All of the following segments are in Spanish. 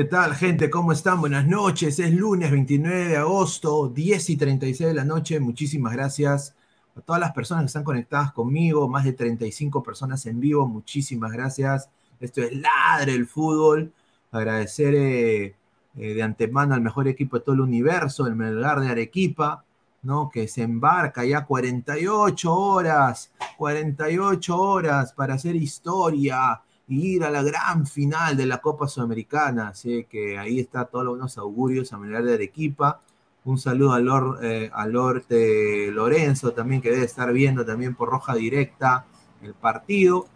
¿Qué tal, gente? ¿Cómo están? Buenas noches. Es lunes 29 de agosto, 10 y 36 de la noche. Muchísimas gracias a todas las personas que están conectadas conmigo, más de 35 personas en vivo. Muchísimas gracias. Esto es Ladre el Fútbol. Agradecer eh, eh, de antemano al mejor equipo de todo el universo, el Melgar de Arequipa, ¿no? Que se embarca ya 48 horas, 48 horas para hacer historia ir a la gran final de la Copa Sudamericana. Así que ahí está todos los buenos augurios a Melgar de Arequipa. Un saludo a, Lord, eh, a Lorte Lorenzo también, que debe estar viendo también por Roja Directa el partido.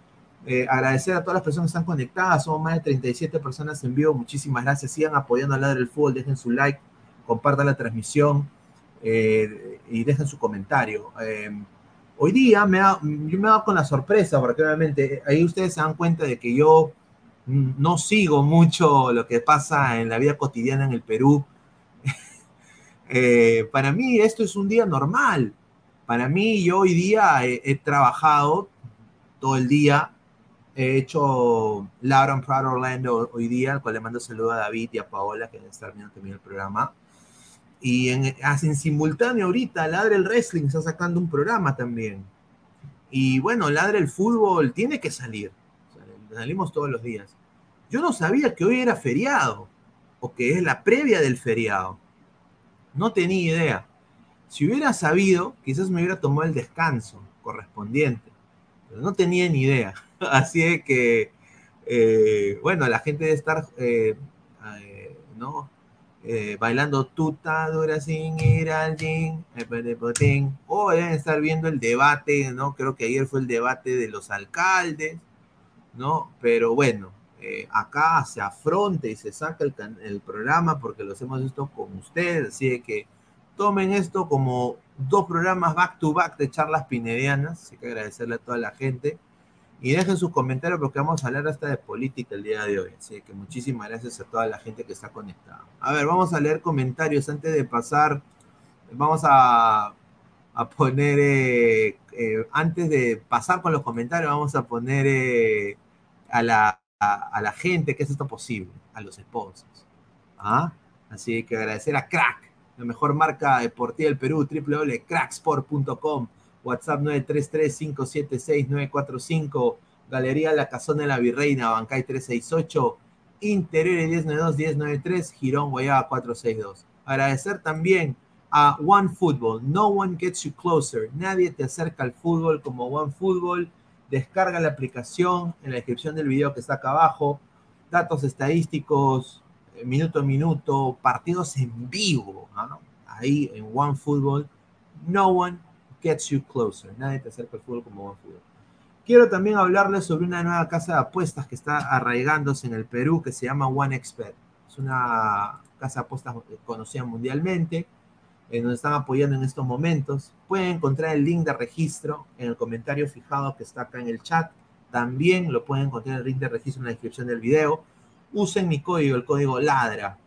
Eh, agradecer a todas las personas que están conectadas, somos más de 37 personas en vivo, muchísimas gracias, sigan apoyando a Ladre del Fútbol, dejen su like, compartan la transmisión eh, y dejen su comentario. Eh, hoy día me ha, yo me he dado con la sorpresa, porque obviamente ahí ustedes se dan cuenta de que yo no sigo mucho lo que pasa en la vida cotidiana en el Perú. Eh, para mí esto es un día normal. Para mí yo hoy día he, trabajado todo el día, he hecho Laura Prado Orlando hoy día, al cual le mando saludo a David y a Paola, que están viendo también el programa. Y en, hacen simultáneo ahorita, Ladre el Wrestling está sacando un programa también. Y bueno, Ladre el Fútbol tiene que salir. Salimos todos los días. Yo no sabía que hoy era feriado, o que es la previa del feriado. No tenía idea. Si hubiera sabido, quizás me hubiera tomado el descanso correspondiente. Pero no tenía ni idea. Así es que, eh, bueno, la gente debe estar, eh, eh, ¿no? Bailando tuta dura sin ir al gym, o deben estar viendo el debate, ¿no? Creo que ayer fue el debate de los alcaldes, ¿no? Pero bueno, acá se afronta y se saca el, el, programa porque lo hacemos esto con ustedes, así que tomen esto como dos programas back to back de charlas pinedianas, así que agradecerle a toda la gente y dejen sus comentarios porque vamos a hablar hasta de política el día de hoy. Así que muchísimas gracias a toda la gente que está conectada. A ver, vamos a leer comentarios antes de pasar. Vamos a, a poner, eh, eh, antes de pasar con los comentarios, vamos a poner eh, a, la, a, la gente que es esto posible, a los sponsors. ¿Ah? Así que agradecer a Crack, la mejor marca deportiva del Perú, www.cracksport.com, WhatsApp 933-576-945, Galería La Casona de la Virreina, Bancay 368, Interiores 1092, 1093, Girón Guayaba 462. Agradecer también a One Football, No One Gets You Closer, nadie te acerca al fútbol como One Football. Descarga la aplicación en la descripción del video que está acá abajo, datos estadísticos, eh, minuto a minuto, partidos en vivo, ¿ah? ahí en One Football. No one gets you closer. Nadie te acerca al fútbol como One Football. Quiero también hablarles sobre una nueva casa de apuestas que está arraigándose en el Perú que se llama One Expert. Es una casa de apuestas conocida mundialmente, en donde están apoyando en estos momentos. Pueden encontrar el link de registro en el comentario fijado que está acá en el chat. También lo pueden encontrar el link de registro en la descripción del video. Usen mi código, el código LADRA,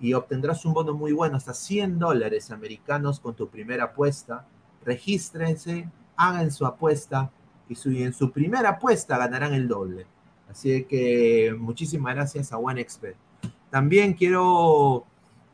y obtendrás un bono muy bueno, hasta 100 dólares americanos con tu primera apuesta. Regístrense, hagan su apuesta y, en su primera apuesta ganarán el doble. Así que muchísimas gracias a OneXpert. También quiero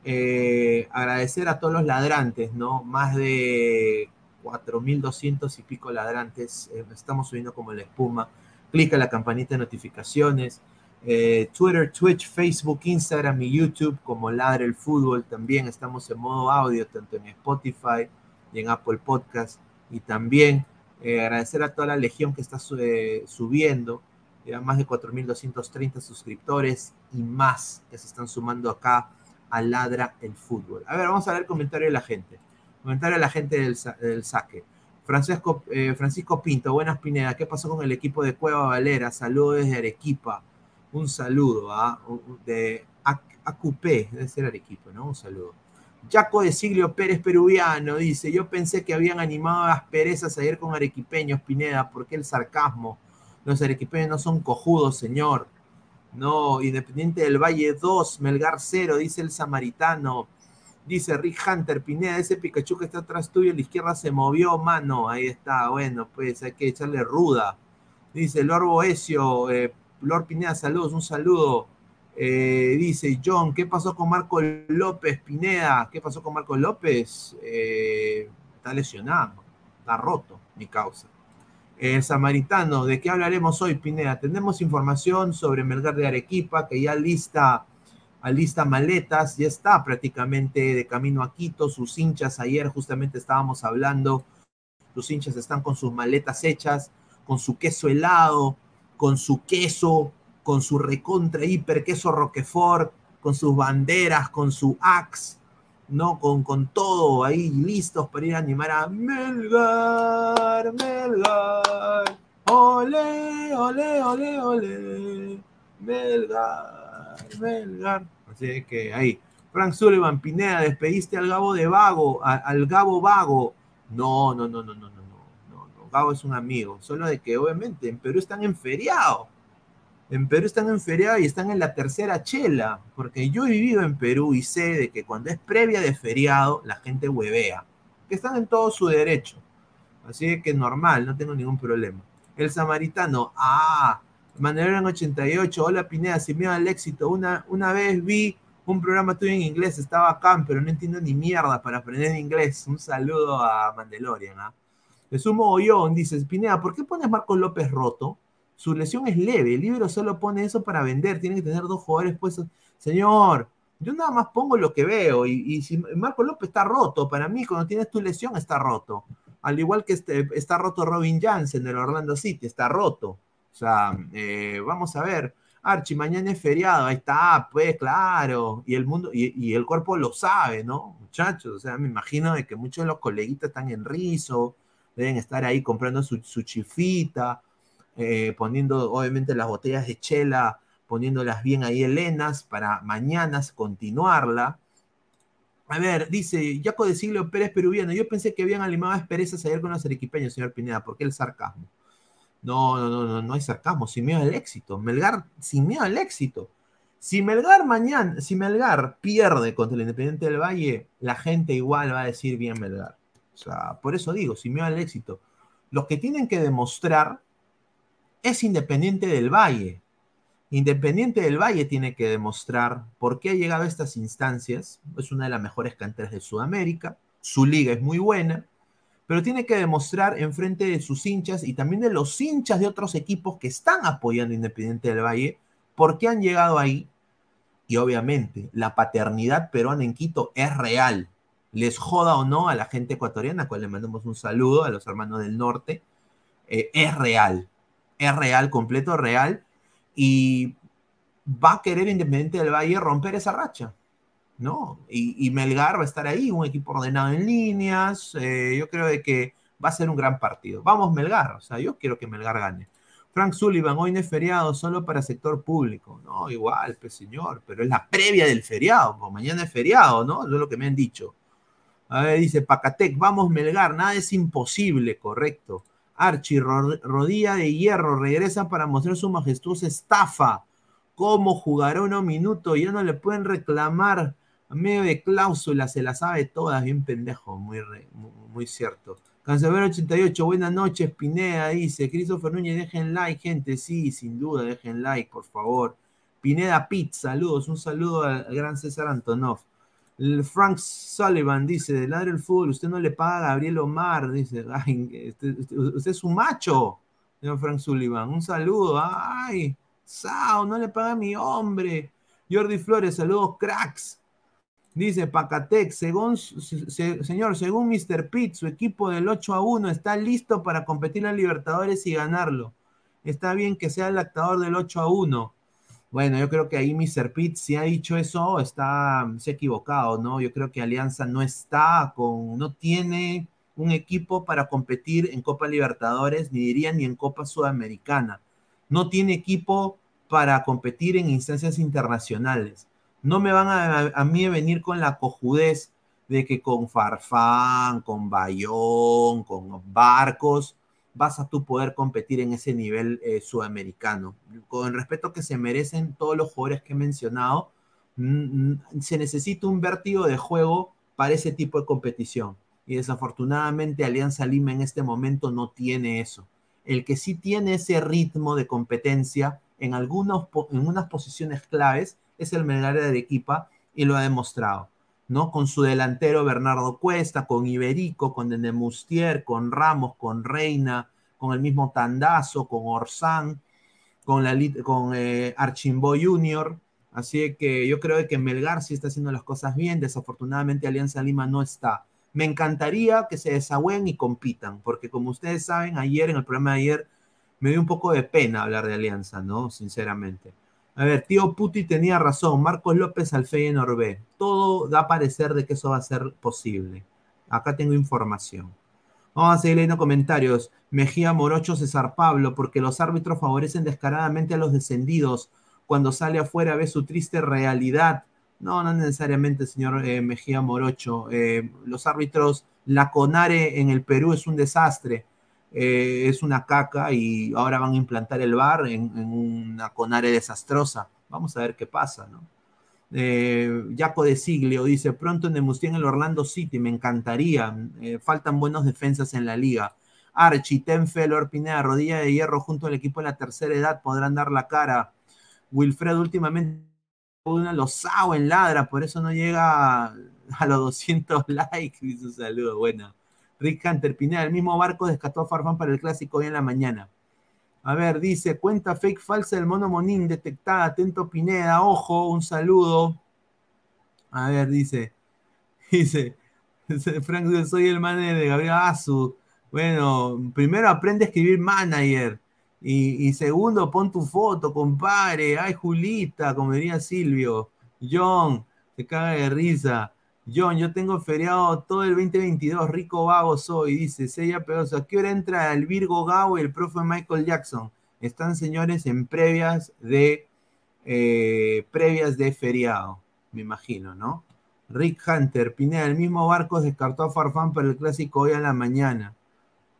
eh, agradecer a todos los ladrantes, ¿no? Más de 4.200 y pico ladrantes. Eh, estamos subiendo como la espuma. Clica la campanita de notificaciones. Eh, Twitter, Twitch, Facebook, Instagram y YouTube como Ladre el Fútbol. También estamos en modo audio, tanto en Spotify y en Apple Podcast. Y también eh, agradecer a toda la legión que está eh, subiendo. Ya más de 4.230 suscriptores y más que se están sumando acá a Ladra el Fútbol. A ver, vamos a ver el comentario de la gente. Comentario de la gente del, saque. Francisco, eh, Francisco Pinto, buenas Pineda. ¿Qué pasó con el equipo de Cueva Valera? Saludos desde Arequipa. Un saludo ¿ah? de AQP, debe ser Arequipa, ¿no? Un saludo. Jaco de Siglio Pérez Peruviano dice: Yo pensé que habían animado a las perezas ayer con arequipeños, Pineda. ¿Por qué el sarcasmo? Los arequipeños no son cojudos, señor. No, Independiente del Valle 2, Melgar 0, dice el samaritano. Dice Rick Hunter, Pineda, ese Pikachu que está atrás tuyo, a la izquierda se movió, mano. Ahí está, bueno, pues hay que echarle ruda. Dice Lord Boesio, eh, Pineda, saludos, un saludo. Eh, dice John, ¿qué pasó con Marco López, Pineda? ¿Qué pasó con Marco López? Eh, está lesionado, está roto, mi causa. Samaritano, ¿de qué hablaremos hoy, Pineda? Tenemos información sobre Melgar de Arequipa, que ya lista, lista maletas, ya está prácticamente de camino a Quito. Sus hinchas, ayer justamente estábamos hablando, sus hinchas están con sus maletas hechas, con su queso helado, con su queso, con su recontra hiper queso Roquefort, con sus banderas, con su axe, ¿no? Con, con todo ahí listos para ir a animar a Melgar, Melgar, ole, ole, ole, ole, Melgar, Melgar. Así que ahí, Frank Sullivan, Pineda, despediste al Gabo de Vago, al Gabo Vago. No, no, no, no, no, no, no, no, Gabo es un amigo, solo de que obviamente en Perú están en feriado. En Perú están en feriado y están en la tercera chela, porque yo he vivido en Perú y sé de que cuando es previa de feriado, la gente huevea, que están en todo su derecho. Así que normal, no tengo ningún problema. El samaritano, ah, Manuel en 88, hola Pineda, sin miedo al éxito. Una, una vez vi un programa tuyo en inglés, estaba acá, pero no entiendo ni mierda para aprender inglés. Un saludo a Mandalorian, ¿ah? Es un mogollón, dices, Pineda, ¿por qué pones Marco López roto? Su lesión es leve. El libro solo pone eso para vender. Tiene que tener dos jugadores puestos. Señor, yo nada más pongo lo que veo. Y, y si Marco López está roto, para mí, cuando tienes tu lesión, está roto. Al igual que este, está roto Robin Jansen del Orlando City, está roto. O sea, eh, vamos a ver. Archie, mañana es feriado, ahí está, pues claro. Y el mundo, y, y, el cuerpo lo sabe, ¿no? Muchachos, o sea, me imagino de que muchos de los coleguitas están en rizo, deben estar ahí comprando su, su chifita eh, poniendo obviamente las botellas de chela, poniéndolas bien ahí helenas para mañana continuarla. A ver, dice Jaco de Siglo Pérez Peruviano, yo pensé que habían animado asperezas ayer con los arequipeños, señor Pineda, ¿por qué el sarcasmo? No, no, no, no, no hay sarcasmo, sin miedo al éxito. Melgar, sin miedo al éxito. Si Melgar mañana, si Melgar pierde contra el Independiente del Valle, la gente igual va a decir bien Melgar. O sea, por eso digo, sin miedo al éxito. Los que tienen que demostrar es Independiente del Valle. Independiente del Valle tiene que demostrar por qué ha llegado a estas instancias. Es una de las mejores canteras de Sudamérica. Su liga es muy buena. Pero tiene que demostrar en frente de sus hinchas y también de los hinchas de otros equipos que están apoyando Independiente del Valle por qué han llegado ahí. Y obviamente, la paternidad peruana en Quito es real. Les joda o no a la gente ecuatoriana, a cual le mandamos un saludo a los hermanos del norte. Eh, es real. Es real, completo real y va a querer Independiente del Valle romper esa racha, ¿no? Y, Melgar va a estar ahí, un equipo ordenado en líneas, eh, yo creo de que va a ser un gran partido. Vamos Melgar, o sea, yo quiero que Melgar gane. Frank Sullivan, hoy no es feriado, solo para sector público. No, igual, pues señor, pero es la previa del feriado, pues mañana es feriado, ¿no? Eso es lo que me han dicho. A ver, dice Pacatec, vamos Melgar, nada es imposible, correcto. Archie, rodilla de hierro, regresa para mostrar su majestuosa estafa. ¿Cómo jugará unos minutos? Ya no le pueden reclamar a medio de cláusula, se la sabe todas, bien pendejo, muy, muy, cierto. Cancelero 88, buenas noches, Pineda, dice. Christopher Núñez, dejen like, gente, sí, sin duda, dejen like, por favor. Pineda Pitt, saludos, un saludo al gran César Antonov. Frank Sullivan dice, de ladre el fútbol, usted no le paga a Gabriel Omar, dice, este, este, usted, es un macho, señor Frank Sullivan, un saludo, ay, Sao, no le paga a mi hombre. Jordi Flores, saludos, cracks. Dice Pacatec, según, señor, según Mr. Pitt, su equipo del 8 a 1 está listo para competir en Libertadores y ganarlo. Está bien que sea el actador del 8 a 1 bueno, yo creo que ahí Mr. Pitt, si ha dicho eso, está, se ha equivocado, ¿no? Yo creo que Alianza no está con, no tiene un equipo para competir en Copa Libertadores, ni diría ni en Copa Sudamericana. No tiene equipo para competir en instancias internacionales. No me van a, a mí a venir con la cojudez de que con Farfán, con Bayón, con Barcos, vas a tú poder competir en ese nivel eh, sudamericano. Con el respeto que se merecen todos los jugadores que he mencionado, mm, mm, se necesita un vértigo de juego para ese tipo de competición. Y desafortunadamente Alianza Lima en este momento no tiene eso. El que sí tiene ese ritmo de competencia en, algunos, en unas posiciones claves es el Melgar de Arequipa y lo ha demostrado. ¿No? Con su delantero Bernardo Cuesta, con Iberico, con Denemustier, con Ramos, con Reina, con el mismo Tandazo, con Orsán, con, la, con eh, Archimbo Junior. Así que yo creo que Melgar sí está haciendo las cosas bien. Desafortunadamente Alianza Lima no está. Me encantaría que se desahuen y compitan, porque como ustedes saben, ayer en el programa de ayer me dio un poco de pena hablar de Alianza, ¿no? Sinceramente. A ver, tío Puti tenía razón. Marcos López al Feyenoord B. Todo da a parecer de que eso va a ser posible. Acá tengo información. Vamos a seguir leyendo comentarios. Mejía Morocho César Pablo, porque los árbitros favorecen descaradamente a los descendidos. Cuando sale afuera ve su triste realidad. No, no necesariamente, señor eh, Mejía Morocho. Eh, los árbitros, la CONARE en el Perú es un desastre. Eh, es una caca y ahora van a implantar el bar en, una conare desastrosa. Vamos a ver qué pasa, ¿no? Eh, Jaco de Siglio dice, pronto en en el Orlando City, me encantaría. Eh, faltan buenos defensas en la liga. Archie, Tenfel, Pineda, rodilla de hierro junto al equipo de la tercera edad podrán dar la cara. Wilfred últimamente una losao en ladra, por eso no llega a, los 200 likes. Dice un saludo, buena. Rick Hunter Pineda, el mismo barco descató a Farfán para el clásico hoy en la mañana. A ver, dice, cuenta fake falsa del mono Monín detectada, atento Pineda, ojo, un saludo. A ver, dice, dice, Frank, soy el manager de Gabriel Azu. Bueno, primero aprende a escribir manager. Y, y, segundo, pon tu foto, compadre. Ay, Julita, como diría Silvio. John, se caga de risa. John, yo tengo feriado todo el 2022, rico vago soy, dice Sella Pedoso. ¿A qué hora entra el Virgo Gao y el profe Michael Jackson? Están, señores, en previas de eh, previas de feriado, me imagino, ¿no? Rick Hunter, Pineda, el mismo barco descartó a Farfán para el clásico hoy a la mañana.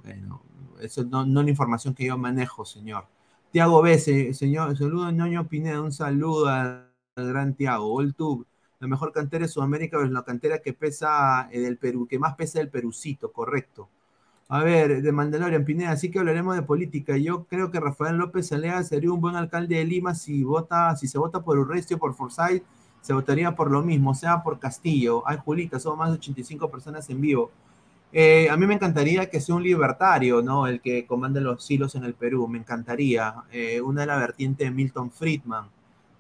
Bueno, eso no, no es la información que yo manejo, señor. Tiago B, señor, saludo Ñoño Pineda, un saludo al, gran Tiago. Voltube. La mejor cantera de Sudamérica es la cantera que pesa eh, del Perú, que más pesa del Perucito, correcto. A ver, de Mandalorian, Pineda, así que hablaremos de política. Yo creo que Rafael López Alea sería un buen alcalde de Lima si vota, si se vota por Urresti o por Forsyth, se votaría por lo mismo, sea por Castillo. Ay, Julita, somos más de 85 personas en vivo. Eh, a mí me encantaría que sea un libertario, ¿no? El que comande los hilos en el Perú, me encantaría. Eh, una de la vertiente de Milton Friedman.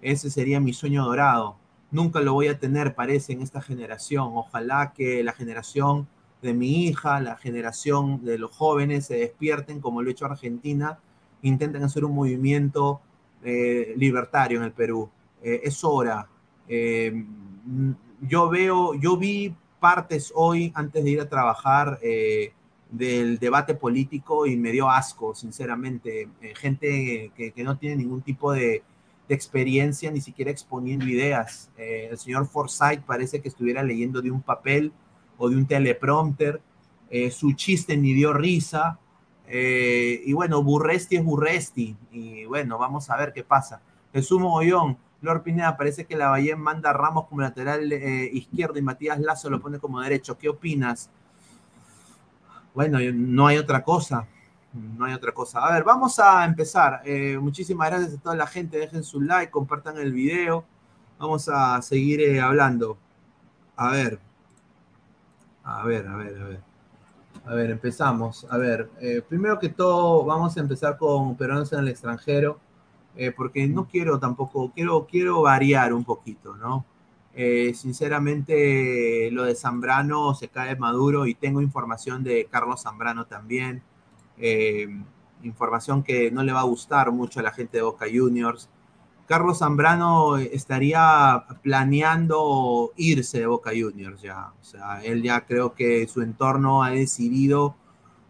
Ese sería mi sueño dorado. Nunca lo voy a tener, parece, en esta generación. Ojalá que la generación de mi hija, la generación de los jóvenes se despierten, como lo ha hecho Argentina, intenten hacer un movimiento eh, libertario en el Perú. Eh, es hora. Eh, yo veo, yo vi partes hoy antes de ir a trabajar del debate político y me dio asco, sinceramente. gente que, que, no tiene ningún tipo de, de, experiencia, ni siquiera exponiendo ideas. el señor Forsyth parece que estuviera leyendo de un papel o de un teleprompter. Eh, su chiste ni dio risa. Eh, y bueno, Burresti es Burresti. Y bueno, vamos a ver qué pasa. Jesús Mogollón, Lord Pineda, parece que la Valle manda a Ramos como lateral eh, izquierdo y Matías Lazo lo pone como derecho. ¿Qué opinas? Bueno, no hay otra cosa. No hay otra cosa. A ver, vamos a empezar. muchísimas gracias a toda la gente. Dejen su like, compartan el video. Vamos a seguir hablando. A ver. A ver, a ver, a ver. A ver, empezamos. A ver, eh, primero que todo, vamos a empezar con peruanos en el extranjero, eh, porque no quiero tampoco, quiero, quiero variar un poquito, ¿no? Eh, sinceramente, lo de Zambrano se cae maduro y tengo información de Carlos Zambrano también. Información que no le va a gustar mucho a la gente de Boca Juniors. Carlos Zambrano estaría planeando irse de Boca Juniors ya. O sea, él ya creo que su entorno ha decidido,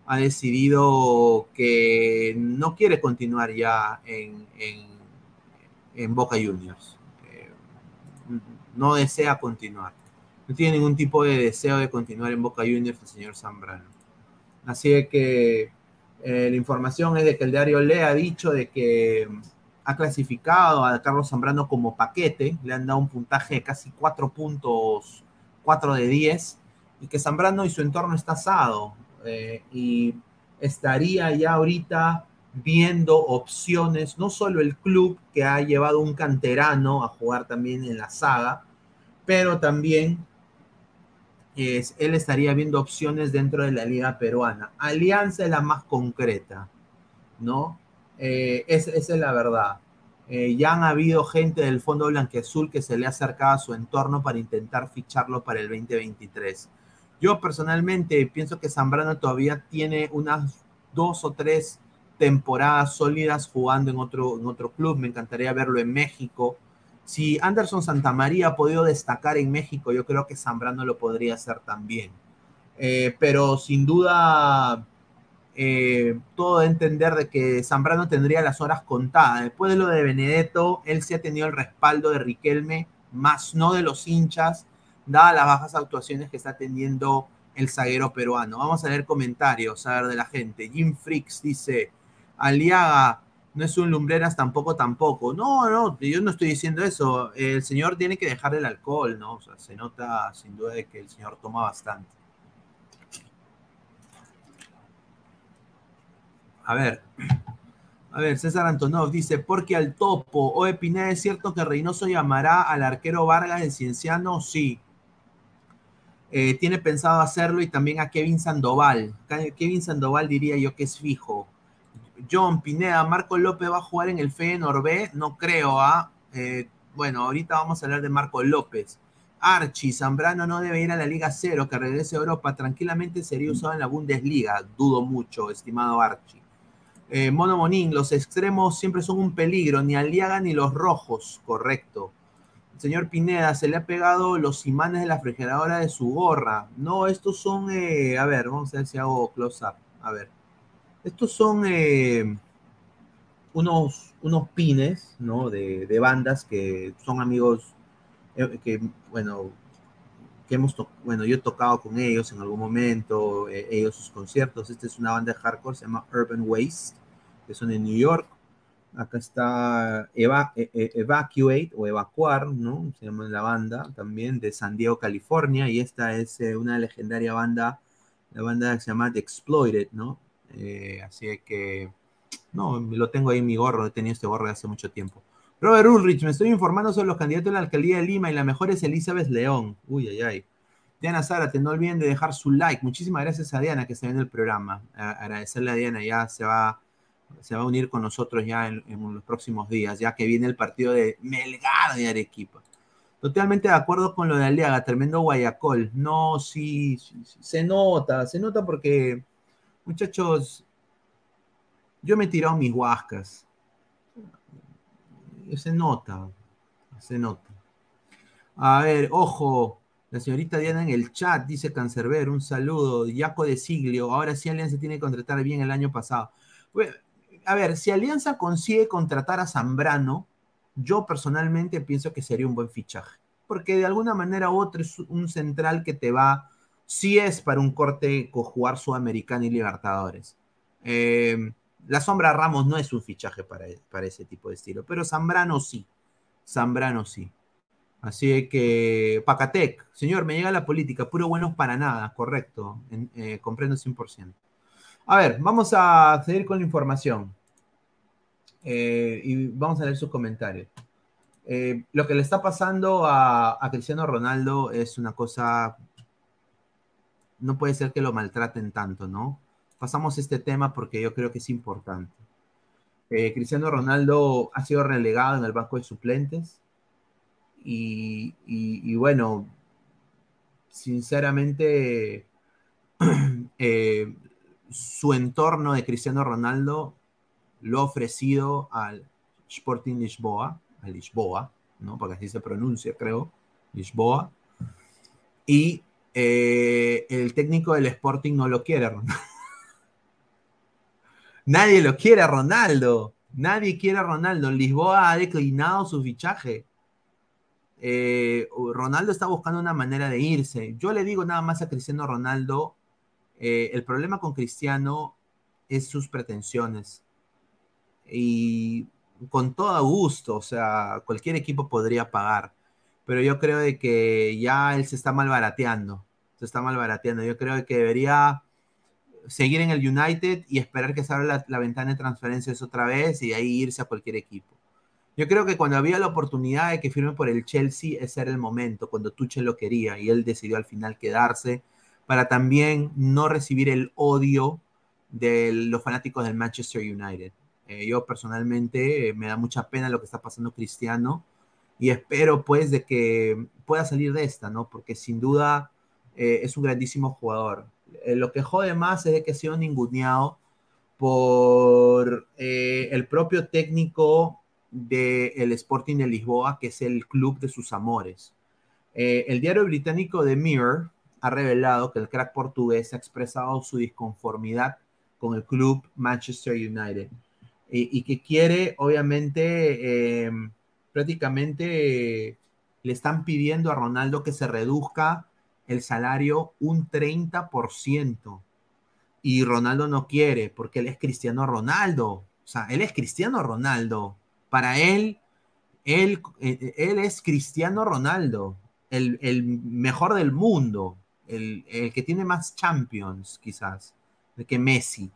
ha decidido que no quiere continuar ya en, en, Boca Juniors. Eh, no desea continuar. No tiene ningún tipo de deseo de continuar en Boca Juniors el señor Zambrano. Así que eh, la información es de que el diario Le ha dicho de que ha clasificado a Carlos Zambrano como paquete, le han dado un puntaje de casi 4 puntos, 4 de 10, y que Zambrano y su entorno está asado, eh, y estaría ya ahorita viendo opciones, no solo el club que ha llevado un canterano a jugar también en la saga, pero también es, él estaría viendo opciones dentro de la liga peruana. Alianza es la más concreta, ¿no? Eh, esa es la verdad. Eh, ya han habido gente del Fondo Blanqueazul que se le ha acercado a su entorno para intentar ficharlo para el 2023. Yo personalmente pienso que Zambrano todavía tiene unas dos o tres temporadas sólidas jugando en otro, en otro club. Me encantaría verlo en México. Si Anderson Santamaría ha podido destacar en México, yo creo que Zambrano lo podría hacer también. Eh, pero sin duda eh, todo de entender de que Zambrano tendría las horas contadas. Después de lo de Benedetto, él sí ha tenido el respaldo de Riquelme, más no de los hinchas, dadas las bajas actuaciones que está teniendo el zaguero peruano. Vamos a leer comentarios, a ver, de la gente. Jim Fricks dice, Aliaga no es un lumbreras tampoco, tampoco. No, no, yo no estoy diciendo eso. El señor tiene que dejar el alcohol, ¿no? O sea, se nota sin duda de que el señor toma bastante. A ver. A ver, César Antonov dice, porque al topo, o Pineda, ¿es cierto que Reynoso llamará al arquero Vargas de Cienciano? Sí. Eh, tiene pensado hacerlo y también a Kevin Sandoval. Kevin Sandoval diría yo que es fijo. John Pineda, Marco López va a jugar en el Feyenoord B, no creo, ¿ah? Eh, bueno, ahorita vamos a hablar de Marco López. Archie, Zambrano no debe ir a la Liga Cero, que regrese a Europa. Tranquilamente sería usado en la Bundesliga. Dudo mucho, estimado Archie. Eh, Mono Monín, los extremos siempre son un peligro, ni Aliaga ni los rojos, correcto. Señor Pineda, se le ha pegado los imanes de la refrigeradora de su gorra. No, estos son, eh, a ver, vamos a ver si hago close-up. A ver. Estos son eh, unos, unos pines, ¿no? De, de, bandas que son amigos, que, bueno, que hemos, bueno, yo he tocado con ellos en algún momento, eh, ellos sus conciertos. Esta es una banda de hardcore, se llama Urban Waste, que son de New York. Acá está e- e- Evacuate o Evacuar, ¿no? Se llama la banda también de San Diego, California. Y esta es eh, una legendaria banda, la banda se llama The Exploited, ¿no? Eh, así que, no, lo tengo ahí en mi gorro. He tenido este gorro de hace mucho tiempo. Robert Ulrich, me estoy informando sobre los candidatos a la alcaldía de Lima y la mejor es Elizabeth León. Uy, ay, ay. Diana Zárate, no olviden de dejar su like. Muchísimas gracias a Diana que está viendo el programa. Agradecerle a Diana, ya se va, se va a unir con nosotros ya en, en los próximos días, ya que viene el partido de Melgar de Arequipa. Totalmente de acuerdo con lo de Aliaga, tremendo Guayacol. No, sí, sí, sí, se nota, se nota porque, muchachos, yo me he tirado mis huascas. Se nota, se nota. A ver, ojo, la señorita Diana en el chat dice Cancerber, un saludo. Yaco de Siglio, ahora sí Alianza tiene que contratar bien el año pasado. Bueno, a ver, si Alianza consigue contratar a Zambrano, yo personalmente pienso que sería un buen fichaje. Porque de alguna manera u otra es un central que te va, si es para un corte con jugar Sudamericana y Libertadores. Eh, la sombra Ramos no es un fichaje para, para ese tipo de estilo, pero Zambrano sí. Zambrano sí. Así que, Pacatec, señor, me llega la política, puro buenos para nada, correcto, eh, comprendo 100%. A ver, vamos a seguir con la información Eh, y vamos a leer sus comentarios. Eh, lo que le está pasando a Cristiano Ronaldo es una cosa, no puede ser que lo maltraten tanto, ¿no? Pasamos este tema porque yo creo que es importante. Eh, Cristiano Ronaldo ha sido relegado en el banco de suplentes y, bueno, sinceramente, eh, su entorno de Cristiano Ronaldo lo ha ofrecido al Sporting Lisboa, a Lisboa, ¿no? Porque así se pronuncia, creo, Lisboa. Y eh, el técnico del Sporting no lo quiere, Ronaldo. Nadie lo quiere Ronaldo. Nadie quiere a Ronaldo. Lisboa ha declinado su fichaje. Eh, Ronaldo está buscando una manera de irse. Yo le digo nada más a Cristiano Ronaldo, eh, el problema con Cristiano es sus pretensiones. Y con todo gusto, o sea, cualquier equipo podría pagar. Pero yo creo de que ya él se está malbarateando. Se está malbarateando. Yo creo que debería seguir en el United y esperar que se abra la, la ventana de transferencias otra vez y ahí irse a cualquier equipo. Yo creo que cuando había la oportunidad de que firme por el Chelsea, ese era el momento, cuando Tuchel lo quería y él decidió al final quedarse para también no recibir el odio de los fanáticos del Manchester United. Eh, yo personalmente eh, me da mucha pena lo que está pasando Cristiano y espero pues de que pueda salir de esta, ¿no? Porque sin duda eh, es un grandísimo jugador. Eh, lo que jode más es de que ha sido ninguneado por eh, el propio técnico del Sporting de Lisboa, que es el club de sus amores. El diario británico The Mirror ha revelado que el crack portugués ha expresado su disconformidad con el club Manchester United y, que quiere, obviamente, prácticamente le están pidiendo a Ronaldo que se reduzca el salario un 30%. Y Ronaldo no quiere porque él es Cristiano Ronaldo. O sea, él es Cristiano Ronaldo. Para él, él, eh, él es Cristiano Ronaldo, el, el mejor del mundo, el, el, que tiene más champions, quizás, que Messi.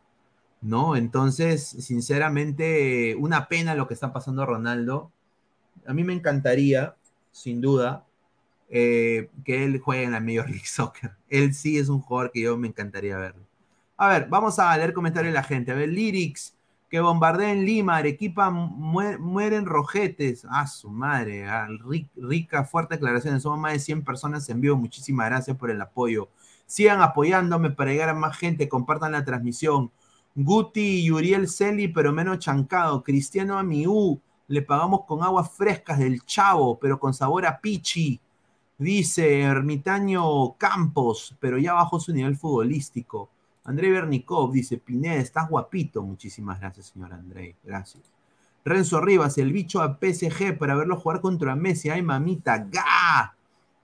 ¿No? Entonces, sinceramente, una pena lo que está pasando Ronaldo. A mí me encantaría, sin duda, eh, que él juegue en la Major League Soccer. Él sí es un jugador que yo me encantaría verlo. A ver, vamos a leer comentarios de la gente. A ver, Lyrics, que bombardea en Lima, Arequipa muere, mueren rojetes. Ah, su madre, rica, rica, fuerte declaración. Somos más de 100 personas en vivo. Muchísimas gracias por el apoyo. Sigan apoyándome para llegar a más gente. Compartan la transmisión. Guti y Uriel Celi, pero menos chancado. Cristiano Amiú, le pagamos con aguas frescas del chavo, pero con sabor a pichi. Dice Ermitaño Campos, pero ya bajó su nivel futbolístico. André Bernikov dice, Pineda, estás guapito. Muchísimas gracias, señor André. Gracias. Renzo Rivas, el bicho a PSG para verlo jugar contra Messi. Ay, mamita, ¡ga!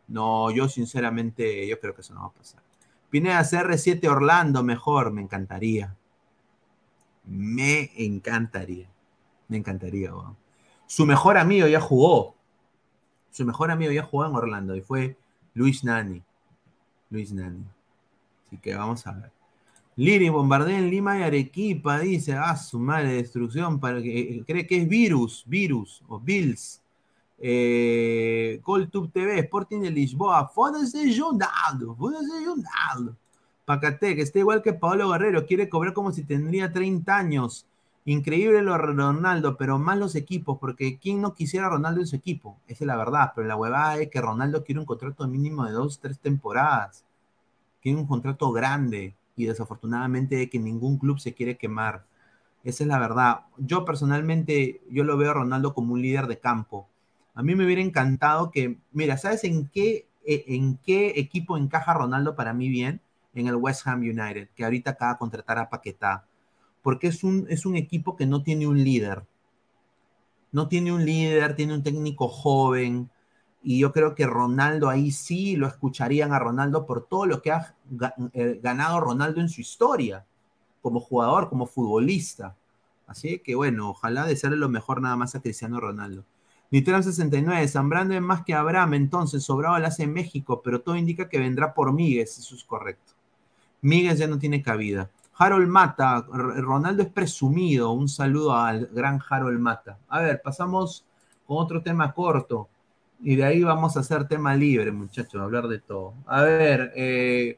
No, yo sinceramente, yo creo que eso no va a pasar. Pineda, CR7 Orlando, mejor, me encantaría. Me encantaría. Me encantaría. Su mejor amigo ya jugó. Su mejor amigo ya jugó en Orlando y fue Luis Nani. Luis Nani. Así que vamos a ver. Liri bombardea en Lima y Arequipa, dice, ah, su madre, destrucción, para que, cree que es virus, virus, o Bills. Eh, Coltube TV, Sporting de Lisboa, fódese Ronaldo, fódese Ronaldo. Pacate, que está igual que Pablo Guerrero, quiere cobrar como si tendría 30 años. Increíble lo de Ronaldo, pero más los equipos, porque ¿quién no quisiera a Ronaldo en su equipo? Esa es la verdad, pero la huevada es que Ronaldo quiere un contrato mínimo de dos, tres temporadas. Quiere un contrato grande y desafortunadamente que ningún club se quiere quemar. Esa es la verdad. Yo personalmente, yo lo veo a Ronaldo como un líder de campo. A mí me hubiera encantado que, mira, ¿sabes en qué, e, en qué equipo encaja Ronaldo para mí bien? En el West Ham United, que ahorita acaba de contratar a Paquetá. Porque es un, es un equipo que no tiene un líder. No tiene un líder, tiene un técnico joven, y yo creo que Ronaldo ahí sí lo escucharían a Ronaldo por todo lo que ha eh, ganado Ronaldo en su historia, como jugador, como futbolista. Así que bueno, ojalá desearle lo mejor nada más a Cristiano Ronaldo. Nitram 69, Zambrano es más que Abraham, entonces sobrado el hace en México, pero todo indica que vendrá por Míguez, eso es correcto. Míguez ya no tiene cabida. Harold Mata, Ronaldo es presumido, un saludo al gran Harold Mata. A ver, pasamos con otro tema corto. Y de ahí vamos a hacer tema libre, muchachos, hablar de todo. A ver, eh,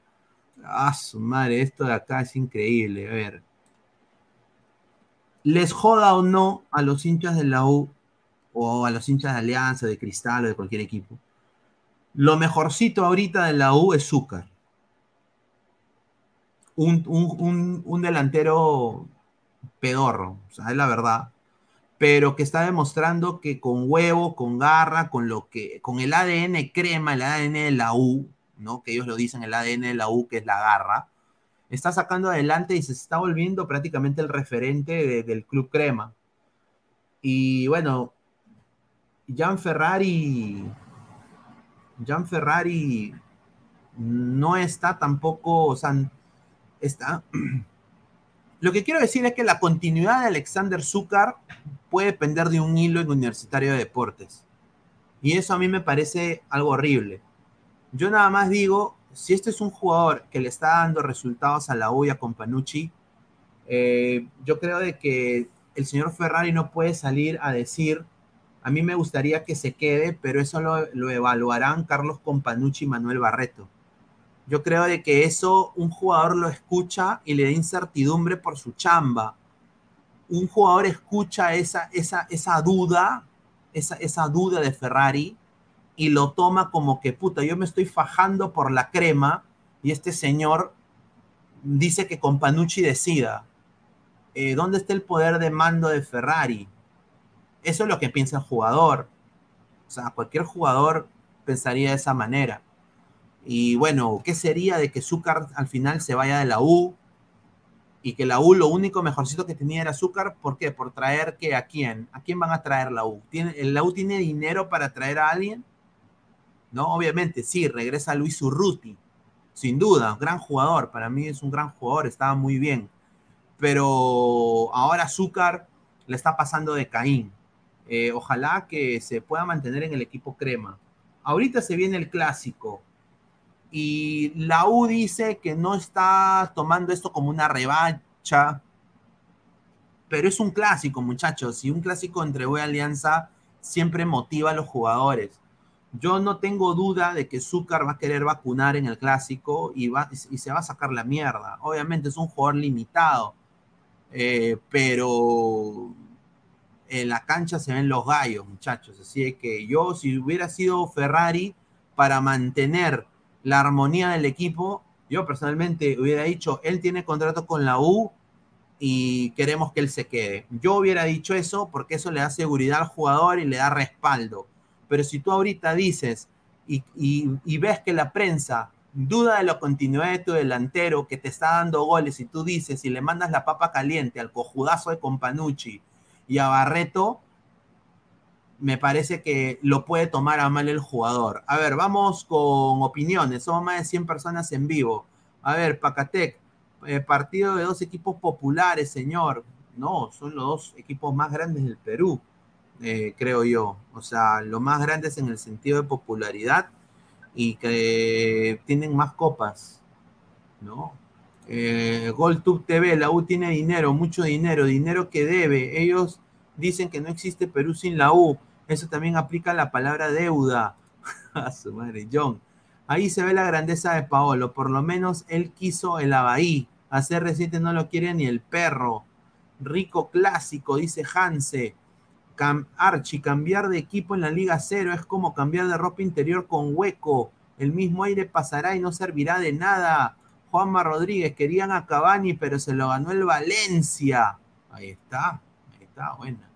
ah, su madre, esto de acá es increíble. A ver. Les joda o no a los hinchas de la U o a los hinchas de Alianza, de Cristal o de cualquier equipo. Lo mejorcito ahorita de la U es Zúcar. Un, un, un delantero pedorro, o sea, es la verdad pero que está demostrando que con huevo, con garra, con lo que, con el ADN crema, el ADN de la U, ¿no? Que ellos lo dicen, el ADN de la U, que es la garra, está sacando adelante y se está volviendo prácticamente el referente del Club Crema. Y bueno, Jan Ferrari, Jan Ferrari no está tampoco, está. Lo que quiero decir es que la continuidad de Alexander Zúcar puede depender de un hilo en Universitario de Deportes. Y eso a mí me parece algo horrible. Yo nada más digo, si este es un jugador que le está dando resultados a la U y a Companucci, eh, yo creo de que el señor Ferrari no puede salir a decir, a mí me gustaría que se quede, pero eso lo, lo evaluarán Carlos Companucci y Manuel Barreto. Yo creo de que eso un jugador lo escucha y le da incertidumbre por su chamba un jugador escucha esa, esa, esa duda, esa, esa duda de Ferrari y lo toma como que, puta, yo me estoy fajando por la crema y este señor dice que con Panucci decida. Eh, ¿Dónde está el poder de mando de Ferrari? Eso es lo que piensa el jugador. O sea, cualquier jugador pensaría de esa manera. Y bueno, ¿qué sería de que Zúcar al final se vaya de la U? y que la U lo único mejorcito que tenía era azúcar, ¿por qué? Por traer que a quién, a quién van a traer la U. ¿Tiene, ¿La U tiene dinero para traer a alguien? No, obviamente, sí, regresa Luis Urruti, sin duda, gran jugador, para mí es un gran jugador, estaba muy bien, pero ahora Azúcar le está pasando de Caín. Eh, ojalá que se pueda mantener en el equipo crema. Ahorita se viene el clásico, y la U dice que no está tomando esto como una revancha, pero es un clásico, muchachos, y un clásico entre U y Alianza siempre motiva a los jugadores. Yo no tengo duda de que Zúcar va a querer vacunar en el clásico y, va, y se va a sacar la mierda. Obviamente es un jugador limitado, eh, pero en la cancha se ven los gallos, muchachos. Así que yo, si hubiera sido Ferrari, para mantener la armonía del equipo. Yo personalmente hubiera dicho, él tiene contrato con la U y queremos que él se quede. Yo hubiera dicho eso porque eso le da seguridad al jugador y le da respaldo. Pero si tú ahorita dices y, ves que la prensa duda de la continuidad de tu delantero que te está dando goles y tú dices y le mandas la papa caliente al cojudazo de Companucci y a Barreto, me parece que lo puede tomar a mal el jugador. A ver, vamos con opiniones. Somos más de 100 personas en vivo. A ver, Pacatec, eh, partido de dos equipos populares, señor. No, son los dos equipos más grandes del Perú, eh, creo yo. O sea, los más grandes en el sentido de popularidad y que tienen más copas, ¿no? Eh, GoldTube TV, la U tiene dinero, mucho dinero, dinero que debe. Ellos dicen que no existe Perú sin la U. Eso también aplica la palabra deuda. A su madre, John. Ahí se ve la grandeza de Paolo. Por lo menos él quiso el Abaí. Hacer reciente no lo quiere ni el perro. Rico clásico, dice Hanse. Cam Archie, cambiar de equipo en la Liga Cero es como cambiar de ropa interior con hueco. El mismo aire pasará y no servirá de nada. Juanma Rodríguez, querían a Cavani, pero se lo ganó el Valencia. Ahí está, ahí está, buena.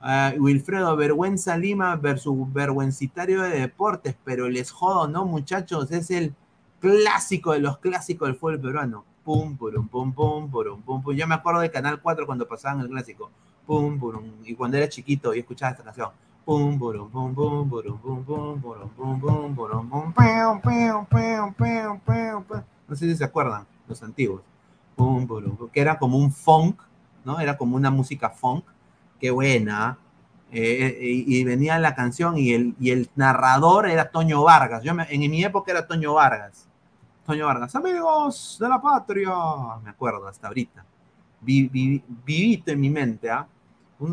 Uh, Wilfredo, vergüenza Lima versus vergüencitario de deportes, pero les jodo, ¿no, muchachos? Es el clásico de los clásicos del fútbol peruano. Pum, purum, pum, pum, purum, pum, pum. Yo me acuerdo de Canal 4 cuando pasaban el clásico. Pum, purum. Y cuando era chiquito y escuchaba esta canción. Pum, purum, pum, pum, purum, pum, pum, purum, pum, pum, purum, pum, pum, pum, pum, pum, pum, pum. No sé si se acuerdan, los antiguos. Pum, purum, que era como un funk, ¿no? Era como una música funk qué buena. Eh, y, y, venía la canción y el, narrador era Toño Vargas. Yo me, en mi época era Toño Vargas. Toño Vargas, amigos de la patria. Me acuerdo hasta ahorita. Vi, vi, vivito en mi mente. ¿ah?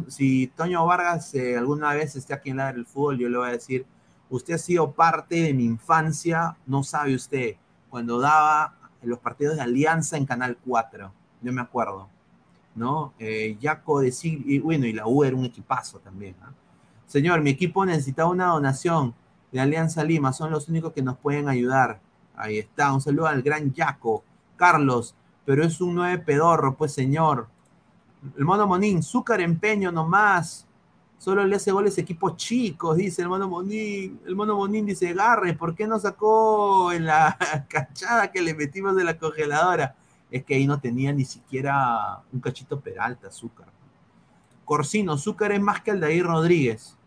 Si Toño Vargas eh, alguna vez esté aquí en la del fútbol, yo le voy a decir, usted ha sido parte de mi infancia, no sabe usted, cuando daba los partidos de Alianza en Canal 4. Yo me acuerdo ¿no? Eh, Yaco de y bueno, y la U era un equipazo también. ¿no? Señor, mi equipo necesita una donación de Alianza Lima, son los únicos que nos pueden ayudar. Ahí está, un saludo al gran Yaco. Carlos, pero es un nueve pedorro, pues señor. El mono Monín, Zúcar empeño nomás. Solo le hace goles equipos chicos, dice el mono Monín. El mono Monín dice, Garre, ¿por qué no sacó en la cachada que le metimos de la congeladora? Es que ahí no tenía ni siquiera un cachito peralta, azúcar. Corsino, azúcar es más que Aldair Rodríguez.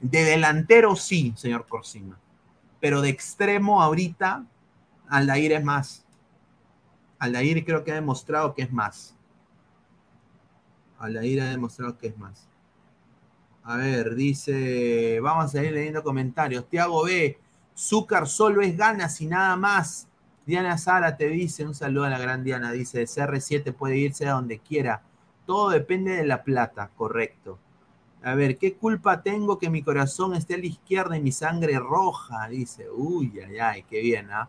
De delantero sí, señor Corsino. Pero de extremo ahorita, Aldair es más. Aldair creo que ha demostrado que es más. Aldair ha demostrado que es más. A ver, dice, vamos a ir leyendo comentarios. Tiago B, Zúcar solo es ganas y nada más. Diana Sara te dice, un saludo a la gran Diana, dice, CR7 puede irse a donde quiera. Todo depende de la plata, correcto. A ver, ¿qué culpa tengo que mi corazón esté a la izquierda y mi sangre roja? Dice, uy, ay, ay, qué bien, ¿ah?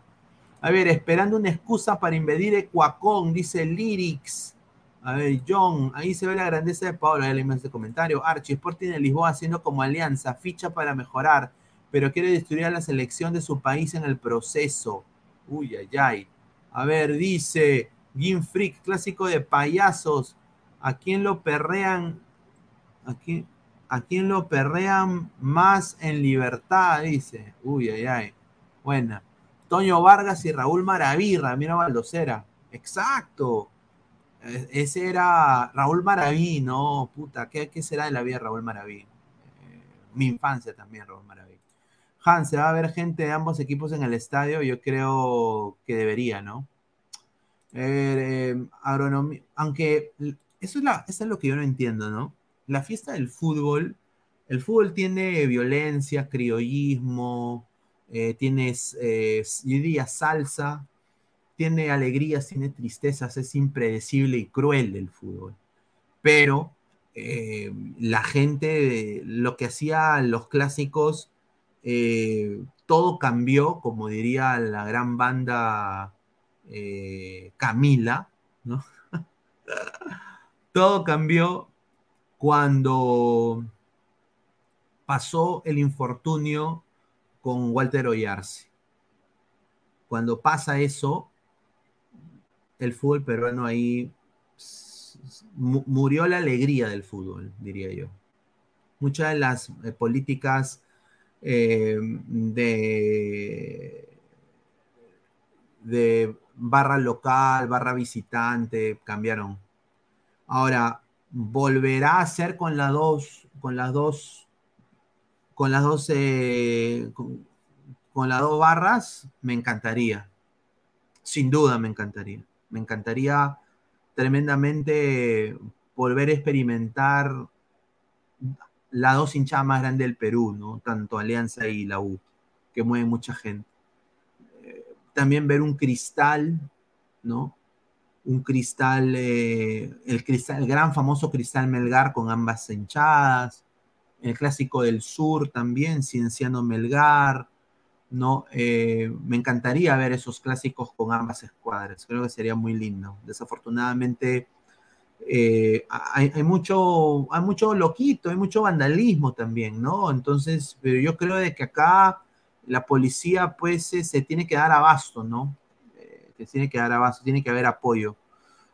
A ver, esperando una excusa para invadir Ecuacón, dice Lyrics. A ver, John, ahí se ve la grandeza de Pablo, ahí leímos este comentario. Archie, Sporting de Lisboa haciendo como alianza, ficha para mejorar, pero quiere destruir a la selección de su país en el proceso. Uy, ay, ay. A ver, dice Freak, clásico de payasos. ¿A quién lo perrean? ¿A quién, ¿A quién lo perrean más en libertad? Dice. Uy, ay, ay. Buena. Toño Vargas y Raúl Maraví, Ramiro Baldocera. Exacto. Ese era Raúl Maraví, no, puta, ¿qué, qué será de la vida Raúl Maraví? Eh, mi infancia también, Raúl Maraví. ¿Se va a ver gente de ambos equipos en el estadio? Yo creo que debería, ¿no? Eh, eh, agronomía, aunque eso es, lo que yo no entiendo, ¿no? La fiesta del fútbol, el fútbol tiene violencia, criollismo, eh, tiene, eh, yo diría, salsa, tiene alegrías, tiene tristezas, es impredecible y cruel el fútbol. Pero eh, la gente, lo que hacía los clásicos, eh, todo cambió, como diría la gran banda eh, Camila, ¿no? todo cambió cuando pasó el infortunio con Walter Oyarce. Cuando pasa eso, el fútbol peruano ahí murió la alegría del fútbol, diría yo. Muchas de las eh, políticas de, de barra local, barra visitante, cambiaron. Ahora, volverá a ser con las dos, con las dos, con las dos, eh, con, con, las dos barras, me encantaría. Sin duda me encantaría. Me encantaría tremendamente volver a experimentar las dos hinchadas más grandes del Perú, ¿no? Tanto Alianza y la U, que mueven mucha gente. Eh, también ver un cristal, ¿no? Un cristal, eh, el cristal, el gran famoso cristal Melgar con ambas hinchadas, el clásico del sur también, Cienciano Melgar, ¿no? Eh, me encantaría ver esos clásicos con ambas escuadras, creo que sería muy lindo. Desafortunadamente eh, hay, mucho, hay mucho loquito, hay mucho vandalismo también, ¿no? Entonces, pero yo creo de que acá la policía pues se tiene que dar abasto, ¿no? Eh, que tiene que dar abasto, tiene que haber apoyo.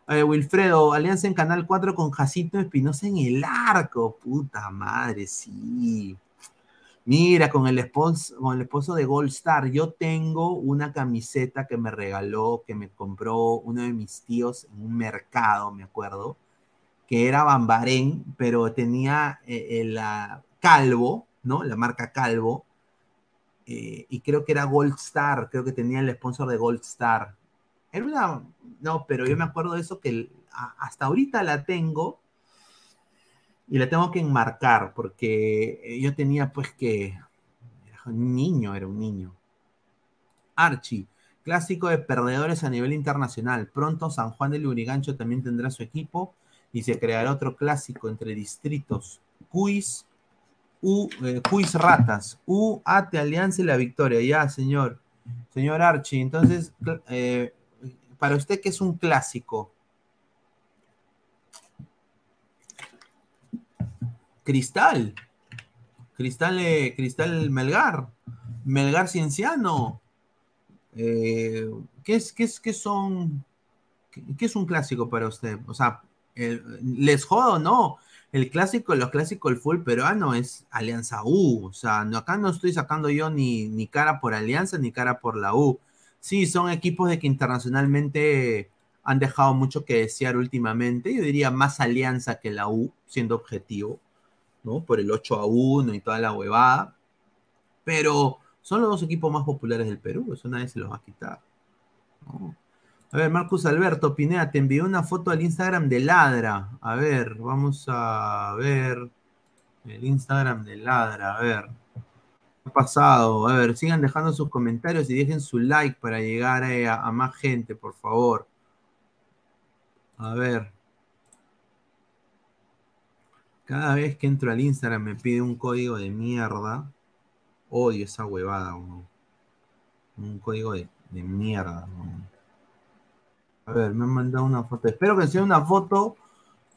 Eh, Wilfredo, alianza en Canal 4 con Jacinto Espinosa en el arco. Puta madre, sí. Mira, con el, esposo, con el esposo de Gold Star, yo tengo una camiseta que me regaló, que me compró uno de mis tíos en un mercado, me acuerdo, que era Bambarén, pero tenía eh, el, Calvo, ¿no? La marca Calvo, eh, y creo que era Gold Star, creo que tenía el sponsor de Gold Star. Era una, no, pero yo me acuerdo de eso que hasta ahorita la tengo y la tengo que enmarcar porque yo tenía pues que un niño, era un niño. Archie, clásico de perdedores a nivel internacional. Pronto San Juan de Lurigancho también tendrá su equipo y se creará otro clásico entre distritos. Cuis, U, eh, Cuis Ratas, U, Ate, Alianza y la Victoria. Ya, señor. Señor Archie, entonces, eh, para usted, ¿qué es un clásico? Cristal. Cristal, eh, Cristal Melgar. Melgar Cienciano. Eh, ¿qué, es, qué, es, ¿Qué son? Qué, es un clásico para usted? O sea, ¿les jodo no? El clásico, los clásicos el full peruano es Alianza U. O sea, no, acá no estoy sacando yo ni, ni cara por Alianza ni cara por la U. Sí, son equipos de que internacionalmente han dejado mucho que desear últimamente. Yo diría más Alianza que la U, siendo objetivo. ¿No? Por el 8 a 1 y toda la huevada. Pero son los dos equipos más populares del Perú, eso nadie se los va a quitar. A ver, Marcus Alberto Pineda, te envió una foto al Instagram de Ladra. A ver, vamos a ver el Instagram de Ladra, a ver. ¿Qué ha pasado? A ver, sigan dejando sus comentarios y dejen su like para llegar eh, a más gente, por favor. A ver. Cada vez que entro al Instagram me pide un código de mierda. Odio esa huevada, Un código de, mierda, A ver, me han mandado una foto. Espero que sea una foto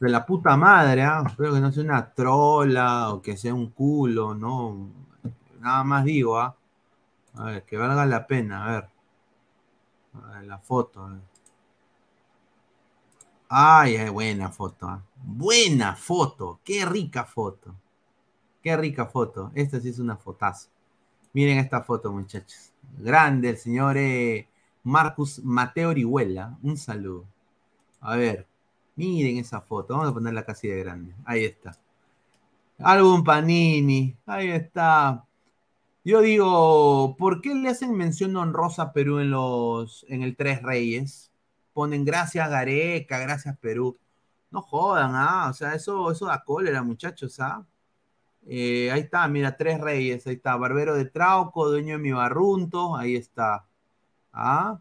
de la puta madre, ¿ah? Espero que no sea una trola o que sea un culo, ¿no? Nada más digo, ¿ah? A ver, que valga la pena, a ver. A ver la foto, a ver. Ay, ay, buena foto. ¿ah? Buena foto. Qué rica foto. Qué rica foto. Esta sí es una fotazo. Miren esta foto, muchachos. Grande el señor eh, Marcus Mateo Orihuela. Un saludo. A ver. Miren esa foto. Vamos a ponerla casi de grande. Ahí está. Álbum Panini. Ahí está. Yo digo, ¿por qué le hacen mención honrosa a Perú en los en el Tres Reyes? Ponen gracias Gareca, gracias Perú. No jodan, ah, o sea, eso, eso da cólera, muchachos, ah. Eh, ahí está, mira, tres reyes, ahí está, Barbero de Trauco, dueño de mi barrunto, ahí está. ¿Ah?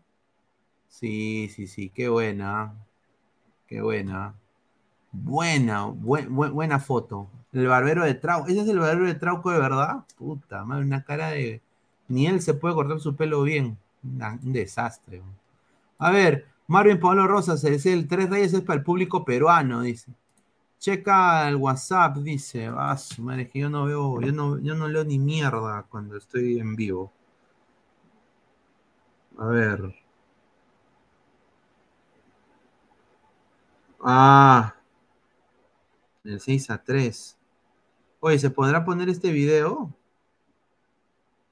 Sí, sí, sí, qué buena. Ah. Qué buena. Buena, buena foto. El barbero de Trauco. ¿Ese es el barbero de Trauco de verdad? Puta madre, una cara de. Ni él se puede cortar su pelo bien. un desastre. A ver, Marvin Pablo Rosas, el Tres Reyes es para el público peruano, dice. Checa el WhatsApp, dice. Ah, madre, que yo no veo, yo no, yo no leo ni mierda cuando estoy en vivo. A ver. Ah. El 6 a 3. Oye, ¿se podrá poner este video?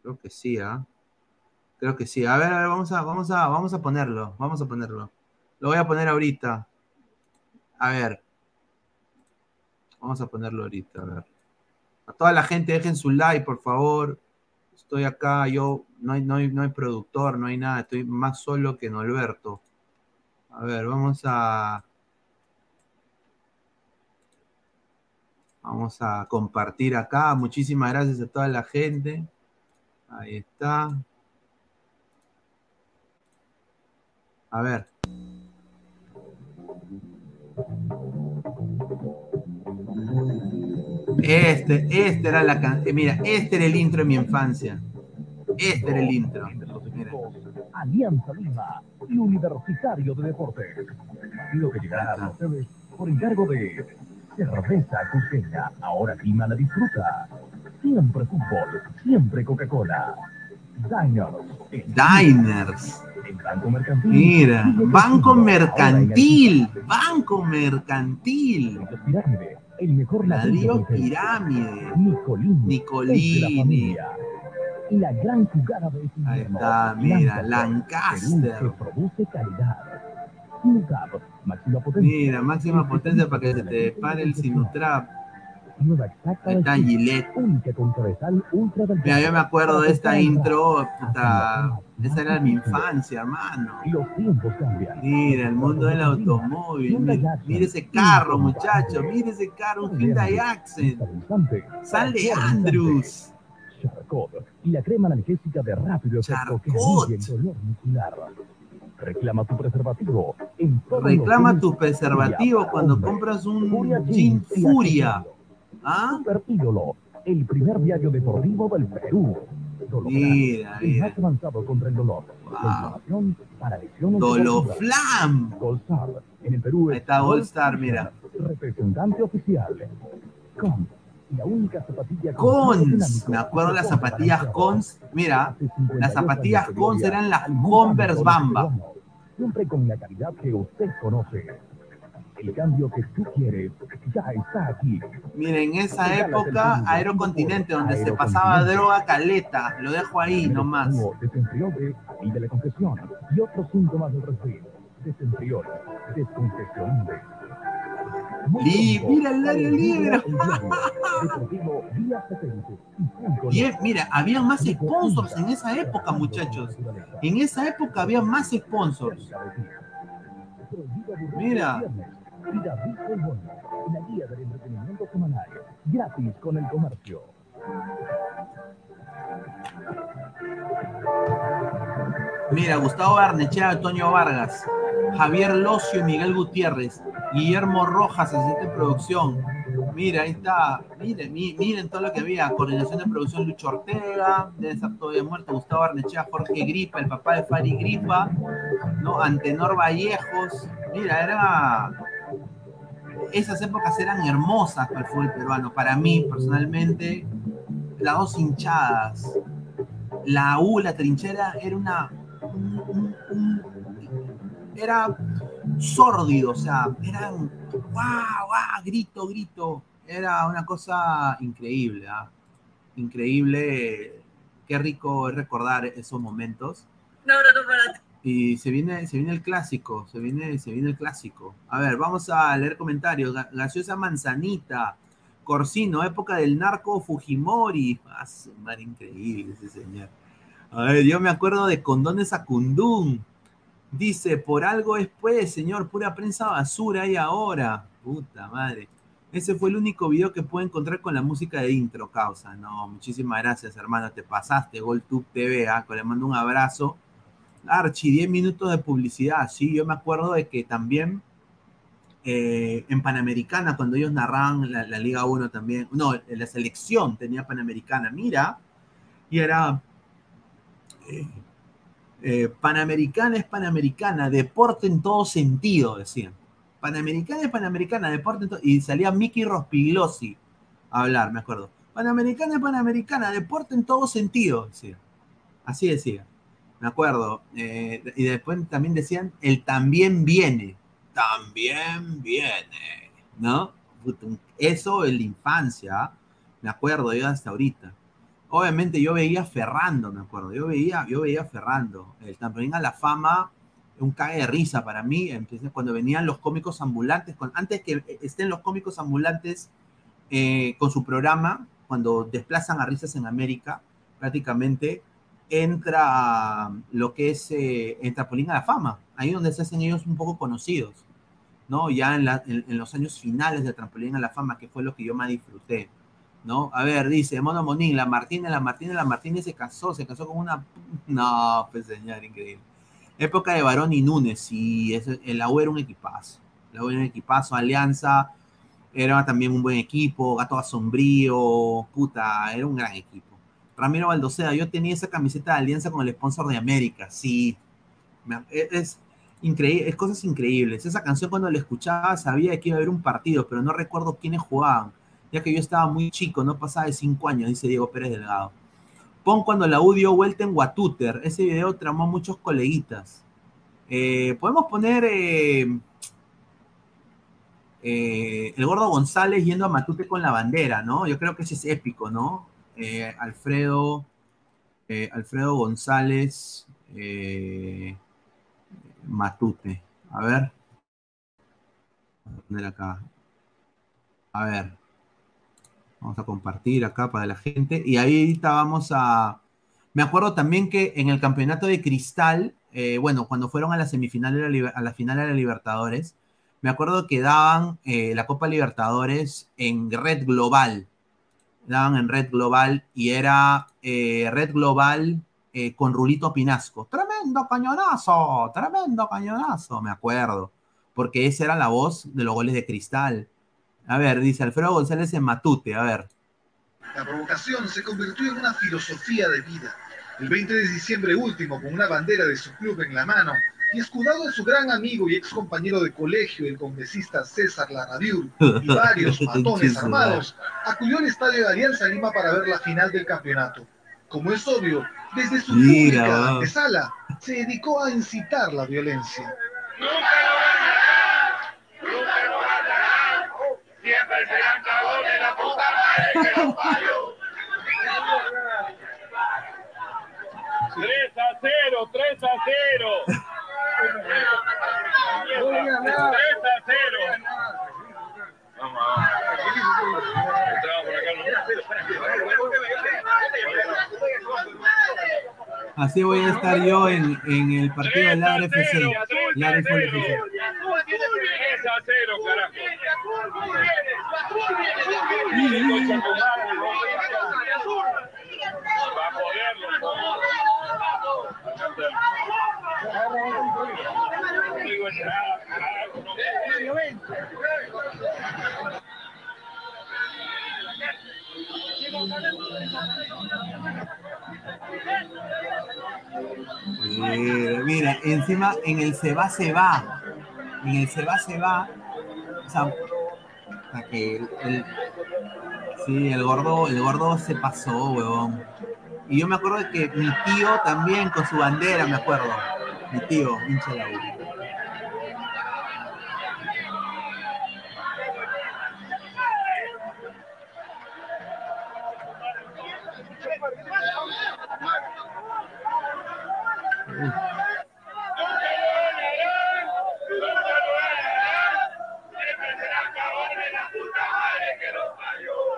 Creo que sí, ¿ah? Creo que sí. A ver, a ver, vamos a, vamos a, vamos a ponerlo. Vamos a ponerlo. Lo voy a poner ahorita. A ver. Vamos a ponerlo ahorita, a ver. A toda la gente, dejen su like, por favor. Estoy acá, yo, no hay, no hay, no hay productor, no hay nada. Estoy más solo que Norberto. A ver, vamos a. Vamos a compartir acá. Muchísimas gracias a toda la gente. Ahí está. A ver. Este, este era la canción. Mira, este era el intro de mi infancia. Este era el intro. Mira. Alianza Lima y Universitario de Deportes. Partido que llegará a ustedes por encargo de Cerveza Cusqueña. Ahora Lima la disfruta. Siempre fútbol, siempre Coca-Cola. Diners. Diners. El Banco Mercantil. Mira, Banco. Mercantil. Banco Mercantil. El mejor Ladrillo Pirámide. Nicolini. Nicolini. la gran jugada de Ahí está, mira, Lancaster. que produce calidad. Mira, máxima potencia para que se te pare el Sinutrap. Nueva está Gillette. Mira, yo me acuerdo de esta intro, puta, esa era mi infancia, hermano. Mira, el mundo del automóvil. Mira, ese carro, muchacho. Mira ese carro, un Hyundai Accent. Sale Andrews. Charcot y la crema analgésica de rápido efecto que alivia el dolor muscular. Reclama tu preservativo en Reclama tu preservativo cuando compras un y Furia. ¿Ah? Super Ídolo, el primer diario deportivo del Perú. Mira, el mira. más avanzado contra el dolor. Wow. Para. Doloflam. Goldstar, en el Perú. Ahí es está Goldstar, mira. Representante oficial. Con la única zapatilla con Cons. Me acuerdo las zapatillas. Cons. Mira, Hace 52 las zapatillas Cons eran las Converse Bamba. Siempre con la calidad que usted conoce. El cambio que tú quieres ya está aquí. Mira, en esa época, Aerocontinente, donde se pasaba droga caleta. Lo dejo ahí nomás. Desenfriole, alivia la congestión y otros síntomas del resfriado. Desenfriole, descongestión. Li- mira el Dario Libre. Y Y mira, había más sponsors en esa época, muchachos. En esa época había más sponsors. Mira. Y Bono, la guía del entretenimiento semanal, gratis con el comercio. Mira, Gustavo Barnechea, Antonio Vargas, Javier Locio y Miguel Gutiérrez, Guillermo Rojas, asistente de producción. Mira, ahí está. Miren, mi- miren todo lo que había. Coordinación de producción Lucho Ortega, debe estar todavía muerto. Gustavo Barnechea, Jorge Gripa, el papá de Fari Gripa, ¿no? Antenor Vallejos. Mira, era. Esas épocas eran hermosas para el fútbol peruano. Para mí, personalmente, las dos hinchadas. La U, la trinchera, era una un- un- un- era sórdido, o sea, eran guau, guau, grito, grito. Era una cosa increíble, ¿ah? increíble. Qué rico es recordar esos momentos. Un abrazo para ti. Y se viene, se viene el clásico, se viene, se viene el clásico. A ver, vamos a leer comentarios. Ga- Gaseosa Manzanita, Corsino, época del narco Fujimori. Ah, madre, increíble ese señor. A ver, yo me acuerdo de Condones Acundún. Dice, por algo es pues, señor, pura prensa basura ahí ahora. Puta madre. Ese fue el único video que pude encontrar con la música de intro, causa. No, muchísimas gracias, hermano. Te pasaste, GolTube TV, ¿ah? le mando un abrazo. Archie, 10 minutos de publicidad. Sí, yo me acuerdo de que también eh, en Panamericana, cuando ellos narraban la, Liga 1 también, no, la selección tenía Panamericana, mira, y era eh, eh, Panamericana es Panamericana, deporte en todo sentido, decían. Panamericana es Panamericana, deporte en todo y salía Mickey Rospiglossi a hablar, me acuerdo. Panamericana es Panamericana, deporte en todo sentido, decía. Así decía me acuerdo. eh, y después también decían, el también viene. También viene. ¿No? Eso en la infancia, me acuerdo yo hasta ahorita. Obviamente yo veía Ferrando, me acuerdo. Yo veía, yo veía Ferrando. El también a la fama, un cague de risa para mí. Empecé cuando venían los cómicos ambulantes, con, antes que estén los cómicos ambulantes eh, con su programa, cuando desplazan a risas en América, prácticamente entra lo que es eh, el trampolín a la fama, ahí donde se hacen ellos un poco conocidos. ¿no? Ya en, los años finales de Trampolín a la Fama, que fue lo que yo más disfruté, ¿no? A ver, dice Mono Monín, la Martínez, la Martínez, la Martínez se casó, se casó con una... No, pues señor, increíble. Época de Barón y Núñez, ese- el la U era un equipazo. La U era un equipazo, Alianza era también un buen equipo, Gato Asombrío, puta, era un gran equipo. Ramiro Baldoceda, yo tenía esa camiseta de Alianza con el sponsor de América, sí. Me- Es, increíble, es cosas increíbles. Esa canción cuando la escuchaba sabía que iba a haber un partido, pero no recuerdo quiénes jugaban, ya que yo estaba muy chico, no pasaba de cinco años, dice Diego Pérez Delgado. Pon cuando la U dio vuelta en Guatúter. Ese video tramó a muchos coleguitas. Eh, podemos poner eh, eh, el gordo González yendo a Matute con la bandera, ¿no? Yo creo que ese es épico, ¿no? Eh, Alfredo, eh, Alfredo González, eh, Matute. A ver. Poner acá. A ver. Vamos a compartir acá para la gente. Y ahí vamos a. Me acuerdo también que en el campeonato de Cristal, bueno, cuando fueron a la semifinal a la final de la Libertadores, me acuerdo que daban la Copa Libertadores en Red Global. Daban en Red Global y era eh, Red Global eh, con Rulito Pinasco. Tremendo cañonazo, tremendo cañonazo, me acuerdo. Porque esa era la voz de los goles de Cristal. A ver, dice Alfredo González en Matute, a ver. La provocación se convirtió en una filosofía de vida. El 20 de diciembre último, con una bandera de su club en la mano y escudado en su gran amigo y ex compañero de colegio, el congresista César Larradiur, y varios matones armados, acudió al estadio de Alianza Lima para ver la final del campeonato. Como es obvio, desde su Mira, pública va. antesala, se dedicó a incitar la violencia. Siempre serán cagones la puta madre que los parió. 3 a 0, 3 a 0. Así voy a estar yo en, en el partido del Ladre FC. Fútbol FC. 3 a 0, carajo. Va a poderlo. No digo nada, carajo, no. Mira, encima en el se va, se va. En el se va, se va. O sea, sea que el, el- sí, el gordo, el gordo se pasó, huevón. Y yo me acuerdo de que mi tío también con su bandera, me acuerdo. Mi tío, hincha de la U.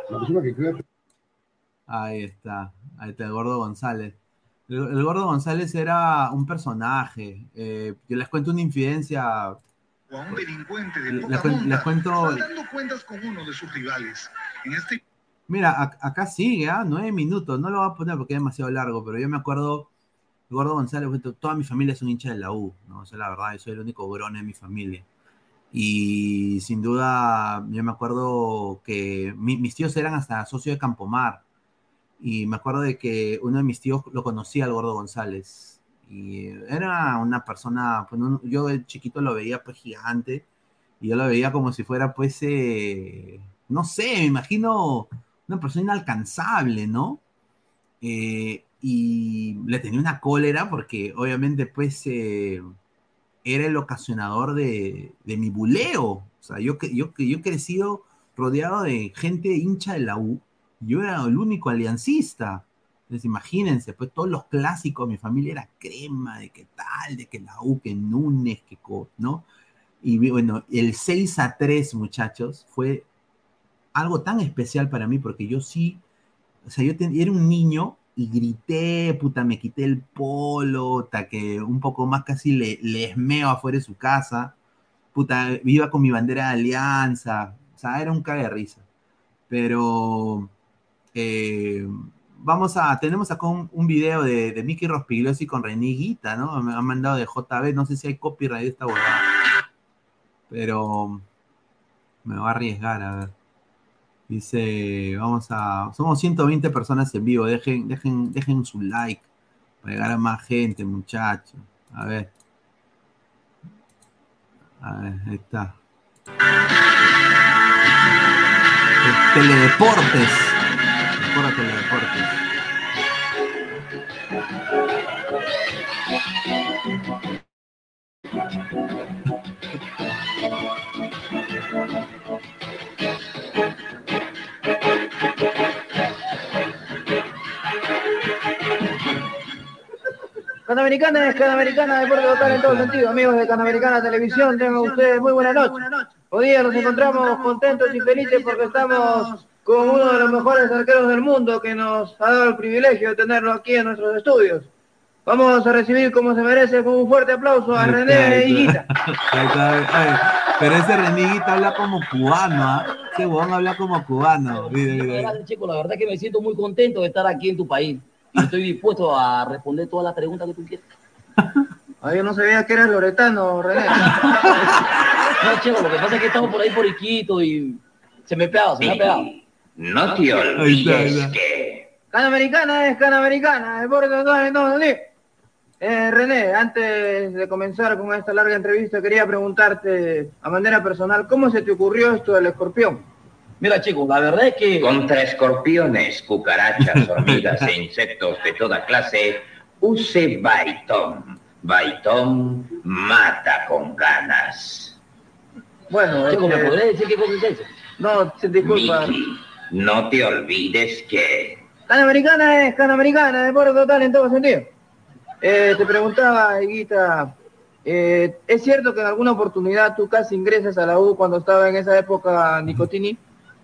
La persona que crea Ahí está, ahí está el gordo González. El, el gordo González era un personaje. Eh, yo les cuento una infidencia. O a un delincuente de Les, poca les monta, cuento. saldando cuentas con uno de sus rivales. En este Mira, ac- acá sigue, ¿ah? Nueve minutos. No lo voy a poner porque es demasiado largo, pero yo me acuerdo. Gordo González, toda mi familia es un hincha de la U, ¿no? O sea, la verdad, yo soy el único grone de mi familia. Y sin duda, yo me acuerdo que mi- mis tíos eran hasta socios de Campomar. Y me acuerdo de que uno de mis tíos lo conocía al gordo González. Y era una persona, pues, un- yo de chiquito lo veía pues gigante. Y yo lo veía como si fuera pues, eh, no sé, me imagino una persona inalcanzable, ¿no? Eh, y le tenía una cólera porque obviamente pues eh, era el ocasionador de, de mi buleo. O sea, yo, yo, yo he crecido rodeado de gente hincha de la U. Yo era el único aliancista. Entonces imagínense, pues todos los clásicos, mi familia era crema, de qué tal, de que la U, que Núñez, que co- ¿no? Y bueno, el 6 a 3, muchachos, fue algo tan especial para mí porque yo sí, o sea, yo ten- era un niño y grité, puta, me quité el polo, hasta que un poco más casi le, le esmeo afuera de su casa, puta, iba con mi bandera de alianza. O sea, era un cague de risa. Pero eh, vamos a, tenemos acá un, video de, de Mickey Rospigliosi con Reniguita, ¿no? Me han mandado de JB, no sé si hay copyright de esta huevada. Pero me voy a arriesgar, a ver. Dice, vamos a, somos 120 personas en vivo, dejen, dejen, dejen su like para llegar a más gente, muchachos. A ver. A ver, ahí está. Teledeportes. Recuerda Teledeportes. Canamericana es Canamericana, deporte total en todo sentido. Amigos de Canamericana Televisión, tengan ustedes muy buena noche. Hoy día nos encontramos contentos y felices porque estamos con uno de los mejores arqueros del mundo que nos ha dado el privilegio de tenerlo aquí en nuestros estudios. Vamos a recibir como se merece con un fuerte aplauso a René ay, Pero ese Reniguita habla como cubano, ¿ah? Ese huevón habla como cubano. Gracias, chico. La verdad que me siento muy contento de estar aquí en tu país. Y estoy dispuesto a responder todas las preguntas que tú quieras. Ah, yo no sabía que eras loretano, René. No, chico, lo que pasa es que estamos por ahí por Iquito y se me ha pegado, se me ha pegado. No te olvides que Canamericana es Canamericana, deporte total en todo. Eh, René, antes de comenzar con esta larga entrevista, quería preguntarte a manera personal, ¿cómo se te ocurrió esto del escorpión? Mira, chicos, la verdad es que contra escorpiones, cucarachas, hormigas e insectos de toda clase, use Baitón. Baitón mata con ganas. Bueno, Chico, ¿me este, podrías decir qué cosa es eso? no, disculpa. No te olvides que Canamericana es Canamericana, deporte total en todo sentido. Eh, te preguntaba, Higuita, eh, ¿es cierto que en alguna oportunidad tú casi ingresas a la U cuando estaba en esa época Nicotini?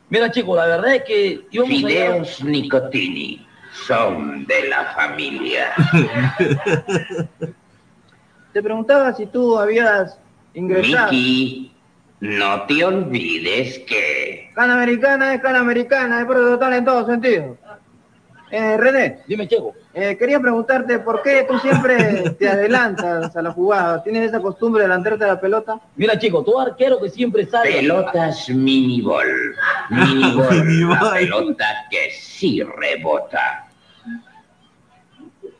Mira, chicos, la verdad es que íbamos Fideos Nicotini son de la familia. Te preguntaba si tú habías ingresado. No te olvides que Canamericana es Canamericana, deporte total en todo sentido. Eh, René, Dime, chico. eh, quería preguntarte por qué tú siempre te adelantas a la jugada. ¿Tienes esa costumbre de adelantarte a la pelota? Mira, chicos, todo arquero que siempre sale. pelotas minibol. Minibol, Minibol. la pelota que sí rebota.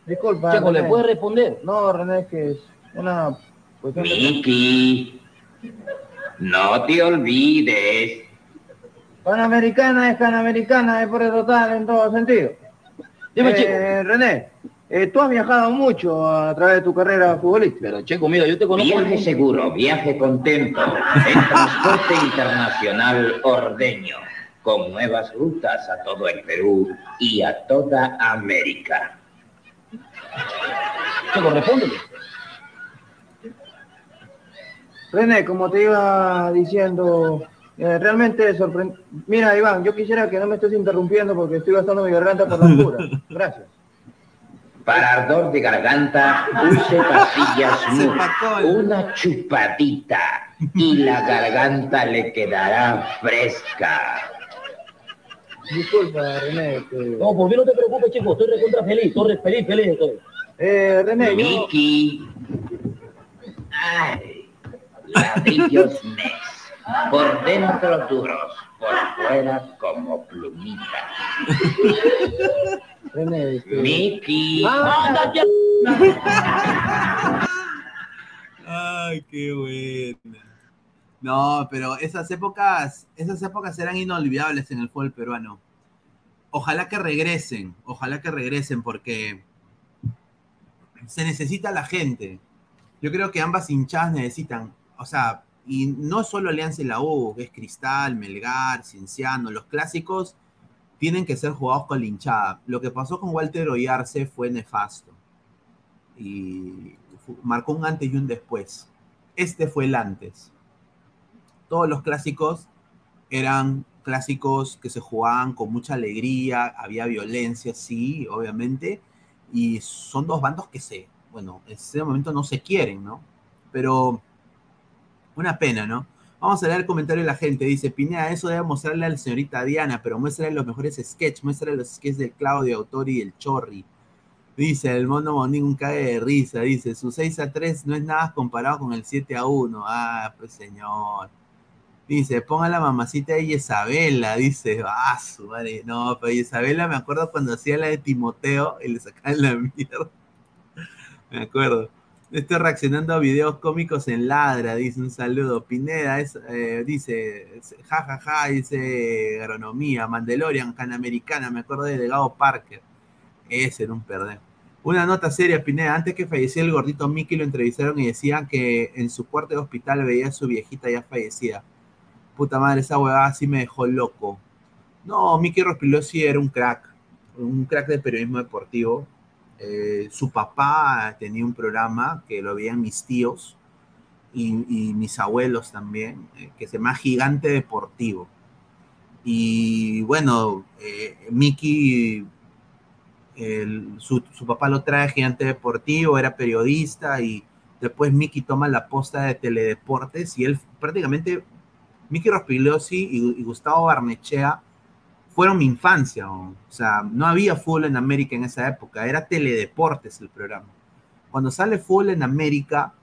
Disculpa. Chico, ¿le puedes responder? No, René, es que es una cuestión de- no te olvides. Panamericana es Panamericana, deporte total en todo sentido. Dime, Eh. René, eh, tú has viajado mucho a través de tu carrera futbolística. Pero, chico, mira, yo te conozco. Viaje seguro, viaje contento. En Transporte Internacional Ordeño, con nuevas rutas a todo el Perú y a toda América. Chico, respóndeme. René, como te iba diciendo, eh, realmente sorprendente. Mira, Iván, yo quisiera que no me estés interrumpiendo porque estoy gastando mi garganta por la pura. Gracias. Para ardor de garganta, use pastillas. Una chupadita y la garganta le quedará fresca. Disculpa, René. que- No, por mí no te preocupes, chico. Estoy recontra feliz. Estoy feliz, feliz estoy. Eh, René, yo... Miki. Ay, ladrillos Nex. Por dentro duros, por fuera como plumitas. Miki. Ay, qué buena. No, pero esas épocas, esas épocas eran inolvidables en el fútbol peruano. Ojalá que regresen, ojalá que regresen porque se necesita la gente. Yo creo que ambas hinchadas necesitan, o sea, y no solo Alianza y la U, es Cristal, Melgar, Cienciano, los clásicos tienen que ser jugados con la hinchada. Lo que pasó con Walter Oyarce fue nefasto y marcó un antes y un después. Este fue el antes. Todos los clásicos eran clásicos que se jugaban con mucha alegría, había violencia, sí, obviamente, y son dos bandos que se, bueno, en ese momento no se quieren, ¿no? Pero Una pena, ¿no? Vamos a leer el comentario de la gente. Dice, Pineda, eso debe mostrarle a la señorita Diana, pero muéstrale los mejores sketches, muéstrale los sketches del Claudio Autori y el Chorri. Dice, el mono Monín un cae de risa. Dice, su 6 a 3 no es nada comparado con el 7 a 1. Ah, pues señor. Dice, ponga la mamacita de Isabela. Dice, ah, su madre. No, pero Isabela me acuerdo cuando hacía la de Timoteo y le sacaban la mierda. Me acuerdo. Estoy reaccionando a videos cómicos en Ladra, dice un saludo. Pineda eh, dice, jajaja, ja, ja, dice agronomía, Mandalorian, Canamericana, me acuerdo de Legado Parker. Ese era un perder. Una nota seria, Pineda, antes que falleciera el gordito Mickey lo entrevistaron y decían que en su cuarto de hospital veía a su viejita ya fallecida. Puta madre, esa huevada sí me dejó loco. No, Mickey Rospilosi era un crack, un crack de periodismo deportivo. Eh, su papá tenía un programa que lo veían mis tíos y, mis abuelos también, eh, que se llama Gigante Deportivo. Y bueno, eh, su, papá lo trae Gigante Deportivo, era periodista y después Mickey toma la posta de Teledeportes y él prácticamente, Mickey Rospigliosi y, y Gustavo Barnechea, fueron mi infancia. O sea, no había fútbol en América en esa época, era Teledeportes el programa. Cuando sale fútbol en América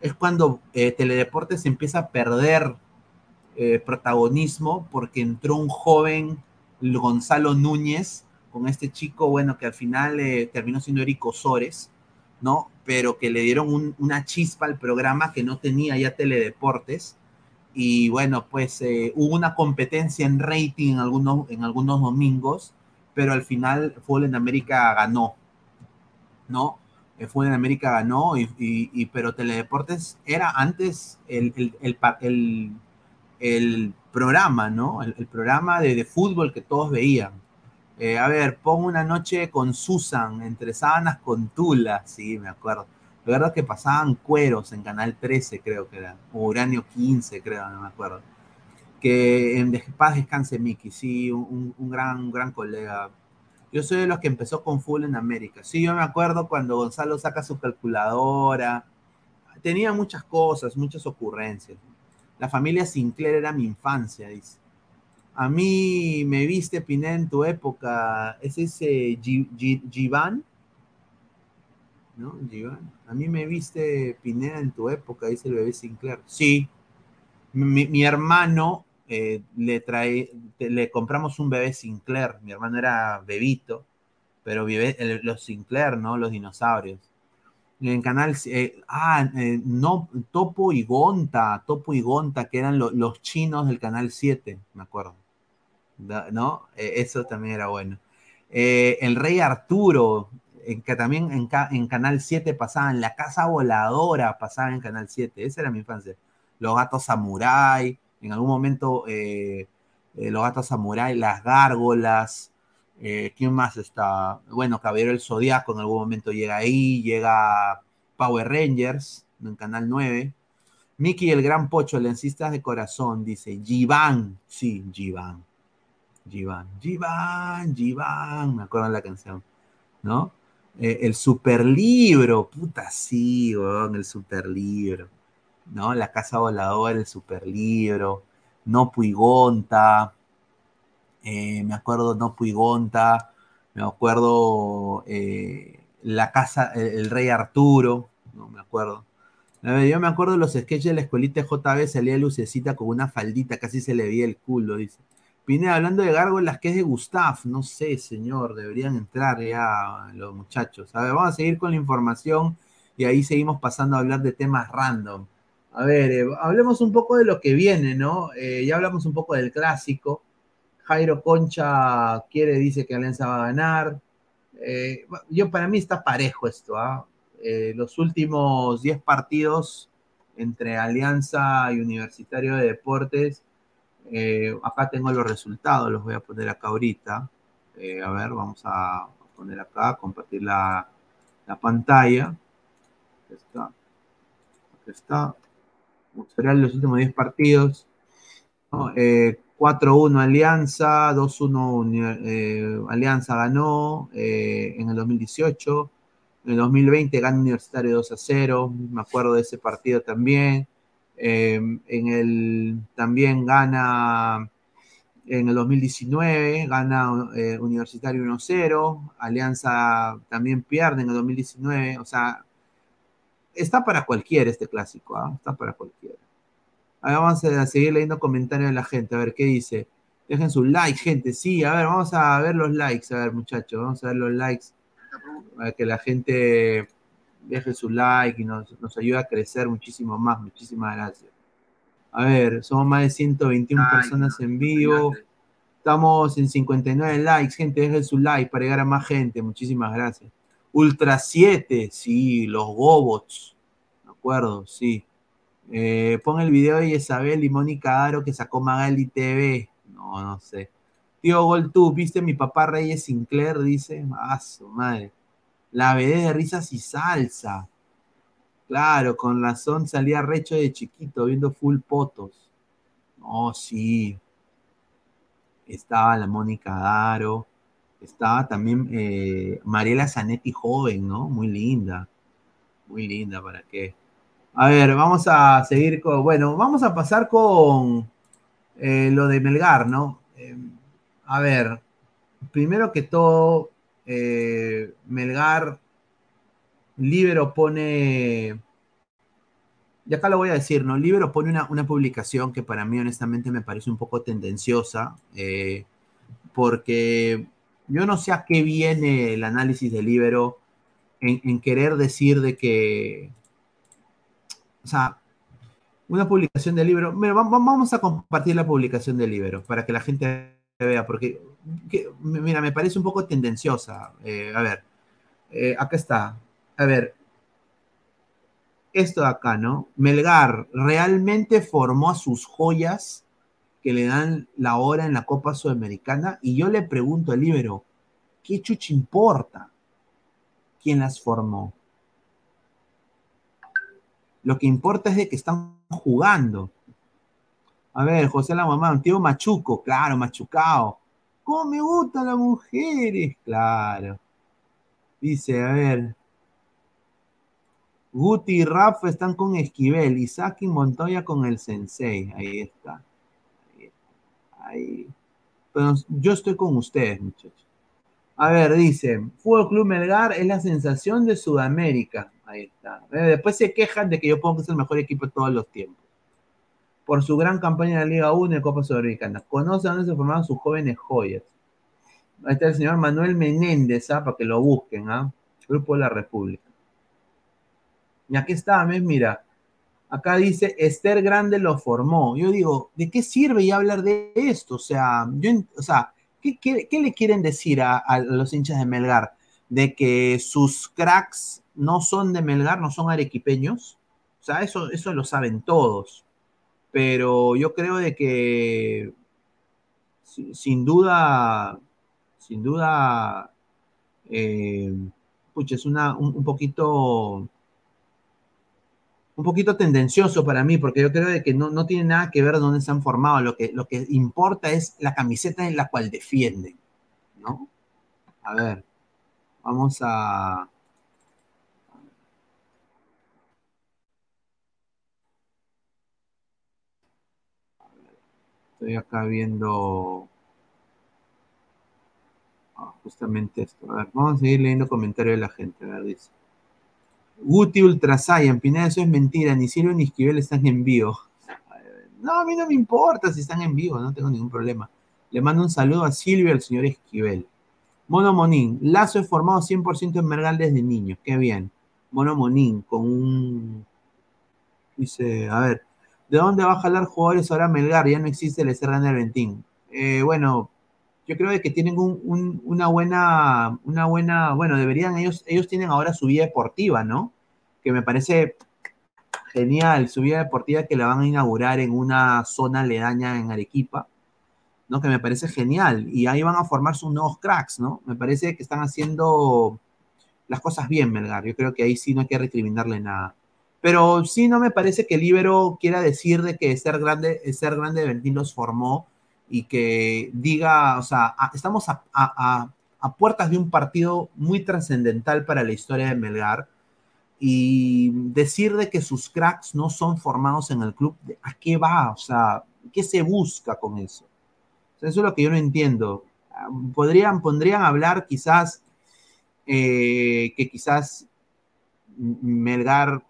es cuando eh, Teledeportes empieza a perder eh, protagonismo porque entró un joven Gonzalo Núñez con este chico, bueno, que al final eh, terminó siendo Eric Osores, ¿no? Pero que le dieron un, una chispa al programa que no tenía ya Teledeportes y bueno, pues eh, hubo una competencia en rating en algunos, en algunos domingos, pero al final Fútbol en América ganó, ¿no? El Fútbol en América ganó, y, y, y pero Teledeportes era antes el, el, el, el programa, ¿no? El, programa de, de, fútbol que todos veían. Eh, a ver, pongo una noche con Susan, entre sábanas con Tula, sí, me acuerdo. Verdad que pasaban cueros en Canal 13, creo que era, o Uranio 15, creo, no me acuerdo. Que en paz descanse Mickey, sí, un, gran, un gran colega. Yo soy de los que empezó con Full en América. Sí, yo me acuerdo cuando Gonzalo saca su calculadora. Tenía muchas cosas, muchas ocurrencias. La familia Sinclair era mi infancia, dice. A mí me viste, Piné, en tu época. ¿Es ese Givan? ¿No? Giván. A mí me viste Pineda en tu época, dice el bebé Sinclair. Sí. Mi, mi hermano eh, le trae, le compramos un bebé Sinclair. Mi hermano era bebito, pero los Sinclair, ¿no? Los dinosaurios. En canal, eh, ah, eh, no, Topo y Gonta, Topo y Gonta, que eran lo, los chinos del canal 7, me acuerdo. ¿No? eso también era bueno. el rey Arturo, en, que también en, en, Canal 7 pasaban La Casa Voladora, pasaba en Canal 7, esa era mi infancia. Los Gatos Samurai, en algún momento eh, eh, Los Gatos Samurai, Las Gárgolas, eh, ¿quién más está? Bueno, Caballero del Zodiaco en algún momento llega ahí, llega Power Rangers en Canal 9. Mickey el Gran Pocho, Lencistas de Corazón, dice, Giván, sí, Giván, Giván, Giván, Giván, me acuerdo de la canción, ¿no? Eh, el superlibro, puta, sí, weón, el superlibro, ¿no? La casa voladora, el superlibro, No Puigonta, eh, me acuerdo No Puigonta, me acuerdo eh, la casa, el, rey Arturo, no me acuerdo. Yo me acuerdo los sketches de la escuelita JB, salía Lucecita con una faldita, casi se le veía el culo, dice. Pineda, hablando de gárgolas, ¿qué es de Gustav? No sé, señor, deberían entrar ya los muchachos. A ver, vamos a seguir con la información y ahí seguimos pasando a hablar de temas random. A ver, eh, hablemos un poco de lo que viene, ¿no? Eh, ya hablamos un poco del clásico. Jairo Concha quiere, dice que Alianza va a ganar. Eh, yo, para mí está parejo esto, ¿ah? los últimos 10 partidos entre Alianza y Universitario de Deportes eh, acá tengo los resultados, los voy a poner acá ahorita. Eh, a ver, vamos a poner acá, compartir la, la pantalla. Aquí está. Aquí está. Serán los últimos 10 partidos. ¿no? Eh, 4-1 Alianza, 2-1 eh, Alianza ganó eh, en el 2018. En el 2020 gana Universitario 2-0. Me acuerdo de ese partido también. Eh, en el, también gana en el 2019, gana eh, Universitario 1-0, Alianza también pierde en el 2019, o sea, está para cualquiera este clásico, ¿ah? está para cualquiera. Vamos a seguir leyendo comentarios de la gente, a ver qué dice. Dejen su like, gente, sí, a ver, vamos a ver los likes, a ver muchachos, vamos a ver los likes, para que la gente deje su like y nos, nos ayude a crecer muchísimo más, muchísimas gracias. A ver, somos más de 121 personas en vivo. Estamos en 59 likes, gente, dejen su like para llegar a más gente, muchísimas gracias. Ultra 7, sí, los Gobots, de acuerdo, sí. Eh, pon el video de Isabel y Mónica Aro que sacó Magali TV. No, no sé. Tío Gol, tú, ¿viste mi papá Reyes Sinclair? Dice. Ah, su madre. La BD de risas y salsa. Claro, con razón salía recho de chiquito viendo full potos. No, sí. Estaba la Mónica Daro. Estaba también eh, Mariela Zanetti joven, ¿no? Muy linda. Muy linda, ¿para qué? A ver, vamos a seguir con. Bueno, vamos a pasar con eh, lo de Melgar, ¿no? Eh, a ver, primero que todo, eh, Melgar, Libero pone. Y acá lo voy a decir, ¿no? Libero pone una, una publicación que para mí, honestamente, me parece un poco tendenciosa, porque yo no sé a qué viene el análisis de Libero en, querer decir de que o sea, una publicación del libro. Mira, vamos a compartir la publicación del libro para que la gente vea, porque, mira, me parece un poco tendenciosa. Eh, a ver, eh, acá está. A ver, esto de acá, ¿no? Melgar realmente formó a sus joyas que le dan la hora en la Copa Sudamericana y yo le pregunto al libro, ¿qué chucha importa? ¿Quién las formó? Lo que importa es de que están jugando. A ver, José la mamá, un tío machuco, claro, machucado. ¿Cómo me gustan las mujeres? Claro. Dice, a ver. Guti y Rafa están con Esquivel, Isaac y Montoya con el Sensei. Ahí está. Ahí. Ahí. Pero yo estoy con ustedes, muchachos. A ver, dice, Fútbol Club Melgar es la sensación de Sudamérica. Ahí está. Eh, después se quejan de que yo pongo que es el mejor equipo de todos los tiempos. Por su gran campaña en la Liga 1 y Copa Sudamericana. Conoce dónde se formaron sus jóvenes joyas. Ahí está el señor Manuel Menéndez, ¿ah? para que lo busquen, ¿ah? Grupo de la República. Y aquí está, mira. Acá dice, Esther Grande lo formó. Yo digo, ¿de qué sirve ya hablar de esto? O sea, yo, o sea ¿qué, qué, le quieren decir a, a los hinchas de Melgar? De que sus cracks no son de Melgar, no son arequipeños. O sea, eso, eso lo saben todos. Pero yo creo de que sin duda, sin duda, eh, es una, un, poquito un poquito tendencioso para mí, porque yo creo de que no, no tiene nada que ver de dónde se han formado. Lo que, lo que importa es la camiseta en la cual defienden, ¿no? A ver, vamos a, Estoy acá viendo ah, justamente esto. A ver, vamos a seguir leyendo comentarios de la gente. A ver, dice. Guti Ultra Saiyan, Pineda, eso es mentira. Ni Silvio ni Esquivel están en vivo. No, a mí no me importa si están en vivo, no tengo ningún problema. Le mando un saludo a Silvio y al señor Esquivel. Mono Monín, Lazo es formado 100% en Mergal desde niño. Qué bien. Mono Monín, con un. Dice, a ver, ¿De dónde va a jalar jugadores ahora Melgar? Ya no existe el del Ventín. Eh, bueno, yo creo que tienen una buena, una buena, bueno, deberían ellos, ellos tienen ahora su vida deportiva, ¿no? Que me parece genial, su vida deportiva que la van a inaugurar en una zona aledaña en Arequipa, ¿no? Que me parece genial. Y ahí van a formar sus nuevos cracks, ¿no? Me parece que están haciendo las cosas bien, Melgar. Yo creo que ahí sí no hay que recriminarle nada. Pero sí no me parece que el Ibero quiera decir de que ser grande, ser grande los formó y que diga, o sea, estamos a, puertas de un partido muy trascendental para la historia de Melgar, Y decir de que sus cracks no son formados en el club, ¿a qué va? O sea, ¿qué se busca con eso? Eso es lo que yo no entiendo. Podrían, podrían hablar quizás eh, que quizás Melgar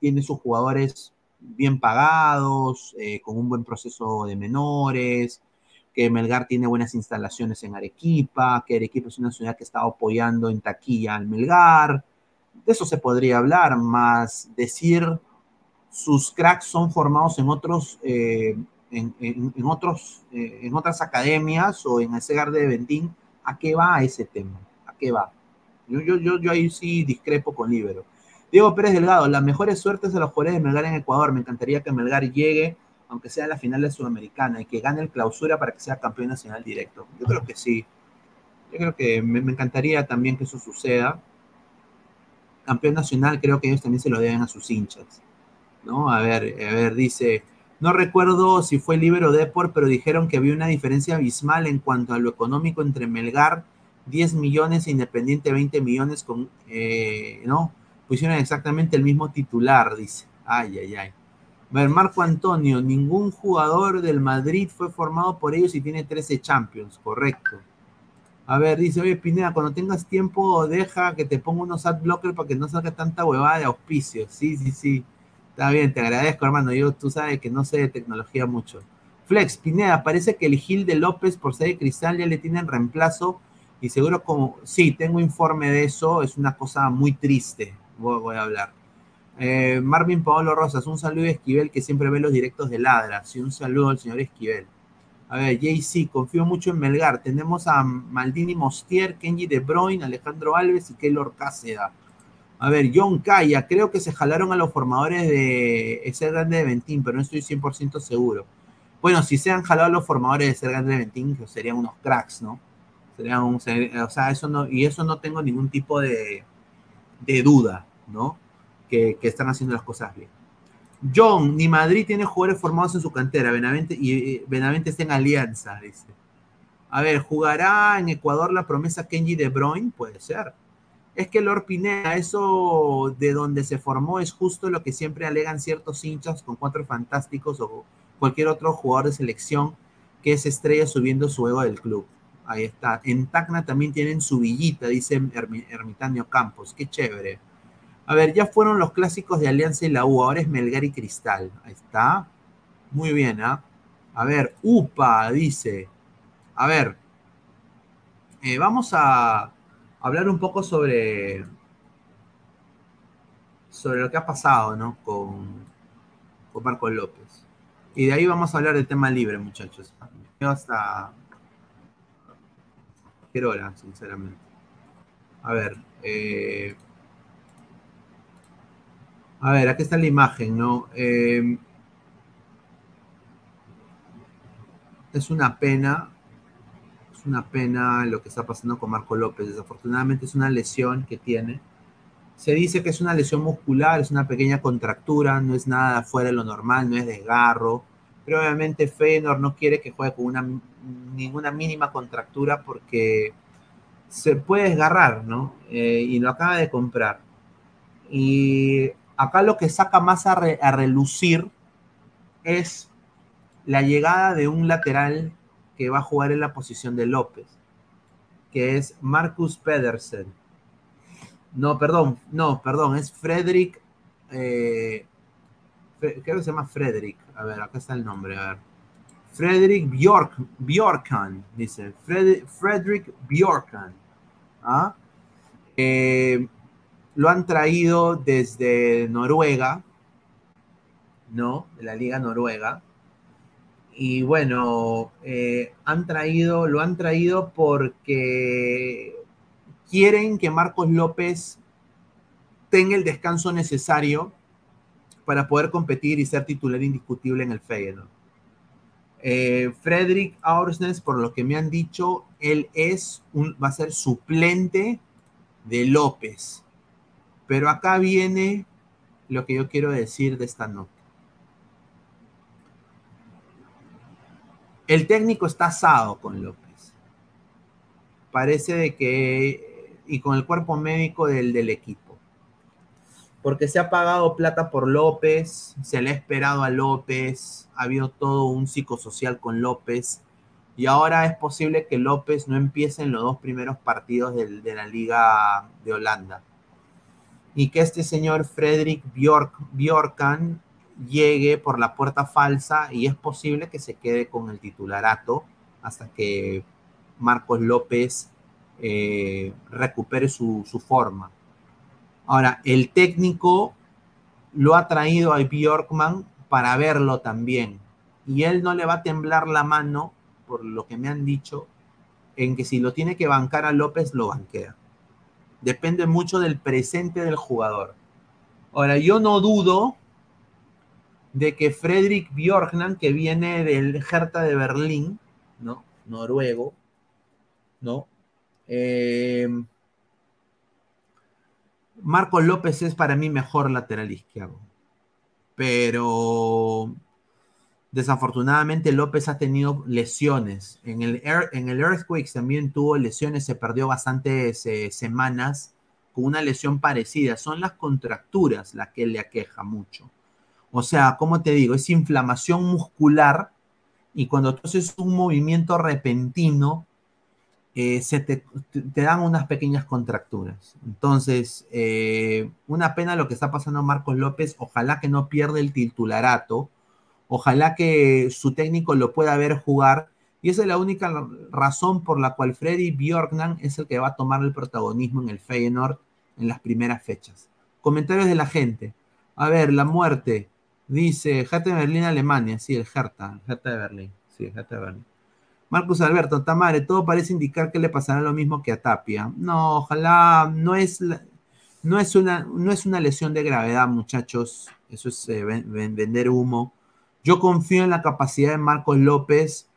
tiene sus jugadores bien pagados, eh, con un buen proceso de menores, que Melgar tiene buenas instalaciones en Arequipa, que Arequipa es una ciudad que está apoyando en taquilla al Melgar. De eso se podría hablar, más decir sus cracks son formados en otros, eh, en, otros, eh, en otras academias o en el CEGAR de Ventín. ¿A qué va ese tema? ¿A qué va? Yo, yo, yo, yo ahí sí discrepo con Libero. Diego Pérez Delgado, las mejores suertes a los jugadores de Melgar en Ecuador. Me encantaría que Melgar llegue aunque sea en la final de Sudamericana, y que gane el clausura para que sea campeón nacional directo. Yo creo que sí. Yo creo que me, encantaría también que eso suceda. Campeón nacional, creo que ellos también se lo deben a sus hinchas. ¿No? A ver, a ver, dice. No recuerdo si fue Libero Deport, pero dijeron que había una diferencia abismal en cuanto a lo económico entre Melgar, 10 millones e Independiente 20 millones con, eh, ¿no? Pusieron exactamente el mismo titular, dice. Ay, ay, ay. Ver, Marco Antonio, ningún jugador del Madrid fue formado por ellos y tiene 13 Champions, correcto. A ver, dice, oye Pineda, cuando tengas tiempo, deja que te ponga unos ad blocker para que no salga tanta huevada de auspicio. Sí, sí, sí. Está bien, te agradezco, hermano. Yo, tú sabes que no sé de tecnología mucho. Flex, Pineda, parece que el Gil de López por ser de cristal ya le tienen reemplazo y seguro como, sí, tengo informe de eso, es una cosa muy triste, voy a hablar. Eh, Marvin Paolo Rosas, un saludo a Esquivel que siempre ve los directos de Ladra. Sí, un saludo al señor Esquivel. A ver, JC, confío mucho en Melgar. Tenemos a Maldini Mostier, Kenji De Bruyne, Alejandro Alves y Keylor Cáceda. A ver, John Calla, creo que se jalaron a los formadores de Ser Grande de Ventín, pero no estoy 100% seguro. Bueno, si se han jalado a los formadores de Ser Grande de Ventín, serían unos cracks, ¿no? Serían un, o sea, eso no, y eso no tengo ningún tipo de duda, ¿no? que, están haciendo las cosas bien. John, ni Madrid tiene jugadores formados en su cantera, Benavente, y Benavente está en alianza, dice. A ver, ¿jugará en Ecuador la promesa Kenji de Bruyne? Puede ser. Es que Lord Pineda, eso de donde se formó es justo lo que siempre alegan ciertos hinchas con cuatro fantásticos o cualquier otro jugador de selección que es estrella subiendo su ego del club. Ahí está. En Tacna también tienen su villita, dice Ermitaño Campos. Qué chévere. A ver, ya fueron los clásicos de Alianza y la U, ahora es Melgar y Cristal. Ahí está. Muy bien, ¿ah? A ver, UPA dice. A ver, eh, vamos a hablar un poco sobre, sobre lo que ha pasado, ¿no? Con, con Marco López. Y de ahí vamos a hablar del tema libre, muchachos. Hasta cualquier hora, sinceramente. A ver, eh, a ver, aquí está la imagen, ¿no? Eh, es una pena, es una pena lo que está pasando con Marco López. Desafortunadamente es una lesión que tiene. Se dice que es una lesión muscular, es una pequeña contractura, no es nada fuera de lo normal, no es desgarro. Pero obviamente Feyenoord no quiere que juegue con una, ninguna mínima contractura porque se puede desgarrar, ¿no? Eh, y lo acaba de comprar. Y Acá lo que saca más a, relucir es la llegada de un lateral que va a jugar en la posición de López, que es Marcus Pedersen. No, perdón, no, perdón, es Frederick. Eh, creo que se llama Frederick. A ver, acá está el nombre, a ver. Frederick Bjork, Bjorkan, dice. Frederick Bjorkan. ¿Ah? Eh, lo han traído desde Noruega, ¿no? De la Liga Noruega. Y bueno, eh, han traído, lo han traído porque quieren que Marcos López tenga el descanso necesario para poder competir y ser titular indiscutible en el Feyenoord. Eh, Frederick Aursnes, por lo que me han dicho, él es un, va a ser suplente de López. Pero acá viene lo que yo quiero decir de esta nota. El técnico está asado con López. Parece de que, y con el cuerpo médico del, equipo. porque se ha pagado plata por López, se le ha esperado a López, ha habido todo un psicosocial con López, y ahora es posible que López no empiece en los dos primeros partidos de, la Liga de Holanda. Y que este señor Frederick Bjork, Bjorkan llegue por la puerta falsa y es posible que se quede con el titularato hasta que Marcos López eh, recupere su, su forma. Ahora, el técnico lo ha traído a Bjorkman para verlo también. Y él no le va a temblar la mano, por lo que me han dicho, en que si lo tiene que bancar a López, lo banquea. Depende mucho del presente del jugador. Ahora, yo no dudo de que Fredrik Bjorkman, que viene del Hertha de Berlín, ¿no? Noruego, ¿no? Eh, Marcos López es para mí mejor lateral izquierdo. Pero desafortunadamente López ha tenido lesiones. En el, Ear- en el Earthquakes también tuvo lesiones, se perdió bastantes eh, semanas con una lesión parecida. Son las contracturas las que le aqueja mucho. O sea, como te digo, es inflamación muscular y cuando tú haces un movimiento repentino, eh, se te, te- te dan unas pequeñas contracturas. Entonces, eh, una pena lo que está pasando a Marcos López. Ojalá que no pierda el titularato. Ojalá que su técnico lo pueda ver jugar. Y esa es la única ra- razón por la cual Freddy Bjorknan es el que va a tomar el protagonismo en el Feyenoord en las primeras fechas. Comentarios de la gente. A ver, la muerte. Dice Hertha de Berlín, Alemania. Sí, el Hertha. Hertha de Berlín. Sí, el Hertha de Berlín. Marcus Alberto, Tamare, todo parece indicar que le pasará lo mismo que a Tapia. No, ojalá no es, no es, una, no es una lesión de gravedad, muchachos. Eso es eh, ven- ven- vender humo. Yo confío en la capacidad de Marcos López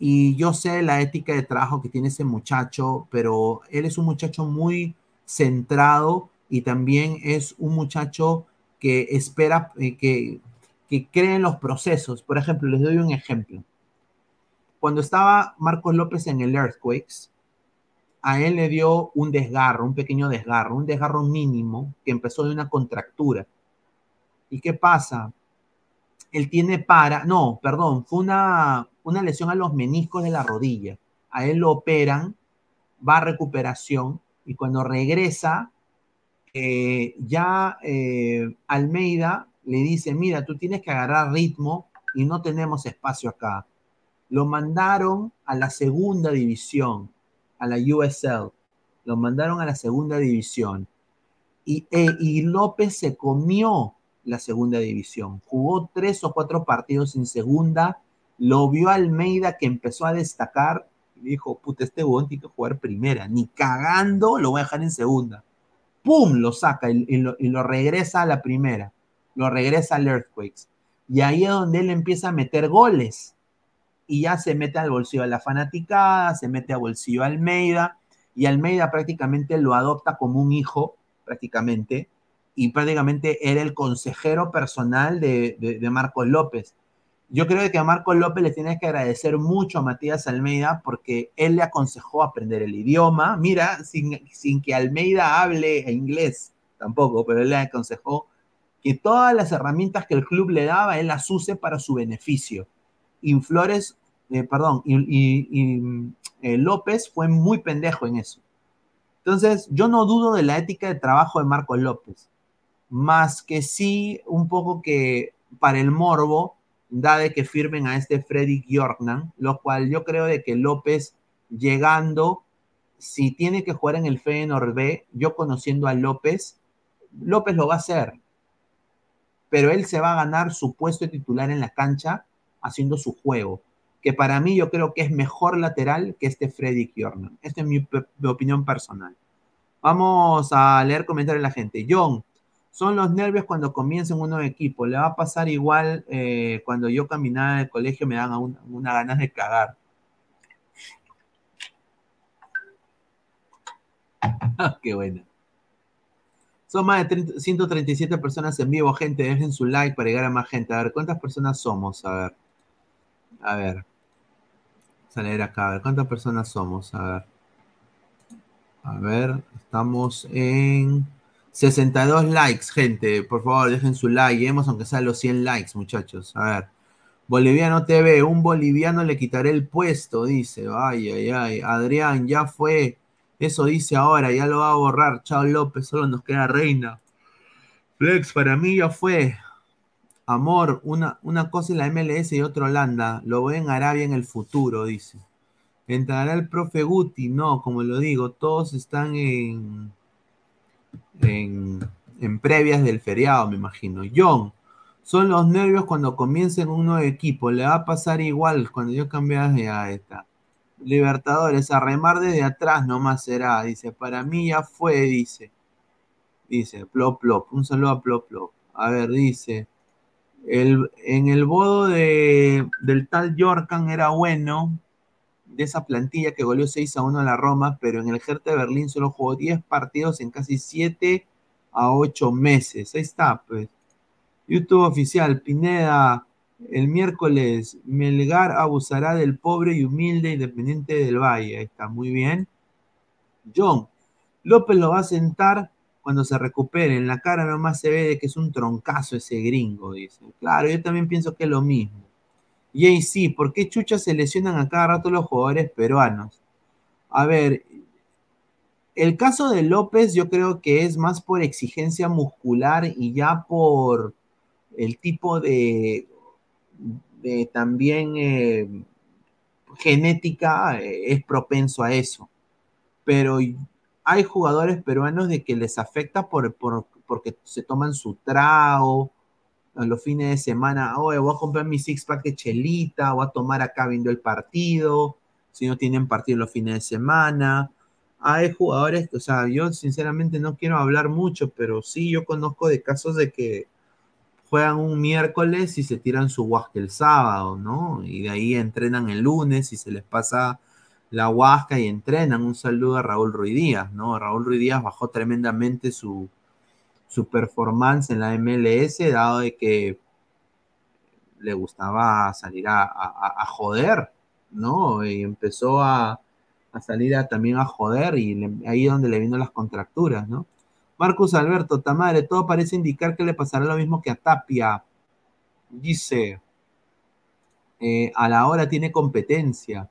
y yo sé la ética de trabajo que tiene ese muchacho, pero él es un muchacho muy centrado y también es un muchacho que espera, eh, que, que cree en los procesos. Por ejemplo, les doy un ejemplo cuando estaba Marcos López en el Earthquakes, a él le dio un desgarro, un pequeño desgarro, un desgarro mínimo que empezó de una contractura. ¿Y qué pasa? Él tiene para, no, perdón, fue una, una lesión a los meniscos de la rodilla. A él lo operan, va a recuperación y cuando regresa, eh, ya eh, Almeida le dice, mira, tú tienes que agarrar ritmo y no tenemos espacio acá lo mandaron a la segunda división, a la USL. Lo mandaron a la segunda división. Y, eh, y López se comió la segunda división. Jugó tres o cuatro partidos en segunda. Lo vio Almeida que empezó a destacar. Y dijo, puta, este huevón tiene que jugar primera. Ni cagando lo voy a dejar en segunda. ¡Pum! Lo saca y, lo, y lo regresa a la primera. Lo regresa al Earthquakes. Y ahí es donde él empieza a meter goles y ya se mete al bolsillo de la fanaticada, se mete al bolsillo Almeida, y Almeida prácticamente lo adopta como un hijo, prácticamente, y prácticamente era el consejero personal de, de, Marcos López. Yo creo que a Marcos López le tienes que agradecer mucho a Matías Almeida porque él le aconsejó aprender el idioma. Mira, sin, sin que Almeida hable inglés tampoco, pero él le aconsejó que todas las herramientas que el club le daba, él las use para su beneficio. Y Flores, eh, perdón, y eh, López fue muy pendejo en eso. Entonces, yo no dudo de la ética de trabajo de Marcos López, más que sí un poco que para el morbo da de que firmen a este Freddy Jordan, lo cual yo creo de que López llegando, si tiene que jugar en el Feyenoord B, yo conociendo a López, López lo va a hacer, pero él se va a ganar su puesto de titular en la cancha haciendo su juego, que para mí yo creo que es mejor lateral que este Freddy Jordan. Esta es mi, mi, opinión personal. Vamos a leer comentarios de la gente. John, son los nervios cuando comienza un nuevo equipo. Le va a pasar igual eh, cuando yo caminaba en el colegio, me dan una, una ganas de cagar. Qué bueno. Son más de 30, 137 personas en vivo, gente. Dejen su like para llegar a más gente. A ver, ¿cuántas personas somos? A ver. A ver. Leer acá. A ver, ¿cuántas personas somos? A ver. A ver, estamos en 62 likes, gente. Por favor, dejen su like. Lleguemos aunque sea los 100 likes, muchachos. A ver. Boliviano TV, un boliviano le quitaré el puesto, dice. Ay, ay, ay. Adrián, ya fue. Eso dice ahora, ya lo va a borrar. Chao López, solo nos queda Reina. Flex, para mí ya fue. Amor, una, una cosa es la MLS y otra Holanda. Lo veo en Arabia en el futuro, dice. Entrará el profe Guti. No, como lo digo, todos están en, en, previas del feriado, me imagino. John, son los nervios cuando comiencen un nuevo equipo. Le va a pasar igual cuando yo cambié de esta. Libertadores, a remar desde atrás nomás será. Dice, para mí ya fue, dice. Dice, plop, plop. Un saludo a plop, plop. A ver, dice. El, en el bodo de, del tal Yorkan era bueno, de esa plantilla que goleó 6 a 1 a la Roma, pero en el Hertha de Berlín solo jugó 10 partidos en casi 7 a 8 meses. Ahí está, pues. YouTube oficial, Pineda, el miércoles, Melgar abusará del pobre y humilde Independiente del Valle. Ahí está, muy bien. John, López lo va a sentar cuando se recupere. En la cara nomás se ve de que es un troncazo ese gringo, dice. Claro, yo también pienso que es lo mismo. Y sí, ¿por qué chuchas se lesionan a cada rato los jugadores peruanos? A ver, el caso de López yo creo que es más por exigencia muscular y ya por el tipo de, también eh, genética eh, es propenso a eso. Pero hay jugadores peruanos de que les afecta por, por, porque se toman su trago a los fines de semana, oh, voy a comprar mi six pack de chelita, voy a tomar acá viendo el partido, si no tienen partido los fines de semana. Hay jugadores, o sea, yo sinceramente no quiero hablar mucho, pero sí yo conozco de casos de que juegan un miércoles y se tiran su huasca el sábado, ¿no? Y de ahí entrenan el lunes y se les pasa la huasca y entrenan. Un saludo a Raúl Ruiz Díaz, ¿no? Raúl Ruiz Díaz bajó tremendamente su, su performance en la MLS, dado de que le gustaba salir a, joder, ¿no? Y empezó a, a salir también a joder y le, ahí donde le vino las contracturas, ¿no? Marcus Alberto, Tamare, todo parece indicar que le pasará lo mismo que a Tapia. Dice, eh, a la hora tiene competencia.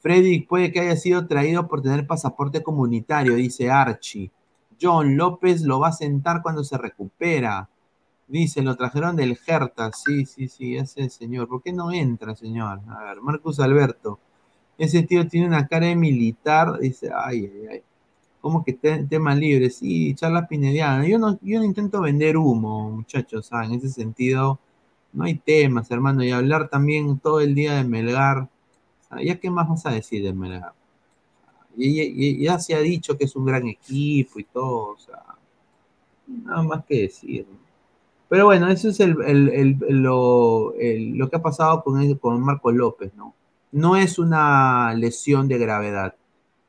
Freddy puede que haya sido traído por tener pasaporte comunitario, dice Archie. John López lo va a sentar cuando se recupera. Dice, lo trajeron del Hertha. Sí, sí, sí, ese señor. ¿Por qué no entra, señor? A ver, Marcus Alberto. Ese tío tiene una cara de militar. Dice, ay, ay, ay. ¿Cómo que tema libre? Sí, charla pinediana. Yo no, yo intento vender humo, muchachos. En ese sentido, no hay temas, hermano. Y hablar también todo el día de Melgar. ¿Ya qué más vas a decir de Melgar? Y, ya se ha dicho que es un gran equipo y todo. O sea, nada más que decir. Pero bueno, eso es el, lo, lo, que ha pasado con, con Marco López, ¿no? No es una lesión de gravedad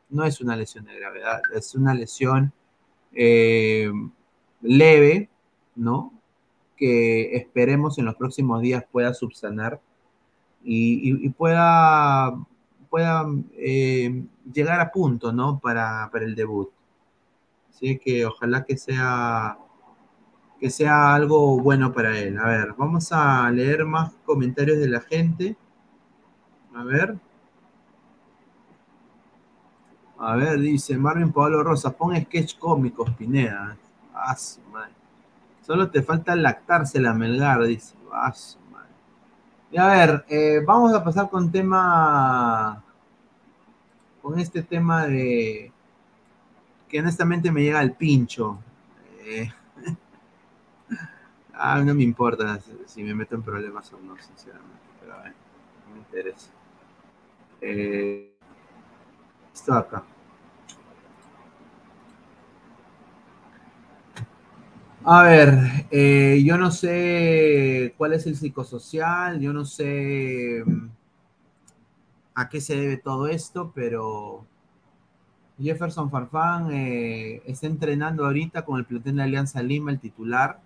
no es una lesión de gravedad, es una lesión eh, leve, ¿no? Que esperemos en los próximos días pueda subsanar y, pueda, pueda eh, llegar a punto, ¿no? Para, para el debut. Así que ojalá que sea que sea algo bueno para él. A ver, vamos a leer más comentarios de la gente. A ver. A ver, dice Marvin Pablo Rosa, pon sketch cómicos, Pineda. Ah, Solo te falta lactarse la Melgar, dice. Ah, a ver, eh, vamos a pasar con tema. Con este tema de. Que honestamente me llega al pincho. Eh, ah, no me importa si, me meto en problemas o no, sinceramente. Pero a ver, no me interesa. Eh, esto acá. A ver, eh, yo no sé cuál es el psicosocial, yo no sé mm, a qué se debe todo esto, pero Jefferson Farfán eh, está entrenando ahorita con el plantel de Alianza Lima, el titular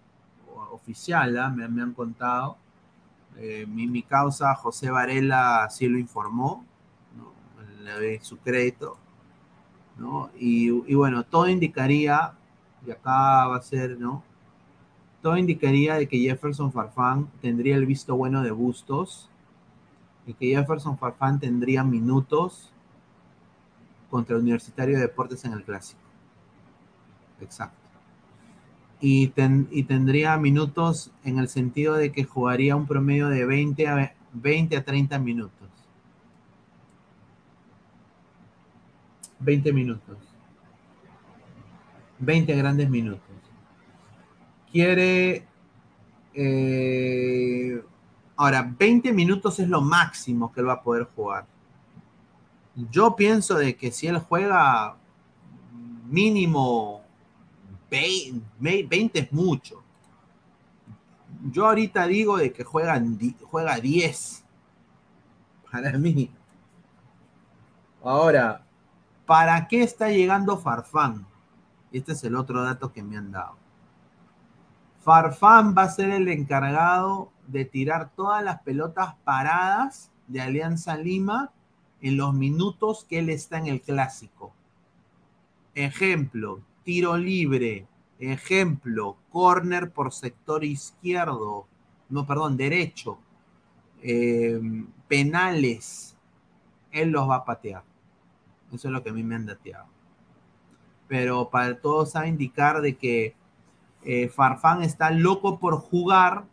oficial, ¿ah? me, han contado. Eh, mi, causa, José Varela, sí lo informó, le doy su crédito. ¿no? Y, y bueno, todo indicaría Y acá va a ser, ¿no? Todo indicaría de que Jefferson Farfán tendría el visto bueno de Bustos y que Jefferson Farfán tendría minutos contra el Universitario de Deportes en el Clásico. Exacto. Y, ten- y tendría minutos en el sentido de que jugaría un promedio de 20 a, 20 a 30 minutos. 20 minutos. 20 grandes minutos. Quiere... eh, ahora, 20 minutos es lo máximo que él va a poder jugar. Yo pienso de que si él juega mínimo 20, 20 es mucho. Yo ahorita digo de que juegan, juega 10. Para mí. Ahora, ¿para qué está llegando Farfán? Este es el otro dato que me han dado. Farfán va a ser el encargado de tirar todas las pelotas paradas de Alianza Lima en los minutos que él está en el clásico. Ejemplo, tiro libre. Ejemplo, corner por sector izquierdo. No, perdón, derecho. Eh, penales. Él los va a patear. Eso es lo que a mí me han dateado. Pero para todos a indicar de que eh, Farfán está loco por jugar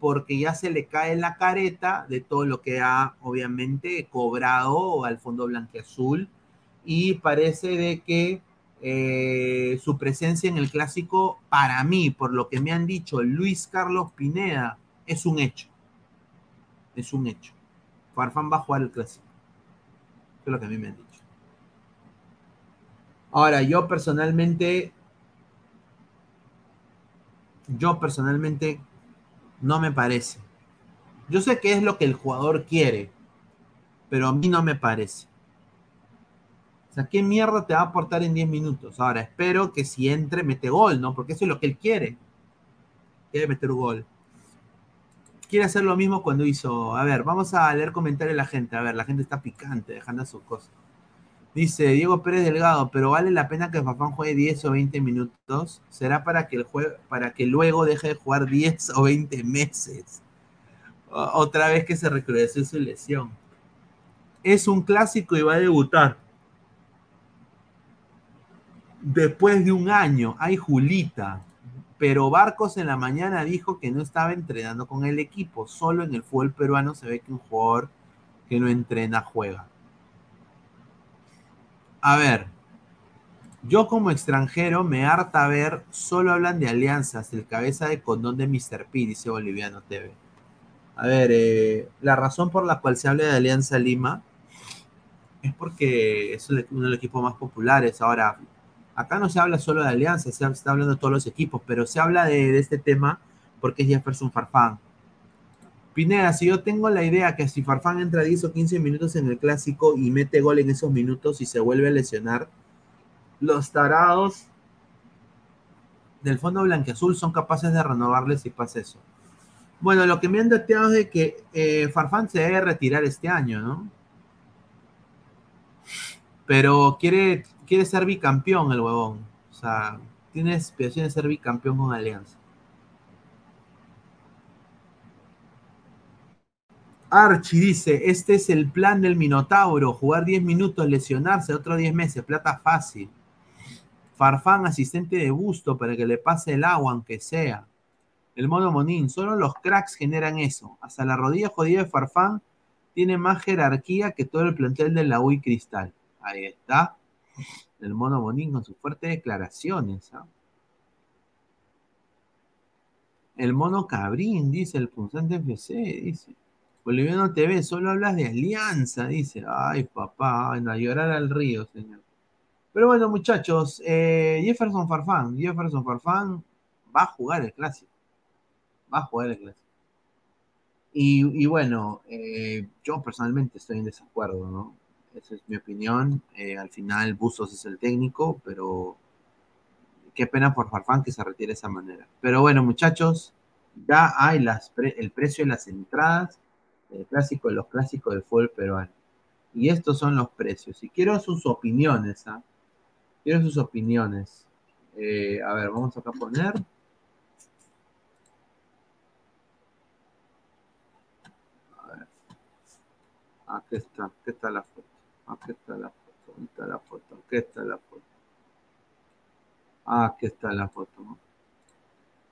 porque ya se le cae la careta de todo lo que ha obviamente cobrado al fondo blanqueazul y parece de que eh, su presencia en el clásico para mí, por lo que me han dicho Luis Carlos Pineda, es un hecho. Es un hecho. Farfán va a jugar el clásico. Es lo que a mí me han dicho. Ahora, yo personalmente, yo personalmente no me parece. Yo sé que es lo que el jugador quiere, pero a mí no me parece. O sea, ¿qué mierda te va a aportar en 10 minutos? Ahora, espero que si entre, mete gol, ¿no? Porque eso es lo que él quiere. Quiere meter gol. Quiere hacer lo mismo cuando hizo. A ver, vamos a leer comentarios de la gente. A ver, la gente está picante, dejando sus cosas. Dice Diego Pérez Delgado, pero vale la pena que Fafán juegue 10 o 20 minutos. Será para que, el para que luego deje de jugar 10 o 20 meses. Otra vez que se recrudeció su lesión. Es un clásico y va a debutar. Después de un año, hay Julita. Pero Barcos en la mañana dijo que no estaba entrenando con el equipo. Solo en el fútbol peruano se ve que un jugador que no entrena juega. A ver, yo como extranjero me harta ver, solo hablan de alianzas, el cabeza de condón de Mr. P, dice Boliviano TV. A ver, eh, la razón por la cual se habla de Alianza Lima es porque es uno de los equipos más populares. Ahora, acá no se habla solo de Alianza, se está hablando de todos los equipos, pero se habla de, de este tema porque es Jefferson Farfán. Pineda, si yo tengo la idea que si Farfán entra 10 o 15 minutos en el clásico y mete gol en esos minutos y se vuelve a lesionar, los tarados del fondo blanqueazul son capaces de renovarle si pasa eso. Bueno, lo que me han dateado es que eh, Farfán se debe retirar este año, ¿no? Pero quiere, quiere ser bicampeón el huevón. O sea, tiene aspiración de ser bicampeón con Alianza. Archie dice, este es el plan del Minotauro, jugar 10 minutos, lesionarse, otros 10 meses, plata fácil. Farfán, asistente de gusto para que le pase el agua, aunque sea. El mono Monín, solo los cracks generan eso. Hasta la rodilla jodida de Farfán tiene más jerarquía que todo el plantel de la UI Cristal. Ahí está. El mono Monín con sus fuertes declaraciones. ¿ah? El mono Cabrín, dice el punzante FC, dice. Boliviano TV, solo hablas de alianza, dice. Ay, papá, no, a llorar al río, señor. Pero bueno, muchachos, eh, Jefferson Farfán, Jefferson Farfán va a jugar el clásico. Va a jugar el clásico. Y, y bueno, eh, yo personalmente estoy en desacuerdo, ¿no? Esa es mi opinión. Eh, al final, Buzos es el técnico, pero qué pena por Farfán que se retire de esa manera. Pero bueno, muchachos, ya hay las pre- el precio de las entradas el clásico de los clásicos del fútbol peruano. Y estos son los precios. Y quiero sus opiniones, ¿ah? Quiero sus opiniones. Eh, a ver, vamos acá a poner. A ver. Aquí está, aquí está la foto. Aquí está la foto. Aquí está la foto. Aquí está la foto. Aquí está la foto.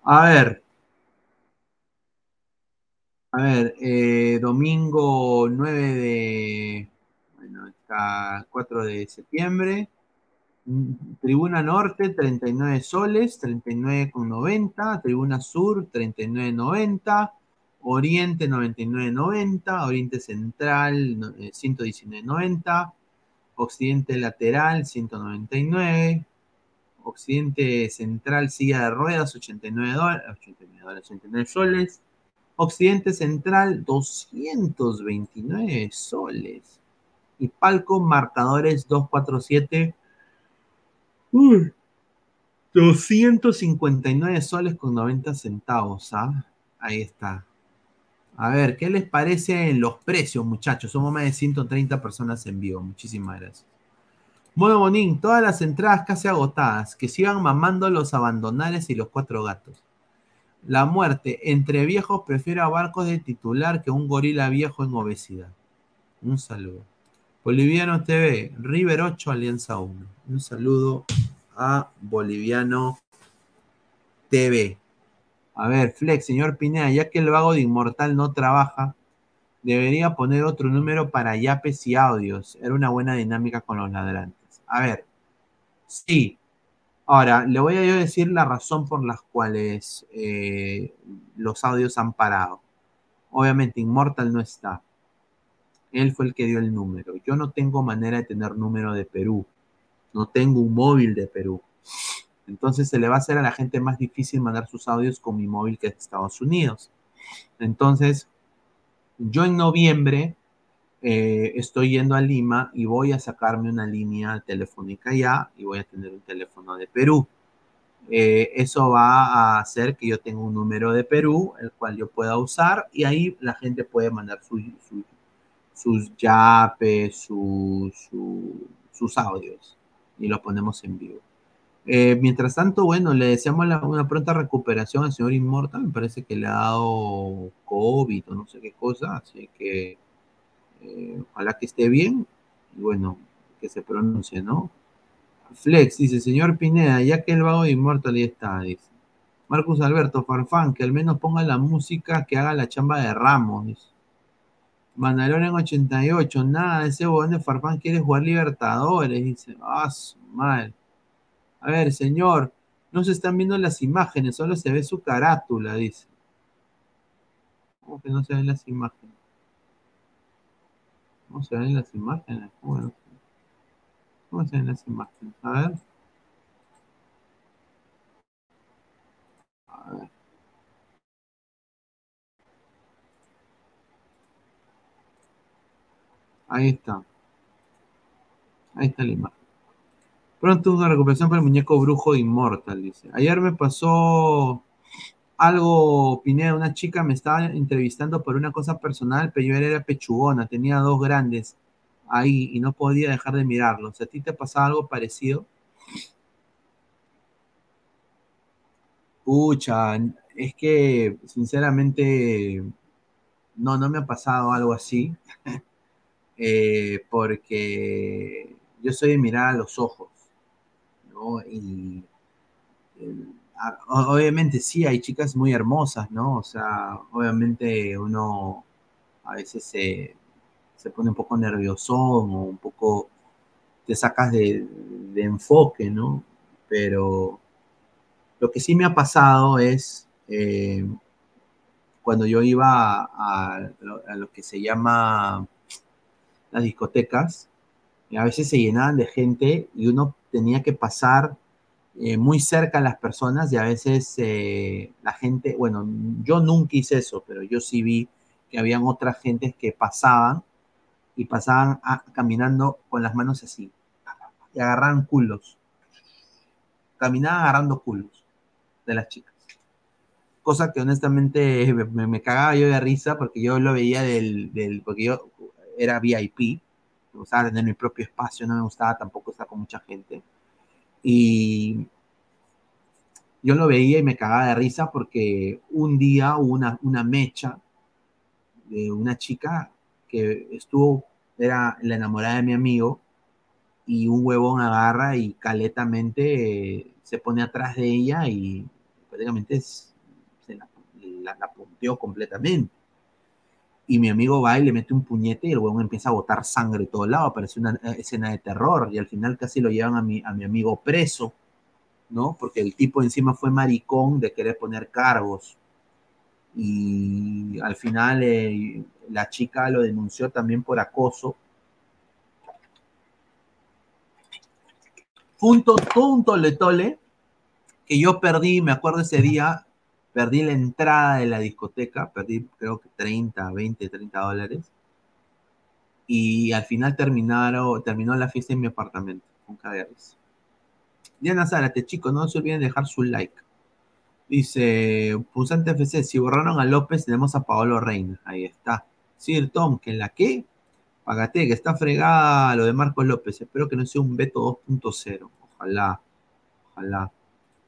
A ver. A ver, eh, domingo 9 de. Bueno, está 4 de septiembre. Mm, Tribuna Norte, 39 soles, 39,90. Tribuna Sur, 39,90. Oriente, 99,90. Oriente Central, no- eh, 119,90. Occidente Lateral, 199. Occidente Central, silla de ruedas, 89 dólares, 89 dólares, 89 soles. Occidente Central, 229 soles. Y palco marcadores 247. Uy, 259 soles con 90 centavos. ¿ah? Ahí está. A ver, ¿qué les parece en los precios, muchachos? Somos más de 130 personas en vivo. Muchísimas gracias. Bueno, Bonín, todas las entradas casi agotadas. Que sigan mamando los abandonares y los cuatro gatos. La muerte. Entre viejos prefiero a barcos de titular que un gorila viejo en obesidad. Un saludo. Boliviano TV, River 8, Alianza 1. Un saludo a Boliviano TV. A ver, Flex, señor Pineda, ya que el vago de Inmortal no trabaja, debería poner otro número para yapes y audios. Era una buena dinámica con los ladrantes. A ver, sí. Ahora, le voy a decir la razón por las cuales eh, los audios han parado. Obviamente, Inmortal no está. Él fue el que dio el número. Yo no tengo manera de tener número de Perú. No tengo un móvil de Perú. Entonces se le va a hacer a la gente más difícil mandar sus audios con mi móvil que es Estados Unidos. Entonces, yo en noviembre eh, estoy yendo a Lima y voy a sacarme una línea telefónica ya y voy a tener un teléfono de Perú. Eh, eso va a hacer que yo tenga un número de Perú, el cual yo pueda usar y ahí la gente puede mandar su- su- sus yapes, su- su- sus audios y los ponemos en vivo. Eh, mientras tanto, bueno, le deseamos una pronta recuperación al señor Inmortal. Me parece que le ha dado COVID o no sé qué cosa, así que eh, ojalá que esté bien y bueno, que se pronuncie, ¿no? Flex dice, señor Pineda, ya que el vago de Inmortal ya está, dice. Marcus Alberto Farfán, que al menos ponga la música que haga la chamba de Ramos, dice. Mandalorian en 88, nada, ese huevón de Farfán quiere jugar Libertadores, dice. Ah, su madre. A ver, señor, no se están viendo las imágenes, solo se ve su carátula, dice. ¿Cómo que no se ven las imágenes? ¿Cómo se ven las imágenes? ¿Cómo, se ven las imágenes? A ver. A ver. Ahí está. Ahí está la imagen. Pronto una recuperación para el muñeco brujo inmortal, dice. Ayer me pasó algo, Pineda, una chica me estaba entrevistando por una cosa personal, pero yo era pechugona, tenía dos grandes ahí y no podía dejar de mirarlos. ¿A ti te pasaba algo parecido? Pucha, es que sinceramente no, no me ha pasado algo así, eh, porque yo soy de mirar a los ojos, ¿no? Y obviamente sí, hay chicas muy hermosas, ¿no? O sea, obviamente uno a veces se, se pone un poco nerviosón o un poco te sacas de, de enfoque, ¿no? Pero lo que sí me ha pasado es eh, cuando yo iba a, lo, a lo que se llama las discotecas, a veces se llenaban de gente y uno tenía que pasar eh, muy cerca a las personas y a veces eh, la gente, bueno, yo nunca hice eso, pero yo sí vi que habían otras gentes que pasaban y pasaban caminando con las manos así y agarraban culos. Caminaban agarrando culos de las chicas. Cosa que honestamente me, me cagaba yo de risa porque yo lo veía del, del porque yo era VIP, me gustaba tener mi propio espacio, no me gustaba tampoco estar con mucha gente. Y, yo lo veía y me cagaba de risa porque un día hubo una, una mecha de una chica que estuvo, era la enamorada de mi amigo, y un huevón agarra y caletamente eh, se pone atrás de ella y prácticamente se la, la, la punteó completamente. Y mi amigo va y le mete un puñete y el huevón empieza a botar sangre de todos lados. Parece una eh, escena de terror y al final casi lo llevan a mi, a mi amigo preso, ¿no? Porque el tipo encima fue maricón de querer poner cargos. Y al final eh, la chica lo denunció también por acoso. Junto, todo un tole tole que yo perdí, me acuerdo ese día, perdí la entrada de la discoteca, perdí creo que 30, 20, 30 dólares. Y al final terminaron, terminó la fiesta en mi apartamento, con cagarles. Diana Zárate, chicos, no se olviden de dejar su like. Dice, Pulsante FC, si borraron a López, tenemos a Paolo Reina. Ahí está. Sir Tom, que en la que, Pagate, que está fregada lo de Marcos López. Espero que no sea un Beto 2.0. Ojalá, ojalá.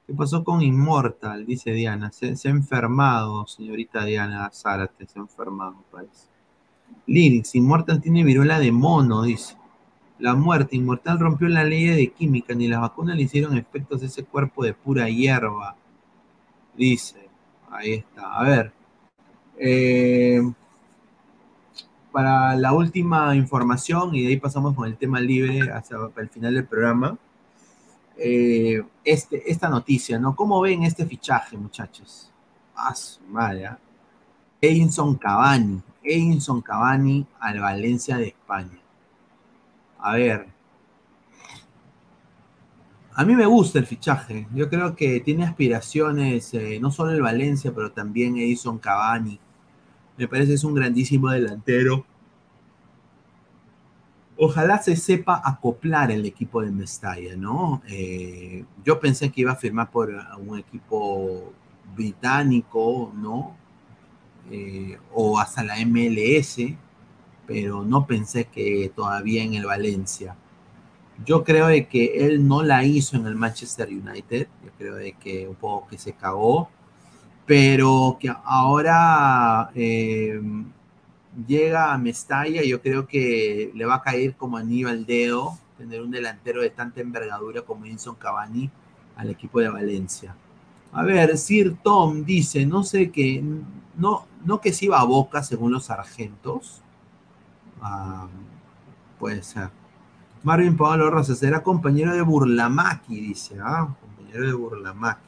¿Qué pasó con Immortal? Dice Diana. Se, ha enfermado, señorita Diana Zárate, se ha enfermado, parece. Lyrics, Immortal tiene viruela de mono, dice. La muerte, Inmortal rompió la ley de química, ni las vacunas le hicieron efectos a ese cuerpo de pura hierba. Dice, ahí está. A ver, eh, para la última información, y de ahí pasamos con el tema libre hacia el final del programa, eh, este, esta noticia, ¿no? ¿Cómo ven este fichaje, muchachos? Ah, su madre, ¿ah? Edinson Cavani, Edinson Cavani al Valencia de España. A ver, a mí me gusta el fichaje. Yo creo que tiene aspiraciones, eh, no solo el Valencia, pero también Edison Cavani. Me parece que es un grandísimo delantero. Ojalá se sepa acoplar el equipo de Mestalla, ¿no? Eh, yo pensé que iba a firmar por un equipo británico, ¿no? Eh, o hasta la MLS, pero no pensé que todavía en el Valencia. Yo creo de que él no la hizo en el Manchester United, yo creo de que un poco que se cagó, pero que ahora eh, llega a Mestalla, yo creo que le va a caer como anillo al dedo tener un delantero de tanta envergadura como Edinson Cavani al equipo de Valencia. A ver, Sir Tom dice, no sé qué, no, no que se iba a Boca según los sargentos. Ah, puede ser. Marvin Pablo Rosas era compañero de Burlamaki, dice, ah, compañero de Burlamaki.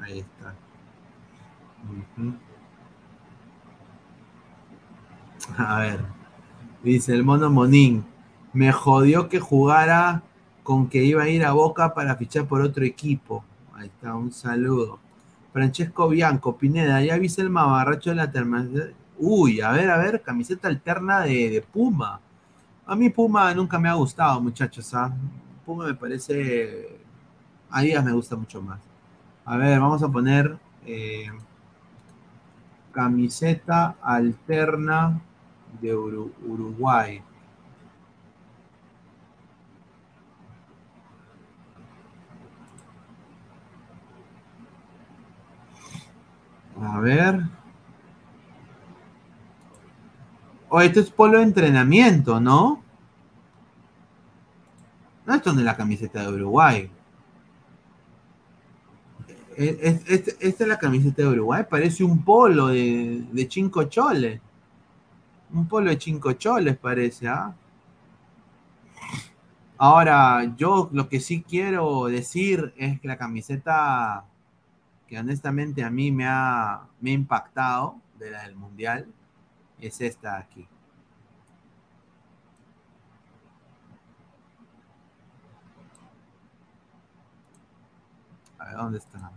Ahí está. A ver, dice el mono Monín, me jodió que jugara con que iba a ir a Boca para fichar por otro equipo. Ahí está, un saludo. Francesco Bianco, Pineda, ya viste el mamarracho de la terma. Uy, a ver, a ver, camiseta alterna de, de Puma. A mí Puma nunca me ha gustado, muchachos. ¿ah? Puma me parece. A días me gusta mucho más. A ver, vamos a poner eh, camiseta alterna de Uru- Uruguay. A ver. Oh, esto es polo de entrenamiento, ¿no? No, esto no es la camiseta de Uruguay. Es- es- es- Esta es la camiseta de Uruguay. Parece un polo de, de cinco choles. Un polo de cinco choles parece, ¿ah? Ahora, yo lo que sí quiero decir es que la camiseta que honestamente a mí me ha, me ha impactado de la del Mundial es esta de aquí. A ver, ¿dónde está?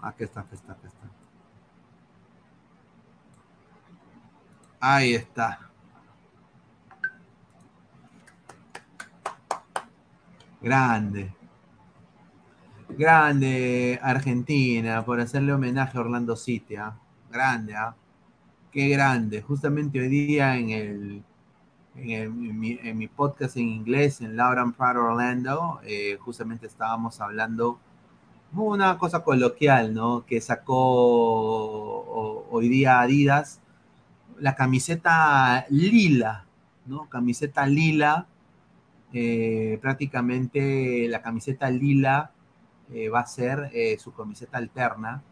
Aquí está, aquí está, aquí está. Ahí está. Grande. Grande Argentina por hacerle homenaje a Orlando City. ¿ah? Grande, ¿ah? Qué grande. Justamente hoy día en el, en, mi, podcast en inglés, en Laura and Proud Orlando, eh, justamente estábamos hablando una cosa coloquial, ¿no? Que sacó hoy día Adidas la camiseta lila, ¿no? Camiseta lila, eh, prácticamente la camiseta lila eh, va a ser eh, su camiseta alterna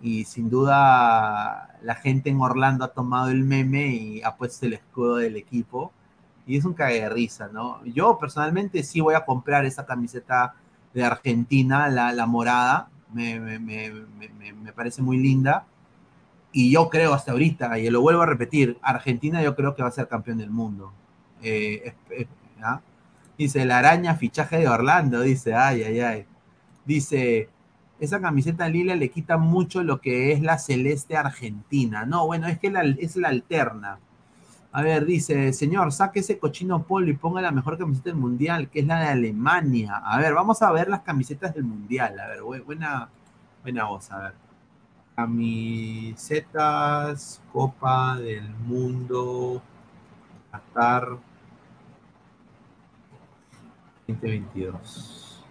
y sin duda la gente en Orlando ha tomado el meme y ha puesto el escudo del equipo y es un cague de risa, ¿no? Yo personalmente sí voy a comprar esa camiseta de Argentina, la, la morada, me, me- me- me- parece muy linda y yo creo hasta ahorita, y lo vuelvo a repetir, Argentina yo creo que va a ser campeón del mundo. Eh, ¿ah? Dice, la araña fichaje de Orlando, dice, ay, ay, ay. Dice, esa camiseta lila le quita mucho lo que es la celeste argentina. No, bueno, es que es la alterna. A ver, dice, señor, saque ese cochino polo y ponga la mejor camiseta del mundial, que es la de Alemania. A ver, vamos a ver las camisetas del mundial. A ver, bu- buena, buena voz, a ver. Camisetas, Copa del Mundo, Qatar 2022.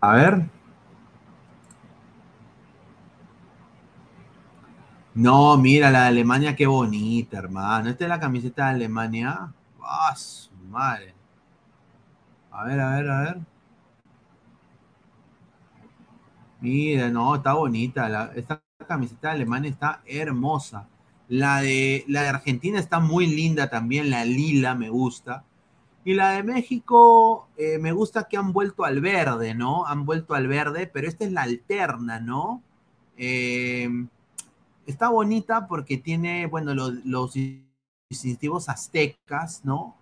A ver. No, mira, la de Alemania, qué bonita, hermano. Esta es la camiseta de Alemania. ¡Ah, su madre! A ver, a ver, a ver. Mira, no, está bonita. esta camiseta de está hermosa. La de, la de Argentina está muy linda también. La lila me gusta. Y la de México, eh, me gusta que han vuelto al verde, ¿no? Han vuelto al verde, pero esta es la alterna, ¿no? Eh, está bonita porque tiene, bueno, lo- los distintivos aztecas, ¿no?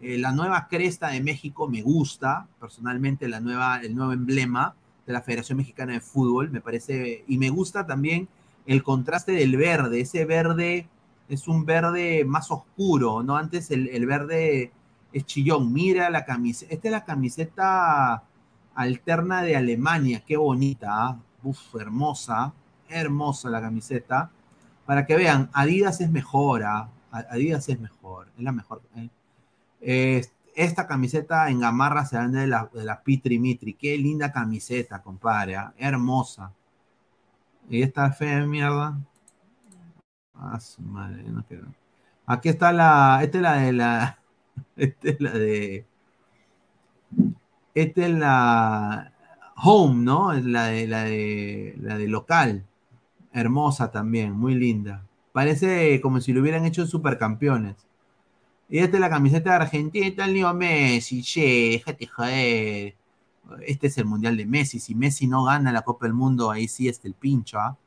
Eh, la nueva cresta de México me gusta, personalmente, la nueva, el nuevo emblema de la Federación Mexicana de Fútbol, me parece, y me gusta también el contraste del verde, ese verde es un verde más oscuro, ¿no? Antes el, el verde es chillón, mira la camiseta, esta es la camiseta alterna de Alemania, qué bonita. Uf, hermosa, hermosa la camiseta, para que vean, Adidas es mejor, ¿ah? Adidas es mejor, es la mejor. ¿eh? Esta camiseta en Gamarra se vende de la, de la Pitri Mitri. Qué linda camiseta, compadre. ¿ah? Hermosa. Y esta fea mierda. Ah, su madre, no quiero. Aquí está la. Esta es la de la. Esta es la de. Esta es la. Home, ¿no? Es la de la de la de local. Hermosa también, muy linda. Parece como si lo hubieran hecho supercampeones. Y esta es la camiseta de Argentina, está el Leo Messi, che, déjate joder. Este es el Mundial de Messi. Si Messi no gana la Copa del Mundo, ahí sí está el pincho, ¿ah?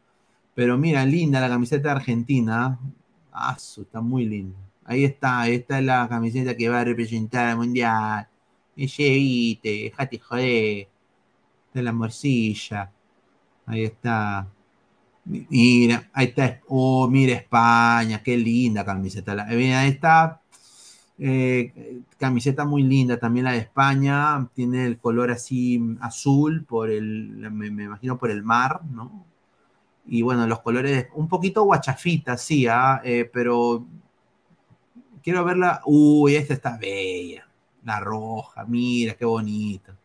Pero mira, linda la camiseta de Argentina. Ah, está muy linda. Ahí está, esta es la camiseta que va a representar al Mundial. Y che, viste, déjate joder. Es la morcilla. Ahí está. Mira, ahí está. Oh, mira España, qué linda camiseta. Mira, ahí está. Eh, camiseta muy linda también la de España. Tiene el color así azul por el, me, imagino por el mar, ¿no? Y bueno, los colores un poquito guachafita, sí, ah, eh, pero quiero verla. Uy, esta está bella. La roja, mira, qué bonita.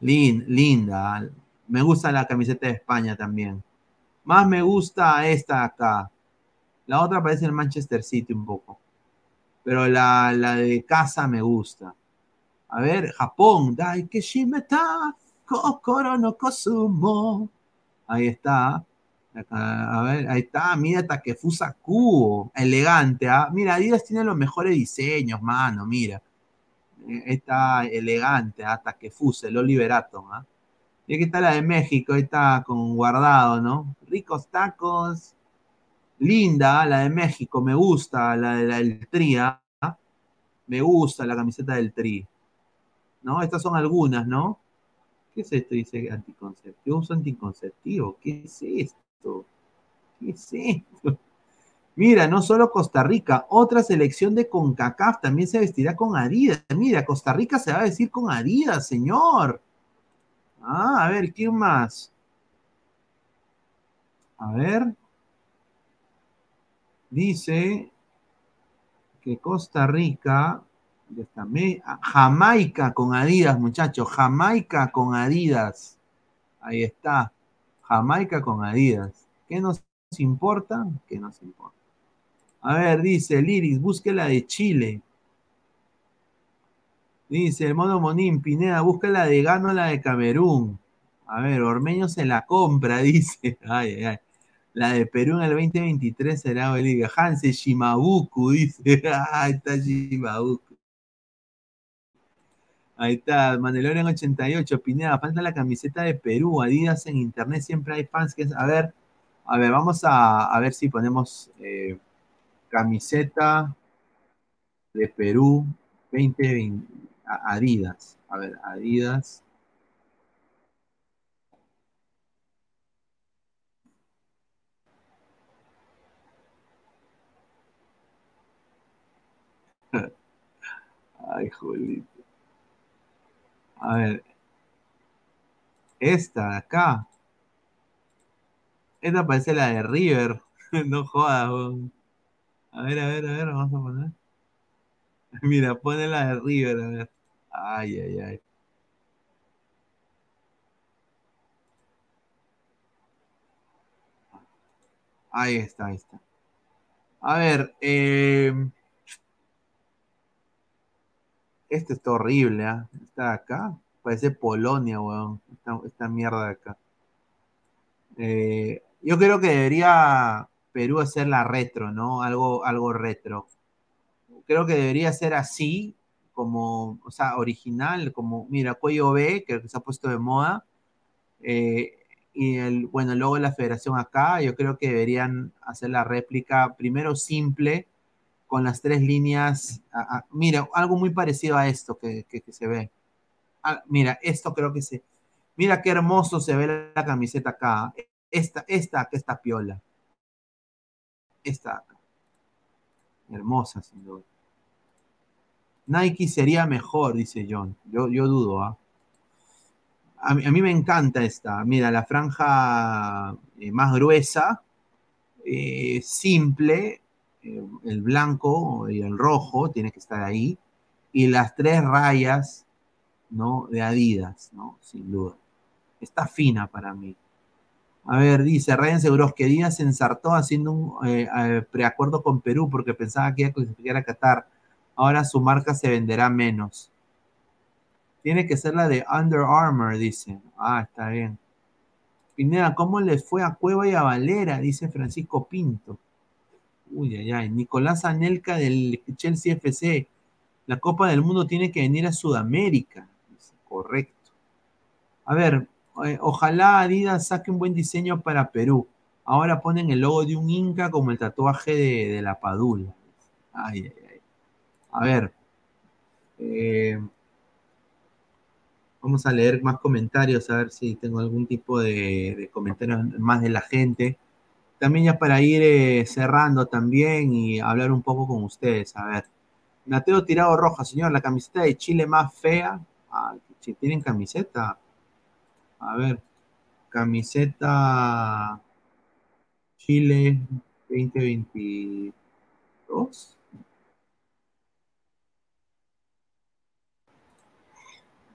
Lin- linda. Me gusta la camiseta de España también. Más me gusta esta acá. La otra parece el Manchester City un poco. Pero la, la de casa me gusta. A ver, Japón. Dai que shimeta, kokoro no kosumo. Ahí está. A ver, ahí está. Mira Takefusa Kubo. Elegante, ¿ah? Mira, Adidas tiene los mejores diseños, mano. Mira. Eh, Está elegante, ¿ah? Takefusa, el Oliverato, ¿ah? Y aquí está la de México, ahí está con guardado, ¿no? Ricos tacos. Linda, la de México, me gusta, la, de- la del Tri, ¿ah? Me gusta la camiseta del Tri. ¿No? Estas son algunas, ¿no? ¿Qué es esto? Dice anticonceptivo. uso anticonceptivo. ¿Qué es esto? ¿Qué es esto? Mira, no solo Costa Rica, otra selección de CONCACAF también se vestirá con Adidas. Mira, Costa Rica se va a vestir con Adidas, señor. Ah, a ver, ¿quién más? A ver. Dice. que Costa Rica, me- Jamaica con Adidas, muchachos, Jamaica con Adidas. Ahí está, Jamaica con Adidas. ¿Qué nos importa? ¿Qué nos importa? A ver, dice Liris, busque la de Chile. Dice el mono Monín, Pineda, busca la de Gano, la de Camerún. A ver, Ormeño se la compra, dice. Ay, ay, ay. La de Perú en el 2023 será Bolivia. Hanse Shimabuku, dice. Ahí está Shimabuku. Ahí está, Mandelorian 88, Pineda, falta la camiseta de Perú, Adidas en internet, siempre hay fans que... A ver, a ver, vamos a, ver si ponemos eh, camiseta de Perú 2020, a- Adidas. A ver, Adidas. Ay, Julito. A ver. Esta de acá. Esta parece la de River. No jodas. A ver, a ver, a ver, vamos a poner. Mira, pone la de River, a ver. Ay, ay, ay. Ahí está, ahí está. A ver, eh, este está horrible, ¿ah? Esta de acá. Parece Polonia, weón. Esta, esta mierda de acá. Eh, yo creo que debería Perú hacer la retro, ¿no? Algo, algo retro. Creo que debería ser así, como, o sea, original, como, mira, cuello B, que se ha puesto de moda. eh, y el, bueno, luego la federación acá, yo creo que deberían hacer la réplica primero simple, con las tres líneas. mira, algo muy parecido a esto que, se ve. Ah, mira, esto creo que se. Mira qué hermoso se ve la camiseta acá. Esta, esta, que está piola. Esta. Hermosa, sin duda. Nike sería mejor, dice John. Yo, yo dudo, ¿ah? A mí, me encanta esta. Mira, la franja eh, más gruesa, eh, simple, el blanco y el rojo tiene que estar ahí, y las tres rayas, ¿no? De Adidas, ¿no? Sin duda. Está fina para mí. A ver, dice Ryan Seguros que Adidas se ensartó haciendo un eh, eh, preacuerdo con Perú porque pensaba que iba a clasificar a Qatar. Ahora su marca se venderá menos. Tiene que ser la de Under Armour, dice. Ah, está bien. Pineda, ¿cómo le fue a Cueva y a Valera? Dice Francisco Pinto. Uy, ay, ay. Nicolás Anelka del Chelsea FC. La Copa del Mundo tiene que venir a Sudamérica. Correcto. A ver, eh, ojalá Adidas saque un buen diseño para Perú. Ahora ponen el logo de un Inca como el tatuaje de, de la Padula. Ay, ay, ay. A ver. eh, vamos a leer más comentarios, a ver si tengo algún tipo de, de comentarios más de la gente. También ya para ir eh, cerrando también y hablar un poco con ustedes. A ver. Mateo Tirado Roja, señor, la camiseta de Chile más fea. Ah, si tienen camiseta. A ver. Camiseta Chile 2022.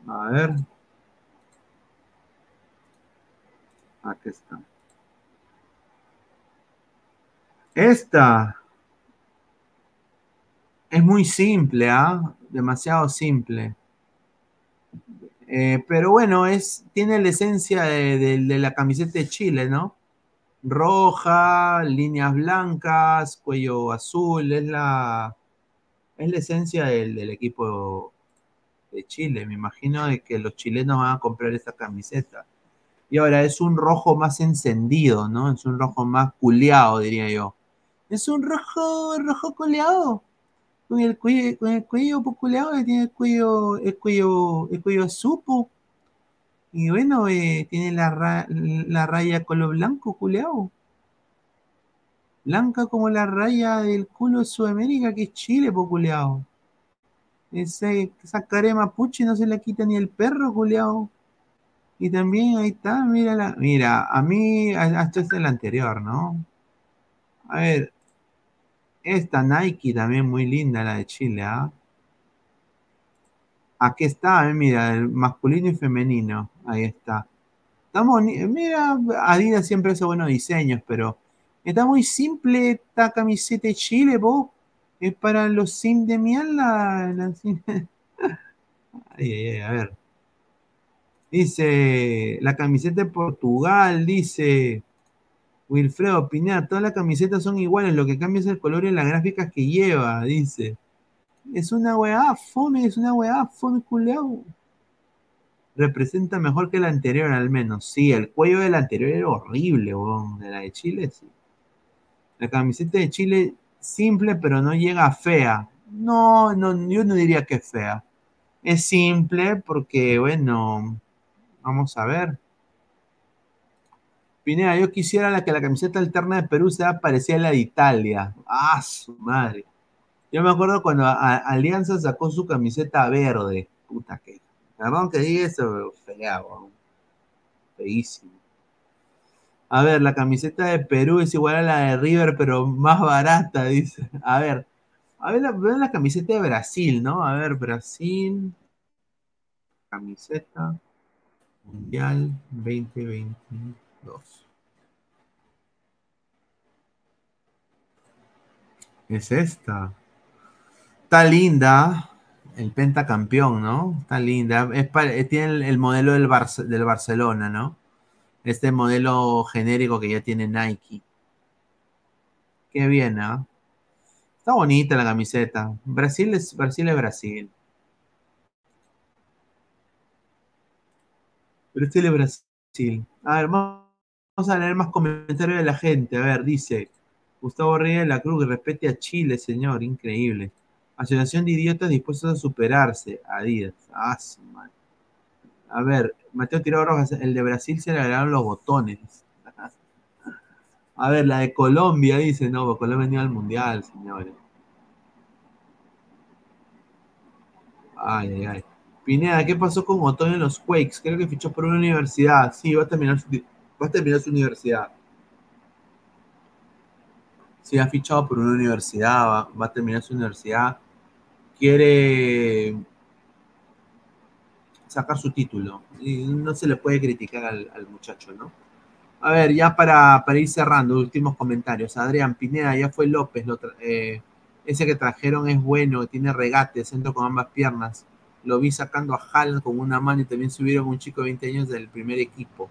A ver. Aquí está. Esta es muy simple, ¿ah? Demasiado simple. Eh, pero bueno, es, tiene la esencia de, la camiseta de Chile, ¿no? Roja, líneas blancas, cuello azul, es la, es la esencia del, equipo de Chile. Me imagino que los chilenos van a comprar esta camiseta. Y ahora es un rojo más encendido, ¿no? Es un rojo más culeado, diría yo. Es un rojo, rojo culeado. Con el cuello, con el cuello pues, culeado, que tiene el cuello, el cuello, el cuello supo. Y bueno, eh, tiene la, la raya color blanco, culeado. Blanca como la raya del culo de Sudamérica, que es Chile, po, culeado. Ese, esa cara de mapuche no se la quita ni el perro, culeado. Y también ahí está, mira, mira, a mí, a- esto es el anterior, ¿no? A ver, Esta Nike también muy linda, la de Chile, ¿ah? Aquí está, eh, mira, el masculino y femenino. Ahí está. Boni- Mira, Adidas siempre hace buenos diseños, pero está muy simple esta camiseta de Chile, vos. Es para los sim de mierda. la ay, a ver. Dice, la camiseta de Portugal, dice Wilfredo Pineda, todas las camisetas son iguales, lo que cambia es el color y las gráficas que lleva, dice. Es una weá, fome, es una weá, fome culeado. Representa mejor que la anterior, al menos. Sí, el cuello de la anterior era horrible, weón. De la de Chile, sí. La camiseta de Chile, simple, pero no llega fea. No, no, yo no diría que es fea. Es simple porque, bueno, vamos a ver. Pineda, yo quisiera la que la camiseta alterna de Perú sea parecida a la de Italia. Ah, su madre. Yo me acuerdo cuando Alianza sacó su camiseta verde. Puta que. Perdón que diga eso, pero. Feísimo. A ver, la camiseta de Perú es igual a la de River, pero más barata, dice. A ver, a ver vean la camiseta de Brasil, ¿no? A ver, Brasil. Camiseta Mundial 2022. Es esta. Está linda. El pentacampeón, ¿no? Está linda. Es eh, tiene el, el modelo del, del Barcelona, ¿no? Este modelo genérico que ya tiene Nike. Qué bien, ¿ah? Está bonita la camiseta. Brasil es Brasil. Es Brasil. Brasil es Brasil. A ver, vamos a leer más comentarios de la gente. A ver, dice Gustavo Reyes de la Cruz, que respete a Chile, señor. Increíble. Asociación de idiotas dispuestos a superarse. Adidas. Ah, madre. A ver, Mateo Tirado Rojas, el de Brasil se le agregaron los botones. A ver, la de Colombia dice, no, Colombia venía al mundial, señores. Ay, ay, ay. Pineda, ¿qué pasó con Otoño en los Quakes? Creo que fichó por una universidad. Sí, va a terminar su, va a terminar su universidad. Sí, ha fichado por una universidad, va, va a terminar su universidad. Quiere sacar su título. Y no se le puede criticar al, muchacho, ¿no? A ver, ya para, para ir cerrando, últimos comentarios. Adrián Pineda, ya fue López. eh, ese que trajeron es bueno, tiene regate, centro con ambas piernas. Lo vi sacando a Haaland con una mano y también subieron un chico de 20 años del primer equipo.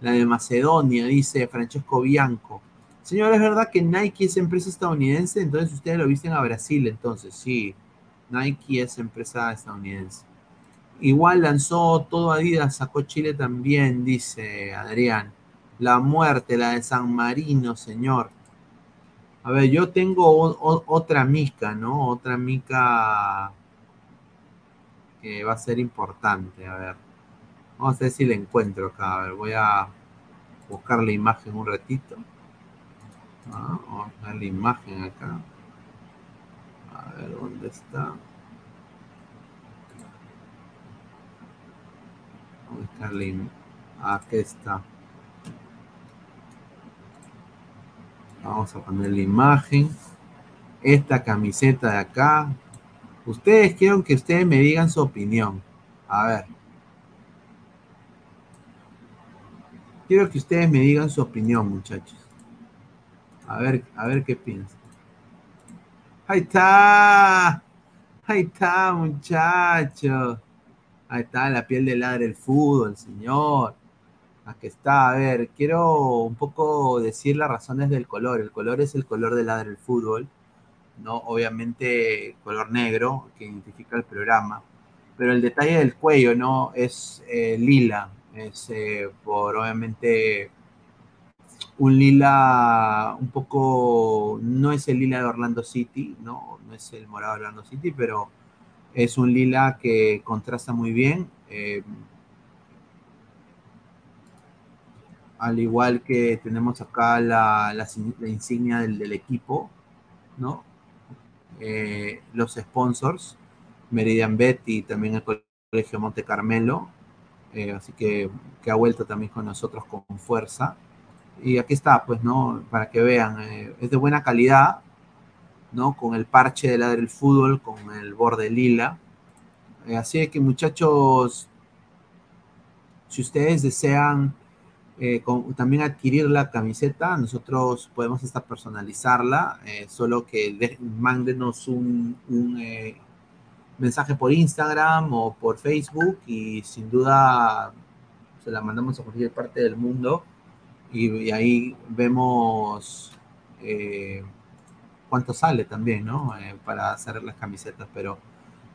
La de Macedonia, dice Francesco Bianco. Señor, ¿es verdad que Nike es empresa estadounidense? Entonces ustedes lo visten a Brasil, entonces sí. Nike es empresa estadounidense. Igual lanzó todo Adidas, sacó Chile también, dice Adrián. La muerte, la de San Marino, señor. A ver, yo tengo otra mica, ¿no? Otra mica que va a ser importante. A ver, vamos a ver si la encuentro acá. A ver, voy a buscar la imagen un ratito. Ah, vamos a ver la imagen acá. A ver, ¿dónde está? ¿Dónde está la im- Aquí está. Vamos a poner la imagen. Esta camiseta de acá. Ustedes quiero que ustedes me digan su opinión. A ver. Quiero que ustedes me digan su opinión, muchachos. A ver, a ver qué piensan. Ahí está. Ahí está, muchachos. Ahí está la piel de ladre el fútbol, señor. Aquí está, a ver, quiero un poco decir las razones del color. El color es el color de ladre el fútbol, ¿no? Obviamente color negro, que identifica el programa. Pero el detalle del cuello, ¿no? Es eh, lila. Es eh, por, obviamente, un lila un poco, no es el lila de Orlando City, ¿no? No es el morado de Orlando City, pero es un lila que contrasta muy bien. eh, al igual que tenemos acá la, la insignia del, equipo, ¿no? Eh, los sponsors, Meridian Bet y también el Colegio Monte Carmelo, eh, así que, ha vuelto también con nosotros con fuerza. Y aquí está, pues, ¿no? Para que vean, eh, es de buena calidad, ¿no? Con el parche de ladre del fútbol, con el borde lila. Eh, así que muchachos, si ustedes desean también adquirir la camiseta, nosotros podemos hasta personalizarla, solo que de, mándenos un, mensaje por Instagram o por Facebook y sin duda se la mandamos a cualquier parte del mundo y, y ahí vemos eh, cuánto sale también, ¿no? Eh, para hacer las camisetas, pero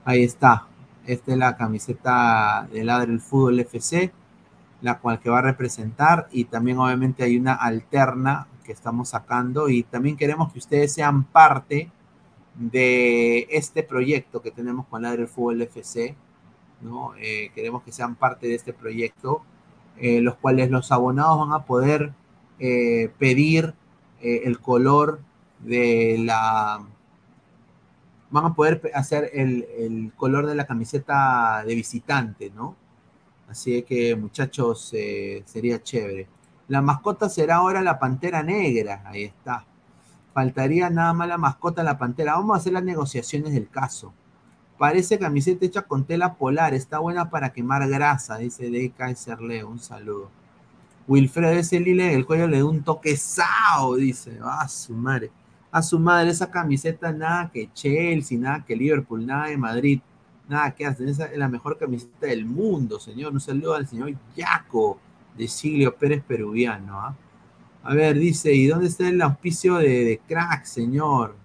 ahí está. Esta es la camiseta de Ladre el Fútbol FC, la cual que va a representar y también obviamente hay una alterna que estamos sacando y también queremos que ustedes sean parte de este proyecto que tenemos con Ladre Fútbol FC, ¿no? Eh, queremos que sean parte de este proyecto, eh, los cuales los abonados van a poder eh, pedir el color de la... Van a poder hacer el, el, color de la camiseta de visitante, ¿no? Así que muchachos, sería chévere. La mascota será ahora la pantera negra, ahí está. Faltaría nada más la mascota la pantera. Vamos a hacer las negociaciones del caso. Parece camiseta hecha con tela polar, está buena para quemar grasa, dice DK Leo, un saludo. Wilfredo, ese lile del cuello le da un toque sao, dice. A su madre. A su madre, esa camiseta nada que Chelsea, nada que Liverpool, nada de Madrid, nada que hacen. Esa es la mejor camiseta del mundo, señor. Un saludo al señor Yaco de Siglio Pérez Peruviano. ¿ah? A ver, dice, ¿y dónde está el auspicio de, de crack, señor?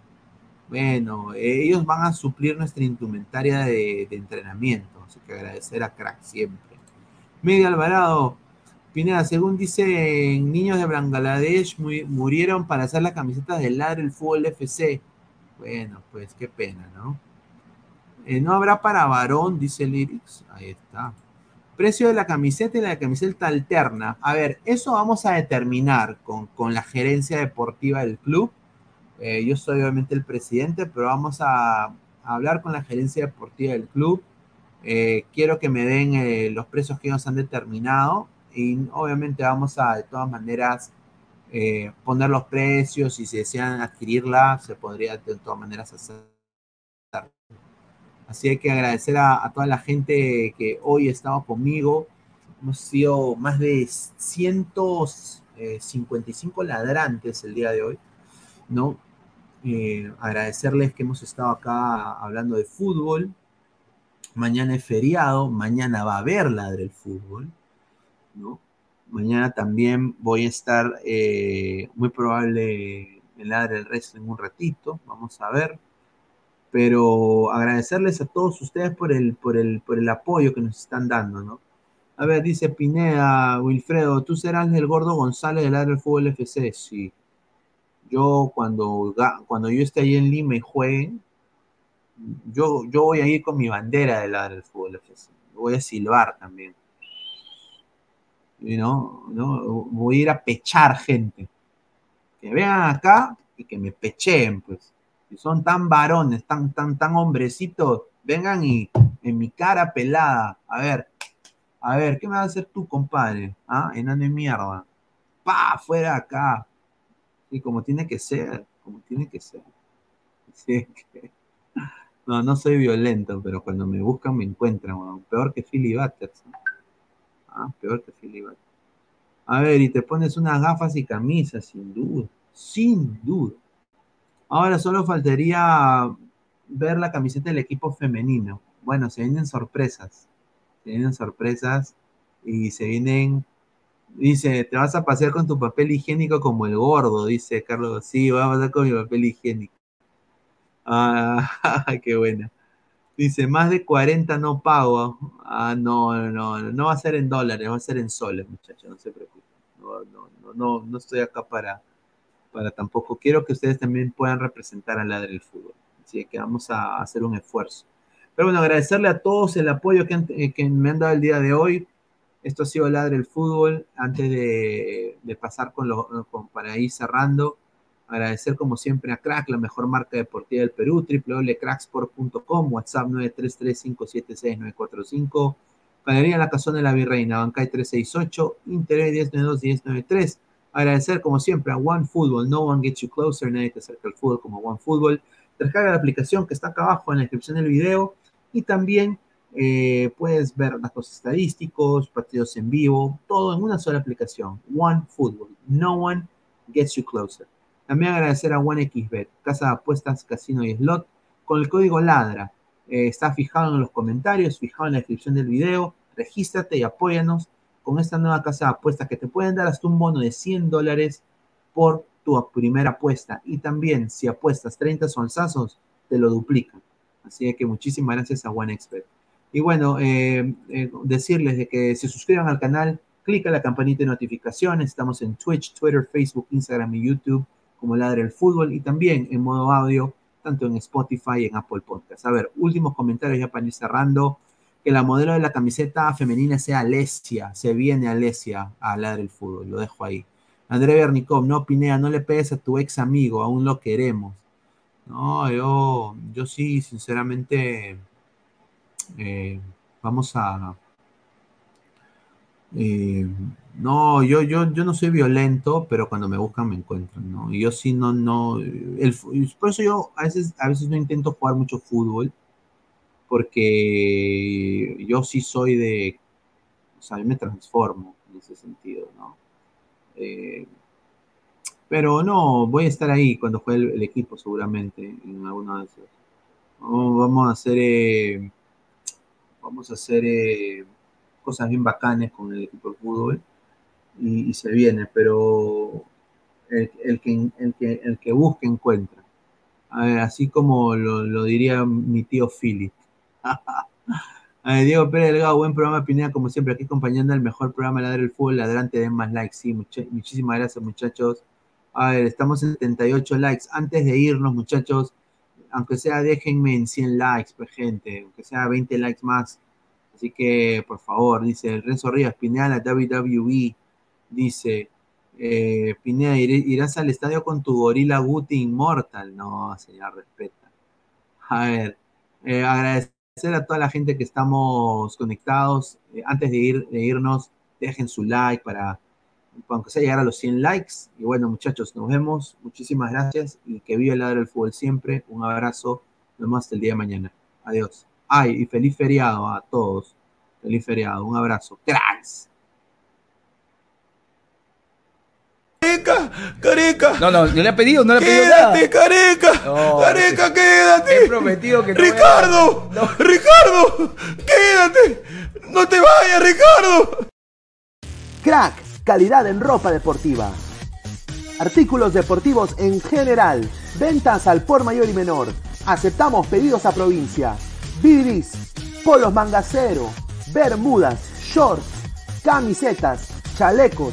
Bueno, ellos van a suplir nuestra indumentaria de, de entrenamiento, así que agradecer a crack siempre. Media Alvarado, Pineda, según dicen niños de Bangladesh murieron para hacer la camiseta del ladre el fútbol FC. Bueno, pues qué pena, ¿no? Eh, no habrá para varón, dice Lyrics. Ahí está. Precio de la camiseta y la camiseta alterna. A ver, eso vamos a determinar con, con la gerencia deportiva del club. Eh, yo soy obviamente el presidente, pero vamos a, hablar con la gerencia deportiva del club. Eh, quiero que me den eh, los precios que ellos han determinado y obviamente vamos a de todas maneras poner los precios y si desean adquirirla se podría de todas maneras hacer. Así hay que agradecer a, toda la gente que hoy estaba conmigo. Hemos sido más de 155 ladrantes el día de hoy, ¿no? Eh, agradecerles que hemos estado acá hablando de fútbol. Mañana es feriado, mañana va a haber ladre el fútbol. ¿no? Mañana también voy a estar eh, muy probable en Ladre el Resto en un ratito, vamos a ver. Pero agradecerles a todos ustedes por el, por el, por el apoyo que nos están dando, ¿no? A ver, dice Pineda, Wilfredo, ¿tú serás el gordo González del Ladre del Fútbol FC? Sí. Yo cuando, cuando yo esté ahí en Lima y jueguen, yo, yo voy a ir con mi bandera del Ladre del Fútbol FC. Voy a silbar también. ¿no? ¿no? Voy a ir a pechar gente. Que vean acá y que me pecheen, pues. Si son tan varones, tan, tan, tan hombrecitos, vengan y en mi cara pelada, a ver, a ver, ¿qué me vas a hacer tú, compadre? ¿Ah? Enano de mierda. Pa, fuera acá. Y como tiene que ser, como tiene que ser. Así que... No, no soy violento, pero cuando me buscan me encuentran, peor que Philly Butters. Ah, peor que Philly Butters. A ver, y te pones unas gafas y camisas, sin duda, sin duda. Ahora solo faltaría ver la camiseta del equipo femenino. Bueno, se vienen sorpresas, se vienen sorpresas y se vienen, dice, te vas a pasear con tu papel higiénico como el gordo, dice Carlos. Sí, voy a pasar con mi papel higiénico. Ah, qué buena. Dice, más de 40 no pago. Ah, no, no, no, no va a ser en dólares, va a ser en soles, muchachos, no se preocupen. No, no, no, no, no estoy acá para, para tampoco. Quiero que ustedes también puedan representar al ladre del fútbol. Así que vamos a hacer un esfuerzo. Pero bueno, agradecerle a todos el apoyo que, que me han dado el día de hoy. Esto ha sido Ladre el Fútbol. Antes de, pasar con lo, para ir cerrando, Agradecer como siempre a Crack, la mejor marca deportiva del Perú, www.cracksport.com, WhatsApp 933-576-945, Galería La Cazón de la Virreina, Bancay 368, Internet 1092-1093. Agradecer como siempre a One Football, no one gets you closer, nadie te acerca al fútbol como One Football. descarga la aplicación que está acá abajo en la descripción del video y también eh, puedes ver datos estadísticos, partidos en vivo, todo en una sola aplicación. One Football. No one gets you closer. También agradecer a OneXBet, casa de apuestas, casino y slot, con el código LADRA. Eh, está fijado en los comentarios, fijado en la descripción del video. Regístrate y apóyanos con esta nueva casa de apuestas que te pueden dar hasta un bono de 100 dólares por tu primera apuesta. Y también, si apuestas 30 solsazos, te lo duplican. Así que muchísimas gracias a OneXBet. Y bueno, eh, eh, decirles de que se suscriban al canal, clica la campanita de notificaciones. Estamos en Twitch, Twitter, Facebook, Instagram y YouTube como Ladre el Fútbol y también en modo audio, tanto en Spotify y en Apple Podcast. A ver, últimos comentarios ya para ir cerrando. Que la modelo de la camiseta femenina sea Alesia, se viene Alesia a Ladre el Fútbol, lo dejo ahí. André Bernicov, no, Pinea, no le pegues a tu ex amigo, aún lo queremos. No, yo, yo sí, sinceramente, eh, vamos a... Eh, no, yo, yo, yo no soy violento, pero cuando me buscan me encuentran, ¿no? Y yo sí no, no, el, por eso yo a veces, a veces no intento jugar mucho fútbol, porque yo sí soy de, o sea, yo me transformo en ese sentido, ¿no? Eh, pero no, voy a estar ahí cuando juegue el, equipo seguramente, en alguna de esas. Vamos, a hacer, eh, vamos a hacer eh, cosas bien bacanes con el equipo de fútbol y, se viene, pero el, que, el, que, el que busque encuentra. Así como lo, lo diría mi tío Philip. Diego Pérez Delgado, buen programa, Pineda, como siempre, aquí acompañando el mejor programa Ladrar el Fútbol, Ladrante, den más likes, sí, much muchísimas gracias, muchachos. A ver, estamos en 78 likes. Antes de irnos, muchachos, aunque sea, déjenme en 100 likes, pues, gente, aunque sea 20 likes más. Así que, por favor, dice Renzo Rivas, Pineda, la WWE, dice, eh, Pineda, ¿irás al estadio con tu gorila Guti Inmortal? No, señor, respeta. A ver, eh, agradecer a toda la gente que estamos conectados. Eh, antes de, ir, irnos, dejen su like para, aunque sea llegar a los 100 likes. Y bueno, muchachos, nos vemos. Muchísimas gracias y que viva el lado del fútbol siempre. Un abrazo. Nos vemos hasta el día de mañana. Adiós. Ay, y feliz feriado a todos. Feliz feriado. Un abrazo. Cracks. Careca, careca. No, no, no le he pedido, no le he pedido Quédate, nada. careca. No, careca, quédate. He prometido que no voy a- Ricardo, Ricardo, quédate. No te vayas, Ricardo. Crack, calidad en ropa deportiva. Artículos deportivos en general. Ventas al por mayor y menor. Aceptamos pedidos a provincia. Bidris, polos mangacero, bermudas, shorts, camisetas, chalecos,